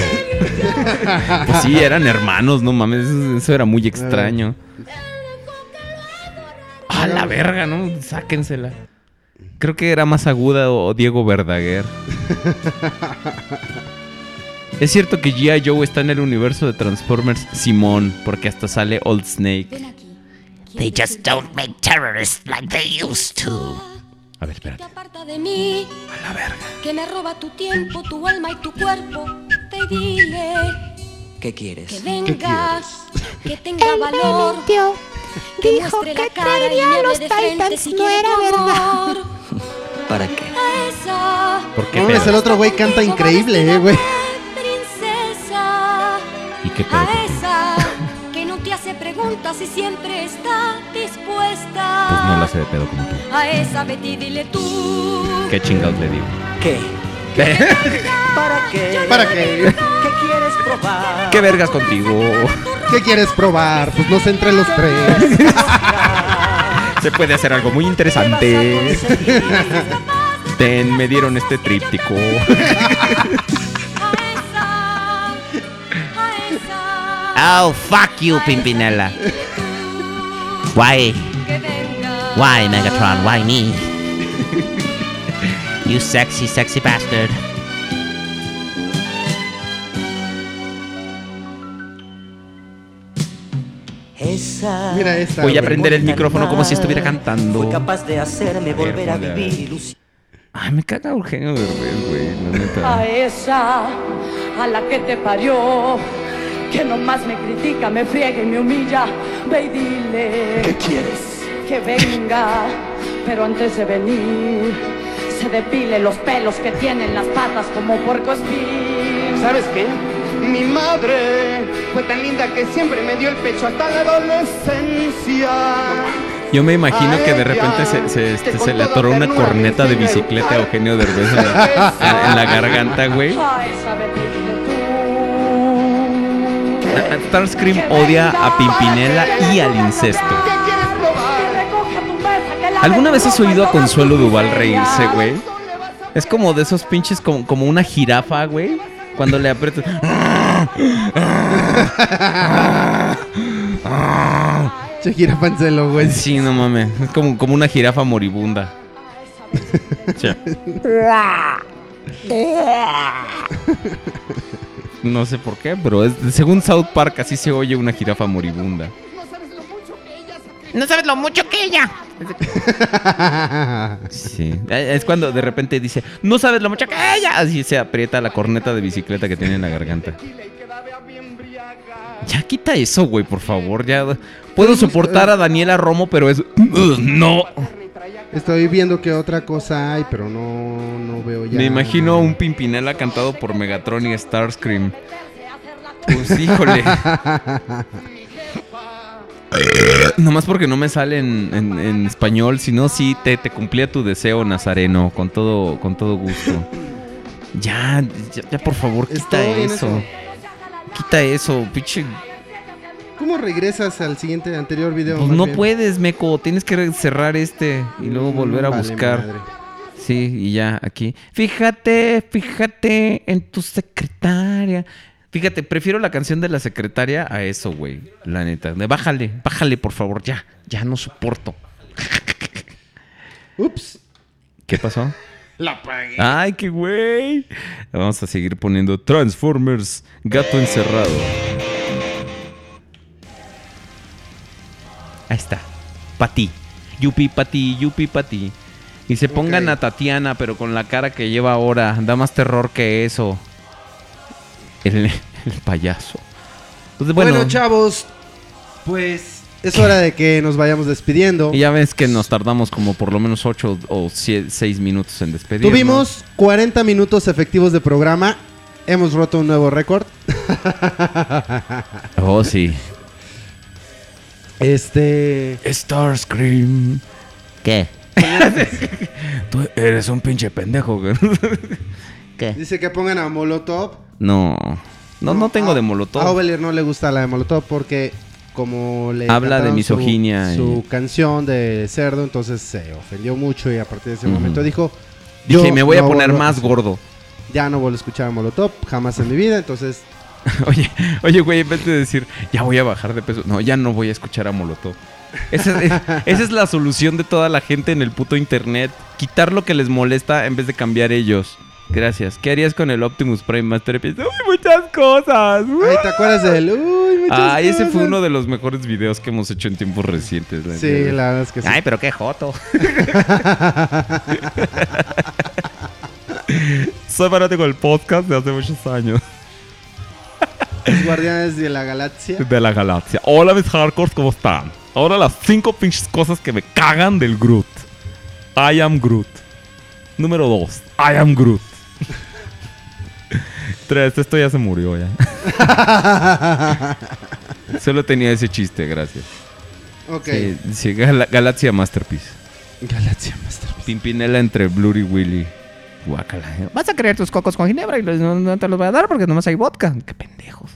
S1: pues sí, eran hermanos, no mames, eso, eso era muy extraño. A la verga, ¿no? Sáquensela. Creo que era más aguda o, o Diego Verdaguer. es cierto que G.I. Joe está en el universo de Transformers Simón, porque hasta sale Old Snake.
S7: They just don't make terrorists like they used to.
S1: A ver, espérate.
S6: aparta de mí,
S1: A la verga.
S6: que me roba tu tiempo, tu alma y tu cuerpo. Te dile
S8: ¿Qué quieres?
S6: que venga, que tenga valor.
S4: mintió.
S6: Que
S4: Dijo que
S6: la cara y
S4: traería a los Titans.
S6: si
S4: No era verdad.
S6: amor.
S8: ¿Para qué?
S6: A esa
S1: ¿Por qué
S2: No, es el otro güey canta increíble, eh, güey.
S6: princesa.
S1: ¿Y qué pedo?
S6: A esa que no te hace preguntas y siempre está dispuesta.
S1: Pues no la sé de pedo como tú.
S6: A esa Betty dile tú
S1: ¿Qué chingados le digo?
S8: ¿Qué? ¿Para qué?
S2: ¿Para qué?
S8: ¿Qué quieres probar?
S1: ¿Qué vergas contigo?
S2: ¿Qué quieres probar? Pues nos entre los tres.
S1: Se puede hacer algo muy interesante. Ten, me dieron este tríptico.
S7: Oh, fuck you, Pimpinela. Why? Why, Megatron? Why me? You sexy, sexy bastard.
S8: Esa
S2: Mira esta.
S1: Voy a prender el micrófono como si estuviera cantando.
S8: fue capaz de hacerme volver a vivir.
S1: Ay, me caga Eugenio Derbez, güey. La neta.
S9: A esa, a la que te parió, que nomás me critica, me friega y me humilla, ve y dile. ¿Qué quieres? Que venga, pero antes de venir, se depile los pelos que tienen las patas como puerco espín.
S10: ¿Sabes qué? Mi madre fue tan linda que siempre me dio el pecho hasta la adolescencia.
S1: Yo me imagino que de repente se, se, este, se le atoró una corneta de bicicleta a Eugenio Derbez en la, en- en la garganta, güey. Starscream odia a Pimpinela y al incesto. ¿Alguna vez has oído a Consuelo Duval reírse, güey? Es como de esos pinches como, como una jirafa, güey. Cuando le aprietas.
S2: Che, jirafa en celo, güey.
S1: Sí, no mames. Es como, como una jirafa moribunda. Sí. No sé por qué, pero es- según South Park así se oye una jirafa moribunda.
S4: No sabes lo mucho que ella.
S1: Sí. Eh, Es cuando de repente dice, no sabes lo mucho que ella. Así se aprieta la corneta de bicicleta que tiene en la garganta. Ya quita eso, güey, por favor. Ya puedo soportar a Daniela Romo, pero es no.
S2: Estoy viendo que otra cosa hay, pero no, no veo ya.
S1: Me imagino un Pimpinela cantado por Megatron y Starscream. Pues híjole. Nomás porque no me sale en, en- en español, si no, sí te, te cumplía tu deseo, Nazareno, con todo, con todo gusto. Ya, ya, ya, por favor, quita eso.
S2: eso.
S1: Quita eso, pinche.
S2: ¿Cómo regresas al siguiente anterior video?
S1: Pues no
S2: bien?
S1: puedes, Meco. Tienes que cerrar este y luego
S2: Mm,
S1: volver a
S2: vale
S1: buscar.
S2: madre.
S1: Sí, y ya, aquí. Fíjate, fíjate en tu secretaria. Fíjate, prefiero la canción de la secretaria a eso, güey. La neta. Bájale, bájale, por favor, ya. Ya no soporto.
S2: Ups.
S1: ¿Qué pasó?
S2: La pagué.
S1: Ay, qué güey. Vamos a seguir poniendo Transformers, gato encerrado. Ahí está. Pati. Yupi, pati, yupi, pati. Y se pongan a Tatiana, pero con la cara que lleva ahora. Da más terror que eso. El, el payaso. Entonces,
S2: Bueno,
S1: bueno,
S2: chavos, pues es hora de que nos vayamos despidiendo.
S1: y ya ves que nos tardamos como por lo menos 8 o 6 minutos en despedirnos.
S2: Tuvimos 40 minutos efectivos de programa. Hemos roto un nuevo récord.
S1: Oh, sí.
S2: Este.
S3: Starscream.
S7: ¿Qué?
S3: Tú eres un pinche pendejo, güey.
S7: ¿Qué?
S2: Dice que pongan a Molotov.
S1: No. No, no tengo
S2: a-
S1: de Molotov.
S2: A Ovelier no le gusta la de Molotov porque como le
S1: Habla de misoginia
S2: su,
S1: y-
S2: su canción de cerdo, entonces se ofendió mucho y a partir de ese momento dijo
S1: Dije,
S2: "Yo
S1: me voy a poner
S2: vuelvo-
S1: más gordo.
S2: Ya no vuelvo a escuchar a Molotov jamás en mi vida, entonces
S1: Oye, oye, güey, en vez de decir, ya voy a bajar de peso. No, ya no voy a escuchar a Molotov. Esa es, esa es la solución de toda la gente en el puto internet. Quitar lo que les molesta en vez de cambiar ellos. Gracias. ¿Qué harías con el Optimus Prime Master? Uy, muchas cosas.
S2: Ay, ¿te acuerdas de él? Uy, muchas
S1: Ay, ese fue
S2: cosas.
S1: uno de los mejores videos que hemos hecho en tiempos recientes. la
S2: Sí, la verdad es que sí.
S1: Ay, pero qué joto. Soy fanático del podcast de hace muchos años.
S2: Los Guardianes de la Galaxia.
S1: De la galaxia. Hola mis hardcores, ¿cómo están? Ahora las cinco pinches cosas que me cagan del Groot. I am Groot. Número 2. I am Groot. 3. Esto ya se murió ya. Solo tenía ese chiste, gracias.
S2: Ok.
S1: Sí, sí, Gal- Galaxia Masterpiece.
S2: Galaxia Masterpiece.
S1: Pimpinela entre Blur y Willy. Guácala. ¿eh? Vas a querer tus cocos con ginebra y no, no te los voy a dar porque nomás hay vodka. Qué pendejos.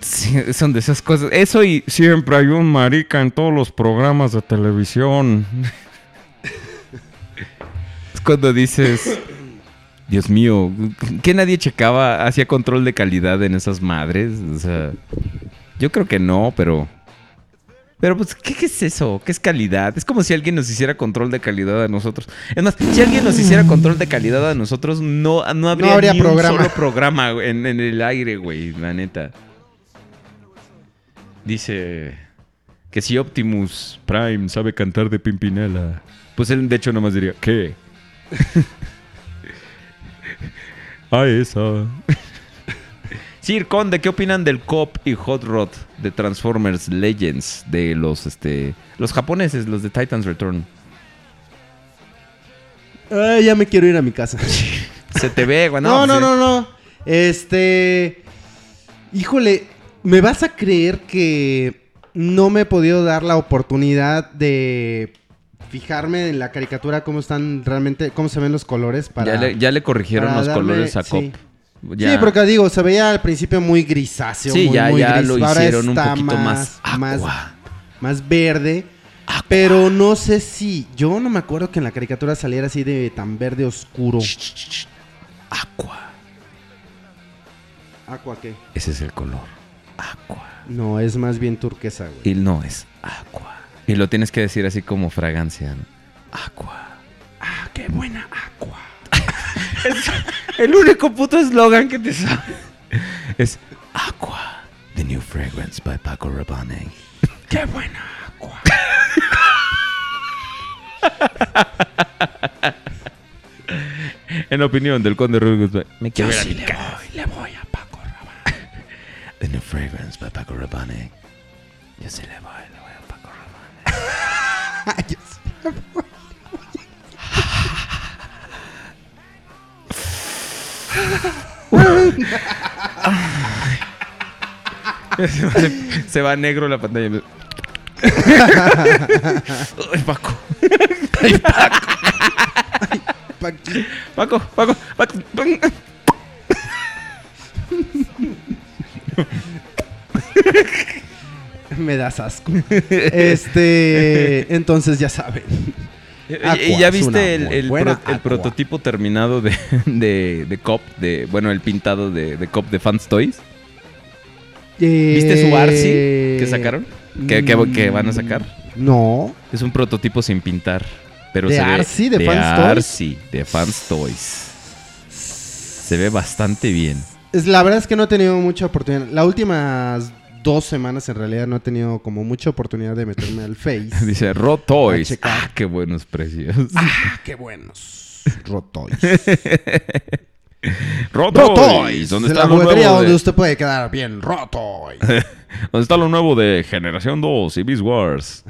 S1: Sí, son de esas cosas. Eso y
S3: Siempre hay un marica en todos los programas de televisión.
S1: es cuando dices, Dios mío, que nadie checaba, hacía control de calidad en esas madres. O sea, yo creo que no, pero... Pero pues, ¿qué, qué es eso? ¿Qué es calidad? Es como si alguien nos hiciera control de calidad a nosotros. Es más, si alguien nos hiciera control de calidad a nosotros, no, no habría,
S2: habría
S1: ni
S2: programa.
S1: un solo programa en, en el aire, güey, la neta. Dice que si Optimus Prime sabe cantar de Pimpinela, pues él de hecho nomás diría, ¿qué? A esa. Sir Conde, ¿qué opinan del Cop y Hot Rod de Transformers Legends? De los este los japoneses, los de Titans Return.
S2: Ay, ya me quiero ir a mi casa.
S1: Se te ve, güey.
S2: No,
S1: No,
S2: no,
S1: pues,
S2: no, no. Este. Híjole, ¿me vas a creer que no me he podido dar la oportunidad de fijarme en la caricatura cómo están realmente, cómo se ven los colores para.
S1: ya, le, ya le corrigieron los
S2: darme-
S1: colores a Cop.
S2: sí.
S1: Ya-
S2: Sí, porque digo, se veía al principio muy grisáceo.
S1: Sí,
S2: muy,
S1: ya-
S2: muy
S1: ya
S2: gris.
S1: lo
S2: Ahora
S1: hicieron un poquito más
S2: más, más verde. Pero no sé si. Yo no me acuerdo que en la caricatura saliera así de tan verde oscuro.
S1: Aqua.
S2: ¿Aqua qué?
S1: Ese es el color. Aqua.
S2: No, es más bien turquesa, güey.
S1: Y no es aqua. Y lo tienes que decir así como fragancia. ¿no? Aqua.
S2: Ah, qué buena aqua.
S1: El único puto eslogan que te sabe es Aqua, the new fragrance by Paco Rabanne.
S2: Qué buena aqua.
S1: En opinión del conde Rodríguez, me quiero
S2: sí le voy, le voy a Paco Rabanne.
S1: The new fragrance by Paco Rabanne. Yo sí le voy, le voy a Paco Rabanne.
S2: Yo sí.
S1: se, se va negro la pantalla. Ay, Paco. Ay, Paco.
S2: Paqui-
S1: Paco, Paco, Paco.
S2: Me das asco. Este. Entonces ya saben. Aqua
S1: ¿Y ya
S2: es una
S1: viste el, el pro- prototipo terminado de, de, de Cop? De, bueno, el pintado de, de Cop de Fans Toys. ¿Viste su Arcy que sacaron? ¿Que, que- que van a sacar?
S2: No.
S1: Es un prototipo sin pintar. Pero
S2: ¿De
S1: se ve-
S2: Arcy, de Fans Toys?
S1: Arcy, de Fans Toys. Se ve bastante bien.
S2: Es, la verdad es que no he tenido mucha oportunidad. Las últimas dos semanas en realidad no he tenido como mucha oportunidad de meterme al Face.
S1: Dice Raw Toys.
S2: A checar.
S1: Ah, qué buenos precios.
S2: ah, qué buenos. Rotoys. Rotoys.
S1: ¿Dónde
S2: Es
S1: está
S2: la
S1: lo nuevo
S2: donde
S1: de,
S2: usted puede quedar bien Rotoys.
S1: ¿Dónde está lo nuevo de Generación 2 y Beast Wars?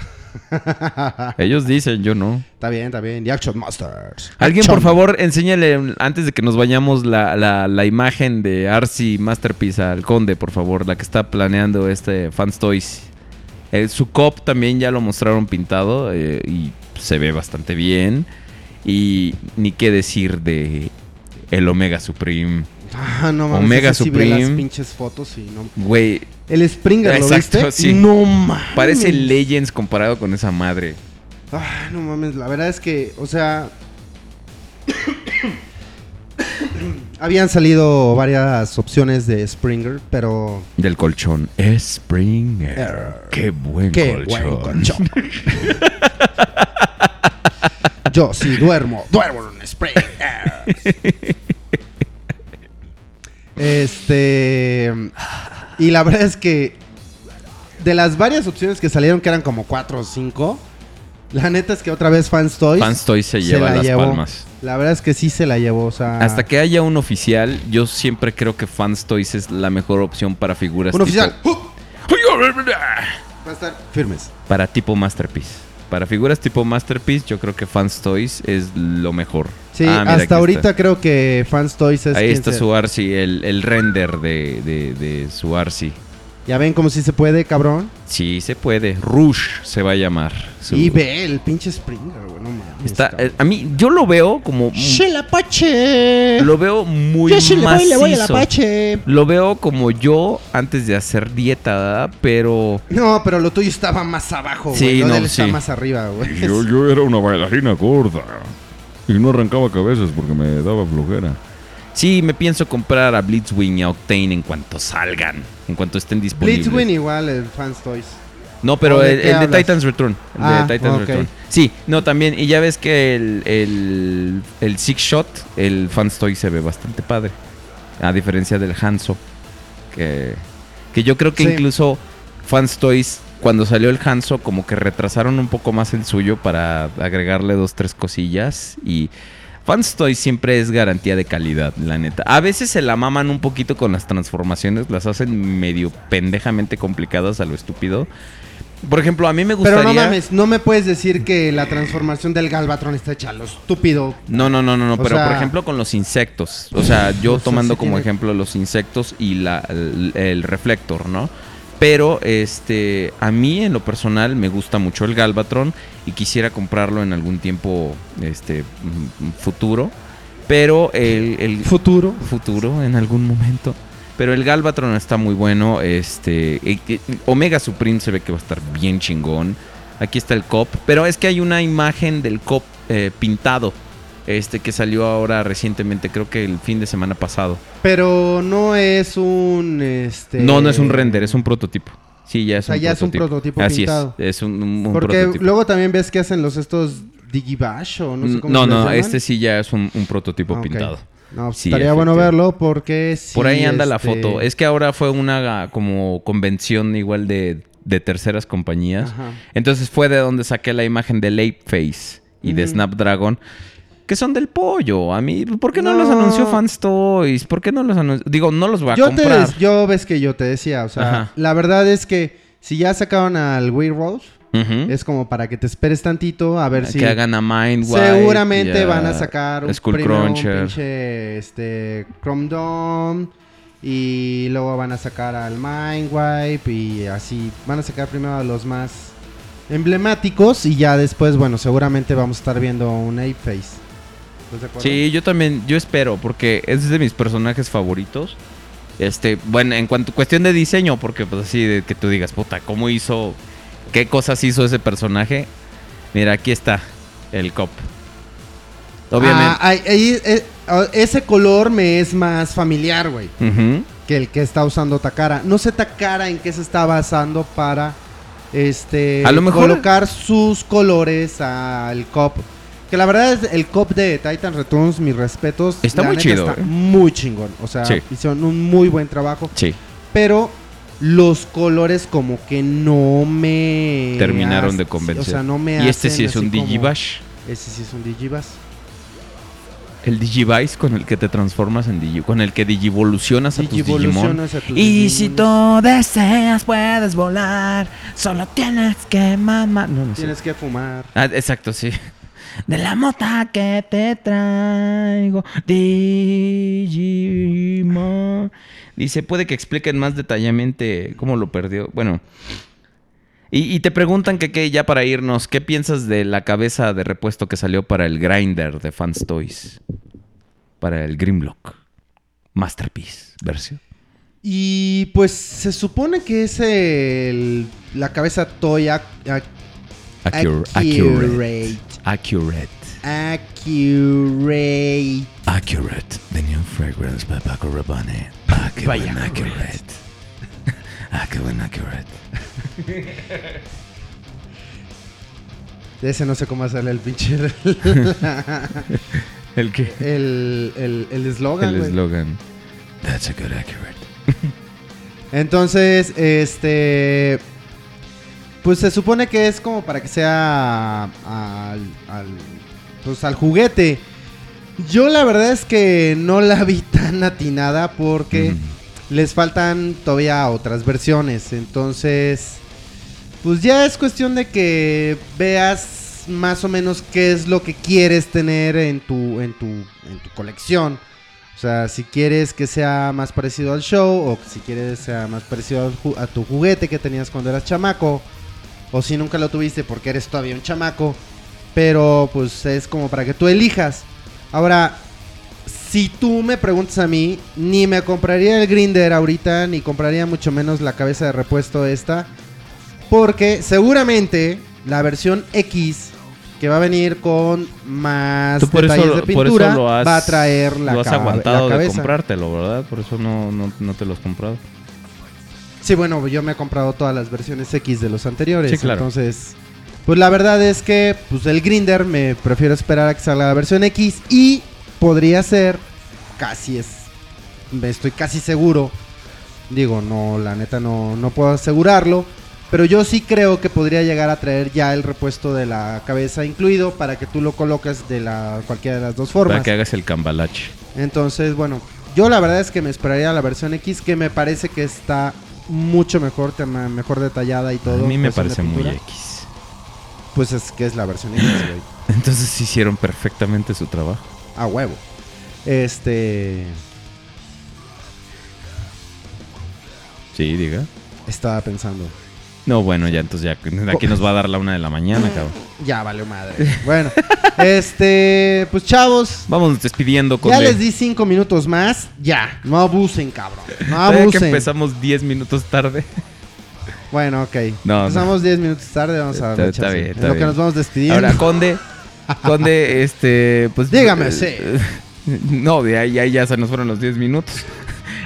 S1: Ellos dicen, yo no.
S2: Está bien, está bien. Y Action Masters.
S1: Alguien,
S2: Action.
S1: por favor, enséñale, antes de que nos vayamos, la, la- la imagen de Arcy Masterpiece al conde, por favor, la que está planeando este Fans Toys. Eh, su cop también ya lo mostraron pintado eh, y se ve bastante bien. Y ni qué decir de el Omega Supreme.
S2: Ah, no mames.
S1: Omega
S2: vi las
S1: Supreme.
S2: pinches fotos y no.
S1: Güey,
S2: El Springer, ¿lo
S1: Exacto,
S2: viste?
S1: sí.
S2: No mames.
S1: parece Legends comparado con esa madre.
S2: Ah, no mames, la verdad es que, o sea. habían salido varias opciones de Springer, pero.
S1: Del colchón. Springer. Qué buen
S2: Qué
S1: colchón.
S2: buen colchón. Yo sí duermo, duermo en Springer. Este. Y la verdad es que. De las varias opciones que salieron, que eran como 4 o 5. La neta es que otra vez Fans Toys.
S1: Fans Toys se lleva
S2: la
S1: las
S2: llevó.
S1: palmas.
S2: La verdad es que sí se la llevó. O sea.
S1: Hasta que haya un oficial, yo siempre creo que Fans Toys es la mejor opción para figuras
S2: Un
S1: tipo-
S2: oficial. Va a estar firmes.
S1: para tipo Masterpiece. Para figuras tipo Masterpiece, yo creo que Fans Toys es lo mejor.
S2: Sí,
S1: Ah, mira,
S2: hasta ahorita
S1: está.
S2: creo que Fans Toys es
S1: Ahí
S2: quien
S1: está
S2: se-
S1: su Arcy, el, el render de, de, de su Arcy.
S2: Ya ven cómo si se puede, cabrón.
S1: Sí, se puede. Rush se va a llamar. Su-
S2: Y ve el pinche Springer, güey, no mames.
S1: Está, eh, a mí, yo lo veo como.
S2: ¡Che, la pache!
S1: Lo veo muy
S2: Yo sí le voy, le voy a la
S1: macizo.
S2: pache.
S1: Lo veo como yo antes de hacer dieta, ¿verdad? Pero.
S2: No, pero lo tuyo estaba más abajo, güey.
S1: Sí,
S2: lo
S1: no,
S2: de él está
S1: sí.
S2: más arriba, güey.
S3: Yo, yo era una bailarina gorda. Y no arrancaba cabezas porque me daba flojera.
S1: Sí, me pienso comprar a Blitzwing y a Octane en cuanto salgan. En cuanto estén disponibles.
S2: Blitzwing igual, el Fans Toys.
S1: No, pero
S2: ¿O de
S1: el, de? Titans Return. El
S2: Ah,
S1: de Titans
S2: ok.
S1: Return. Sí, no, también. Y ya ves que el, el, el Six Shot, el Fans Toy se ve bastante padre. A diferencia del Hanso. Que, que yo creo que
S2: Sí.
S1: incluso Fans Toys, cuando salió el Hanso, como que retrasaron un poco más el suyo para agregarle dos, tres cosillas. Y Fans Toys siempre es garantía de calidad, la neta. A veces se la maman un poquito con las transformaciones, las hacen medio pendejamente complicadas a lo estúpido. Por ejemplo, a mí me gustaría...
S2: Pero no mames, no me puedes decir que la transformación del Galvatron está hecha a lo estúpido.
S1: No, no, no, no, no,
S2: O
S1: pero por ejemplo con los insectos. O sea, yo
S2: O sea,
S1: tomando
S2: sí
S1: como
S2: tiene-
S1: ejemplo los insectos y la, el, el reflector, ¿no? Pero este, a mí en lo personal me gusta mucho el Galvatron y quisiera comprarlo en algún tiempo este, mm, futuro. Pero el, el
S2: futuro,
S1: futuro en algún momento. Pero el Galvatron está muy bueno. Este, Omega Supreme se ve que va a estar bien chingón. Aquí está el COP. Pero es que hay una imagen del COP eh, pintado. Este que salió ahora recientemente, creo que el fin de semana pasado.
S2: Pero no es un este
S1: No, no es un render, es un prototipo. Sí, ya es
S2: O sea,
S1: un
S2: ya es un
S1: prototipo.
S2: prototipo
S1: Así
S2: pintado.
S1: es, es un, un-
S2: Porque
S1: prototipo.
S2: luego también ves que hacen los estos Digibash o no sé cómo
S1: no,
S2: se
S1: no,
S2: llaman.
S1: este sí ya es un, un prototipo pintado.
S2: No, pues,
S1: Sí,
S2: estaría bueno verlo porque sí,
S1: Por ahí anda la
S2: este,
S1: foto. Es que ahora fue una como convención igual de, de terceras compañías.
S2: Ajá.
S1: Entonces fue de donde saqué la imagen de Ape Face y de. Snapdragon. Que son del pollo. A mí, ¿por qué no, los anunció Fans Toys? ¿Por qué no los anunció? Digo, no los voy a
S2: yo
S1: comprar.
S2: yo ves que yo te decía, o sea,
S1: Ajá.
S2: la verdad es que si ya sacaron al Werewolf,
S1: Ujú.
S2: es como para que te esperes tantito a ver si
S1: Que hagan a Mindwipe
S2: seguramente van a sacar un
S1: Skull
S2: primero un
S1: Cruncher.
S2: pinche este Chrome Dome y luego van a sacar al Mindwipe y así van a sacar primero a los más emblemáticos y ya después, bueno, seguramente vamos a estar viendo un Ape Face. ¿Estás de acuerdo?
S1: Sí, yo también, yo espero, porque es de mis personajes favoritos. Este, bueno, en cuanto cuestión de diseño, porque pues así de que tú digas, puta, ¿cómo hizo? ¿Qué cosas hizo ese personaje? Mira, aquí está el cop. Obviamente.
S2: Ah, ahí- ahí, eh, ah, ese color me es más familiar, güey. Que el que está usando Takara. No sé Takara en qué se está basando para este
S1: A lo mejor-
S2: colocar sus colores al cop. Que la verdad es el cop de Titan Returns, mis respetos.
S1: Está
S2: la
S1: muy
S2: neta
S1: chido,
S2: Está
S1: eh.
S2: muy chingón. O sea,
S1: Sí.
S2: hicieron un muy buen trabajo.
S1: Sí.
S2: Pero los colores como que no me...
S1: Terminaron de convencer.
S2: O sea, no me
S1: y este sí es un Digibash.
S2: Ese sí es un Digibash.
S1: El Digivice con el que te transformas en Digi, con el que digivolucionas a tus Digimon.
S2: A tus
S7: Y si
S2: Digimon.
S7: tú deseas, puedes volar. Solo tienes que mamar. No, no sé.
S2: Tienes que fumar.
S1: Ah, exacto, sí.
S7: De la mota que te traigo.
S1: Digimon. Dice, puede que expliquen más detalladamente cómo lo perdió. Bueno. Y, te preguntan que, que ya para irnos, ¿qué piensas de la cabeza de repuesto que salió para el Grinder de Fans Toys? Para el Grimlock. Masterpiece versión.
S2: Y pues se supone que es la cabeza Toy ac- ac-
S1: Accurate.
S2: Accurate.
S1: Accurate.
S2: Accurate.
S3: Accurate, the new fragrance by Paco Rabanne. Accurate. Qué buen accurate.
S2: Ese no sé cómo hacerle el pinche.
S1: ¿El qué?
S2: El eslogan.
S1: El eslogan.
S3: That's a good accurate.
S2: Entonces, este. Pues se supone que es como para que sea al, al, pues al juguete. Yo la verdad es que no la vi tan atinada porque les faltan todavía otras versiones. Entonces, pues ya es cuestión de que veas más o menos qué es lo que quieres tener en tu, en tu, en tu colección. O sea, si quieres que sea más parecido al show o si quieres que sea más parecido a tu juguete que tenías cuando eras chamaco o si nunca lo tuviste porque eres todavía un chamaco, pero pues es como para que tú elijas. Ahora, si tú me preguntas a mí, ni me compraría el Grinder ahorita, ni compraría mucho menos la cabeza de repuesto esta, porque seguramente la versión X que va a venir con más
S1: Tú por
S2: detalles
S1: eso,
S2: de
S1: por eso
S2: pintura
S1: lo has,
S2: va a traer la,
S1: lo has aguantado
S2: la
S1: de comprártelo, ¿verdad? Por eso no, no, no te lo has comprado.
S2: Sí, bueno, yo me he comprado todas las versiones X de los anteriores.
S1: Sí, claro.
S2: Entonces, pues la verdad es que pues el Grinder me prefiero esperar a que salga la versión X y podría ser, casi es, estoy casi seguro. Digo, no, la neta no, no puedo asegurarlo. Pero yo sí creo que podría llegar a traer ya el repuesto de la cabeza incluido para que tú lo coloques de la cualquiera de las dos formas.
S1: Para que hagas el cambalache.
S2: Entonces, bueno, yo la verdad es que me esperaría la versión X que me parece que está mucho mejor, mejor detallada y todo.
S1: a mí me parece muy. X.
S2: Pues es que es la versión X, güey.
S1: Entonces hicieron perfectamente su trabajo.
S2: A huevo. Este.
S1: Sí, diga.
S2: Estaba pensando.
S1: No, bueno, ya entonces ya aquí nos va a dar la una de la mañana, cabrón.
S2: Ya valió madre. bueno, este. Pues chavos.
S1: Vamos despidiendo con
S2: Ya les di cinco minutos más. Ya. No abusen, cabrón. No
S1: Todavía que
S2: abusen.
S1: empezamos 10 minutos tarde.
S2: Bueno, ok.
S1: No,
S2: Empezamos 10 minutos tarde. Vamos a
S1: Está,
S2: darle
S1: está bien,
S2: En
S1: está
S2: lo que
S1: bien.
S2: nos vamos despidiendo.
S1: Ahora, Conde, Conde, este, pues...
S2: Dígame,
S1: eh,
S2: sí.
S1: No, de ahí, ahí ya se nos fueron los 10 minutos.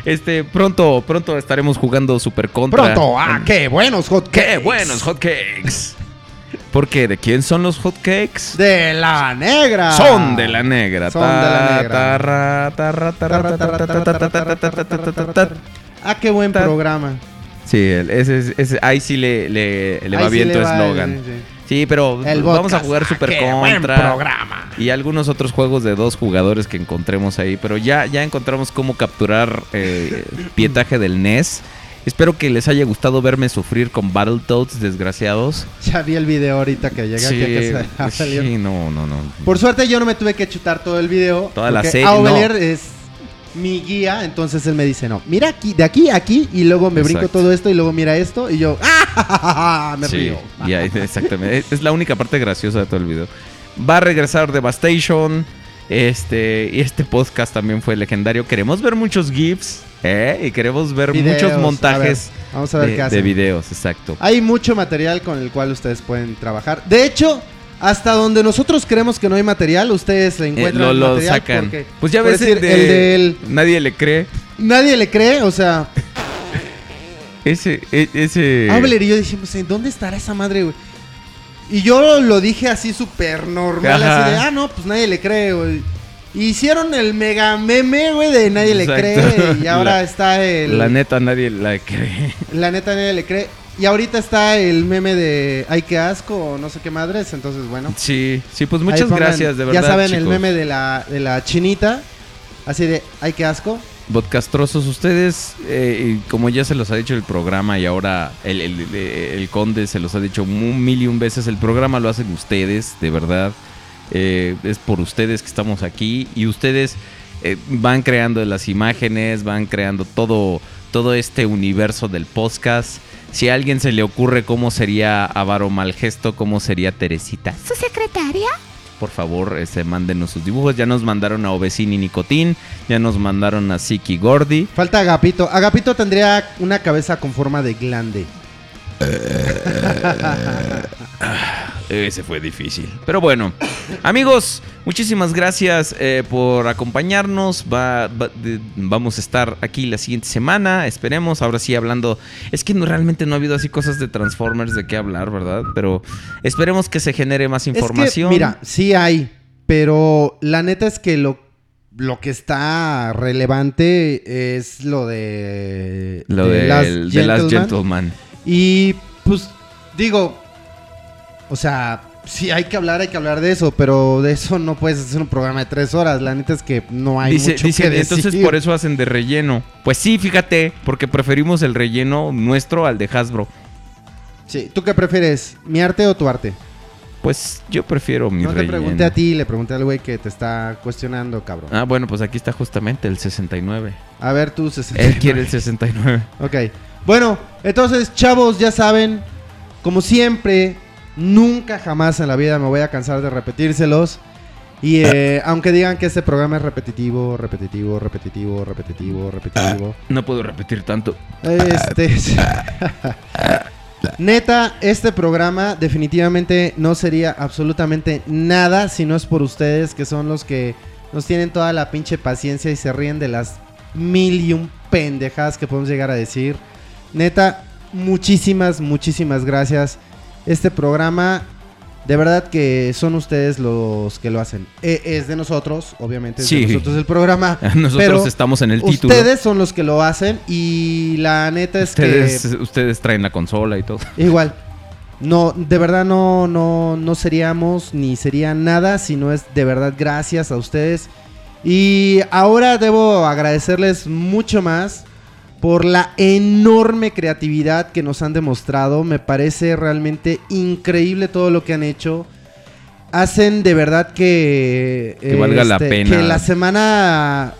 S1: Este, pronto, pronto estaremos jugando Super Contra.
S2: Pronto, ah, en... qué buenos hotcakes.
S1: Qué buenos hotcakes. Porque ¿de quién son los hotcakes?
S2: De la negra.
S1: Son de la negra.
S2: Son de la negra. Ah, qué buen programa.
S1: Sí, ese, ese, ahí sí le, le, le va
S2: viento
S1: eslogan.
S2: Sí sí.
S1: Sí, pero
S2: El
S1: vamos a jugar
S2: Ah,
S1: Super
S2: buen
S1: Contra.
S2: programa.
S1: Y algunos otros juegos de dos jugadores que encontremos ahí. Pero ya, ya encontramos cómo capturar eh, pietaje del NES. Espero que les haya gustado verme sufrir con Battletoads, desgraciados.
S2: Ya vi el video ahorita que llegué aquí a que a
S1: sí, no, no, no.
S2: Por suerte yo no me tuve que chutar todo el video.
S1: Toda la serie, no.
S2: es mi guía, entonces él me dice, no, mira aquí, de aquí a aquí, y luego me brinco todo esto y luego mira esto, y yo, ¡ah! Me
S1: Sí,
S2: río.
S1: y ahí- exactamente. Es- la única parte graciosa de todo el video. Va a regresar Devastation. Este, y este podcast también fue legendario. Queremos ver muchos GIFs. ¿eh? Y queremos ver
S2: Videos,
S1: muchos
S2: a
S1: montajes
S2: ver, vamos a ver
S1: de,
S2: qué
S1: de videos, exacto.
S2: Hay mucho material con el cual ustedes pueden trabajar. De hecho, hasta donde nosotros creemos que no hay material, ustedes le
S1: Eh,
S2: encuentran
S1: lo,
S2: el
S1: lo
S2: material
S1: sacan.
S2: porque,
S1: Pues ya ves
S2: decir,
S1: el, de,
S2: el del-
S1: Nadie le cree.
S2: Nadie le cree, o sea,
S1: Ese, e- ese.
S2: Aubelier y yo dijimos, ¿en dónde estará esa madre, güey? Y yo lo dije así súper normal,
S1: Ajá.
S2: así de, ah, no, pues nadie le cree, güey. Hicieron el mega meme, güey, de nadie le cree. Y ahora
S1: La-
S2: está el...
S1: La neta, nadie la cree.
S2: La neta nadie le cree. Y ahorita está el meme de ay que asco o no sé qué madres, entonces bueno.
S1: Sí, sí, pues muchas
S2: pongan-
S1: gracias, de verdad.
S2: Ya saben el meme de la, de la chinita, así de ay que asco.
S1: Podcastrosos, ustedes, eh, como ya se los ha dicho el programa y ahora el, el- el- el conde se los ha dicho un mil y un veces, el programa lo hacen ustedes, de verdad. Eh, es por ustedes que estamos aquí y ustedes eh, van creando las imágenes, van creando todo, todo este universo del podcast. Si a alguien se le ocurre cómo sería Avaro Malgesto, cómo sería Teresita,
S4: ¿Su secretaria?
S1: por favor, este, mándenos sus dibujos. Ya nos mandaron a Ovesini Nicotín, ya nos mandaron a Siki Gordy.
S2: Falta Agapito. Agapito tendría una cabeza con forma de glande.
S1: Ese fue difícil. Pero bueno, amigos, muchísimas gracias eh, por acompañarnos. Va- va- de- vamos a estar aquí la siguiente semana. Esperemos, ahora sí hablando. Es que no, realmente no ha habido así cosas de Transformers de qué hablar, ¿verdad? Pero esperemos que se genere más información.
S2: Es que, mira, sí hay, pero la neta es que lo, lo que está relevante es lo de...
S1: Lo
S2: de
S1: de,
S2: Gentleman.
S1: Gentleman.
S2: Y pues digo, o sea, sí hay que hablar, hay que hablar de eso, pero de eso no puedes hacer un programa de tres horas. La neta es que no hay
S1: Dice,
S2: mucho
S1: dice,
S2: que decir.
S1: entonces por eso hacen de relleno. Pues sí, fíjate, porque preferimos el relleno nuestro al de Hasbro.
S2: Sí, ¿tú qué prefieres? ¿Mi arte o tu arte?
S1: Pues yo prefiero mi
S2: No te
S1: relleno.
S2: pregunté a ti, le pregunté al güey que te está cuestionando, cabrón.
S1: Ah, bueno, pues aquí está justamente el 69.
S2: A ver, tú, 69.
S1: Él quiere el 69.
S2: Ok. Bueno, entonces, chavos, ya saben, como siempre, nunca jamás en la vida me voy a cansar de repetírselos. Y eh, aunque digan que este programa es repetitivo, repetitivo, repetitivo, repetitivo, repetitivo.
S1: No puedo repetir tanto.
S2: Este. Neta, este programa definitivamente no sería absolutamente nada si no es por ustedes, que son los que nos tienen toda la pinche paciencia y se ríen de las mil y un pendejadas que podemos llegar a decir. Neta, muchísimas, muchísimas gracias. Este programa, de verdad que son ustedes los que lo hacen. Eh, es de nosotros, obviamente, es
S1: Sí.
S2: de nosotros el programa.
S1: Nosotros
S2: pero
S1: estamos en el título.
S2: Ustedes son los que lo hacen y la neta es
S1: Ustedes,
S2: que
S1: ustedes traen la consola y todo.
S2: igual no de verdad no no no seríamos ni sería nada si no es de verdad gracias a ustedes y ahora debo agradecerles mucho más por la enorme creatividad que nos han demostrado. Me parece realmente increíble todo lo que han hecho. Hacen de verdad que...
S1: Que valga la
S2: este,
S1: pena.
S2: Que la semana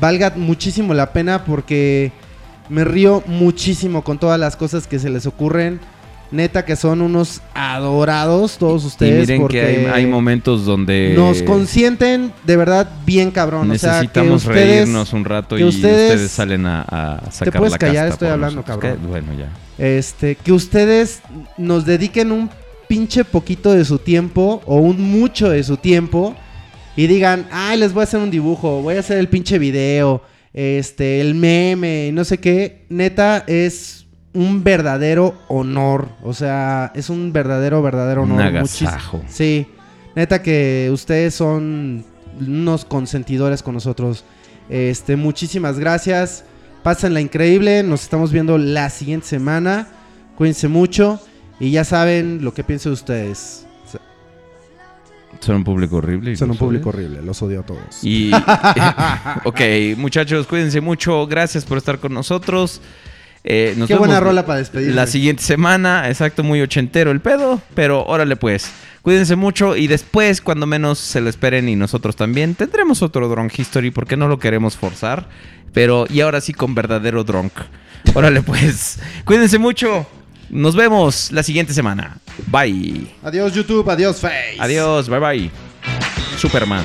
S2: valga muchísimo la pena porque me río muchísimo con todas las cosas que se les ocurren. Neta que son unos adorados todos
S1: Y
S2: ustedes.
S1: miren
S2: porque
S1: que hay, hay momentos donde
S2: nos consienten de verdad bien cabrón. O sea, que
S1: necesitamos
S2: ustedes-
S1: reírnos un rato
S2: que
S1: y ustedes,
S2: ustedes-
S1: salen a, a sacar
S2: puedes
S1: la
S2: callar?
S1: casta
S2: Estoy hablando,
S1: nosotros.
S2: cabrón.
S1: Que- Bueno, ya.
S2: Este, que ustedes nos dediquen un pinche poquito de su tiempo o un mucho de su tiempo y digan, ay, les voy a hacer un dibujo, voy a hacer el pinche video, este, el meme, no sé qué. Neta, es un verdadero honor. O sea, es un verdadero, verdadero
S1: Un
S2: honor.
S1: agasajo.
S2: Muchis- Sí. Neta que ustedes son unos consentidores con nosotros. Este, muchísimas gracias. Pásenla increíble. Nos estamos viendo la siguiente semana. Cuídense mucho. Y ya saben lo que pienso de ustedes.
S1: Son un público horrible.
S2: Son un público
S1: odio.
S2: horrible. Los odio a todos.
S1: Y. ok, muchachos, cuídense mucho. Gracias por estar con nosotros. Eh, nos
S2: Qué buena rola para despedirme.
S1: La siguiente semana, exacto, muy ochentero el pedo. Pero órale, pues. Cuídense mucho y después, cuando menos se lo esperen y nosotros también, tendremos otro Drunk History porque no lo queremos forzar. Pero, y ahora sí con verdadero drunk. Órale, pues. Cuídense mucho. Nos vemos la siguiente semana. Bye.
S2: Adiós YouTube, adiós Face.
S1: Adiós, bye bye. Superman.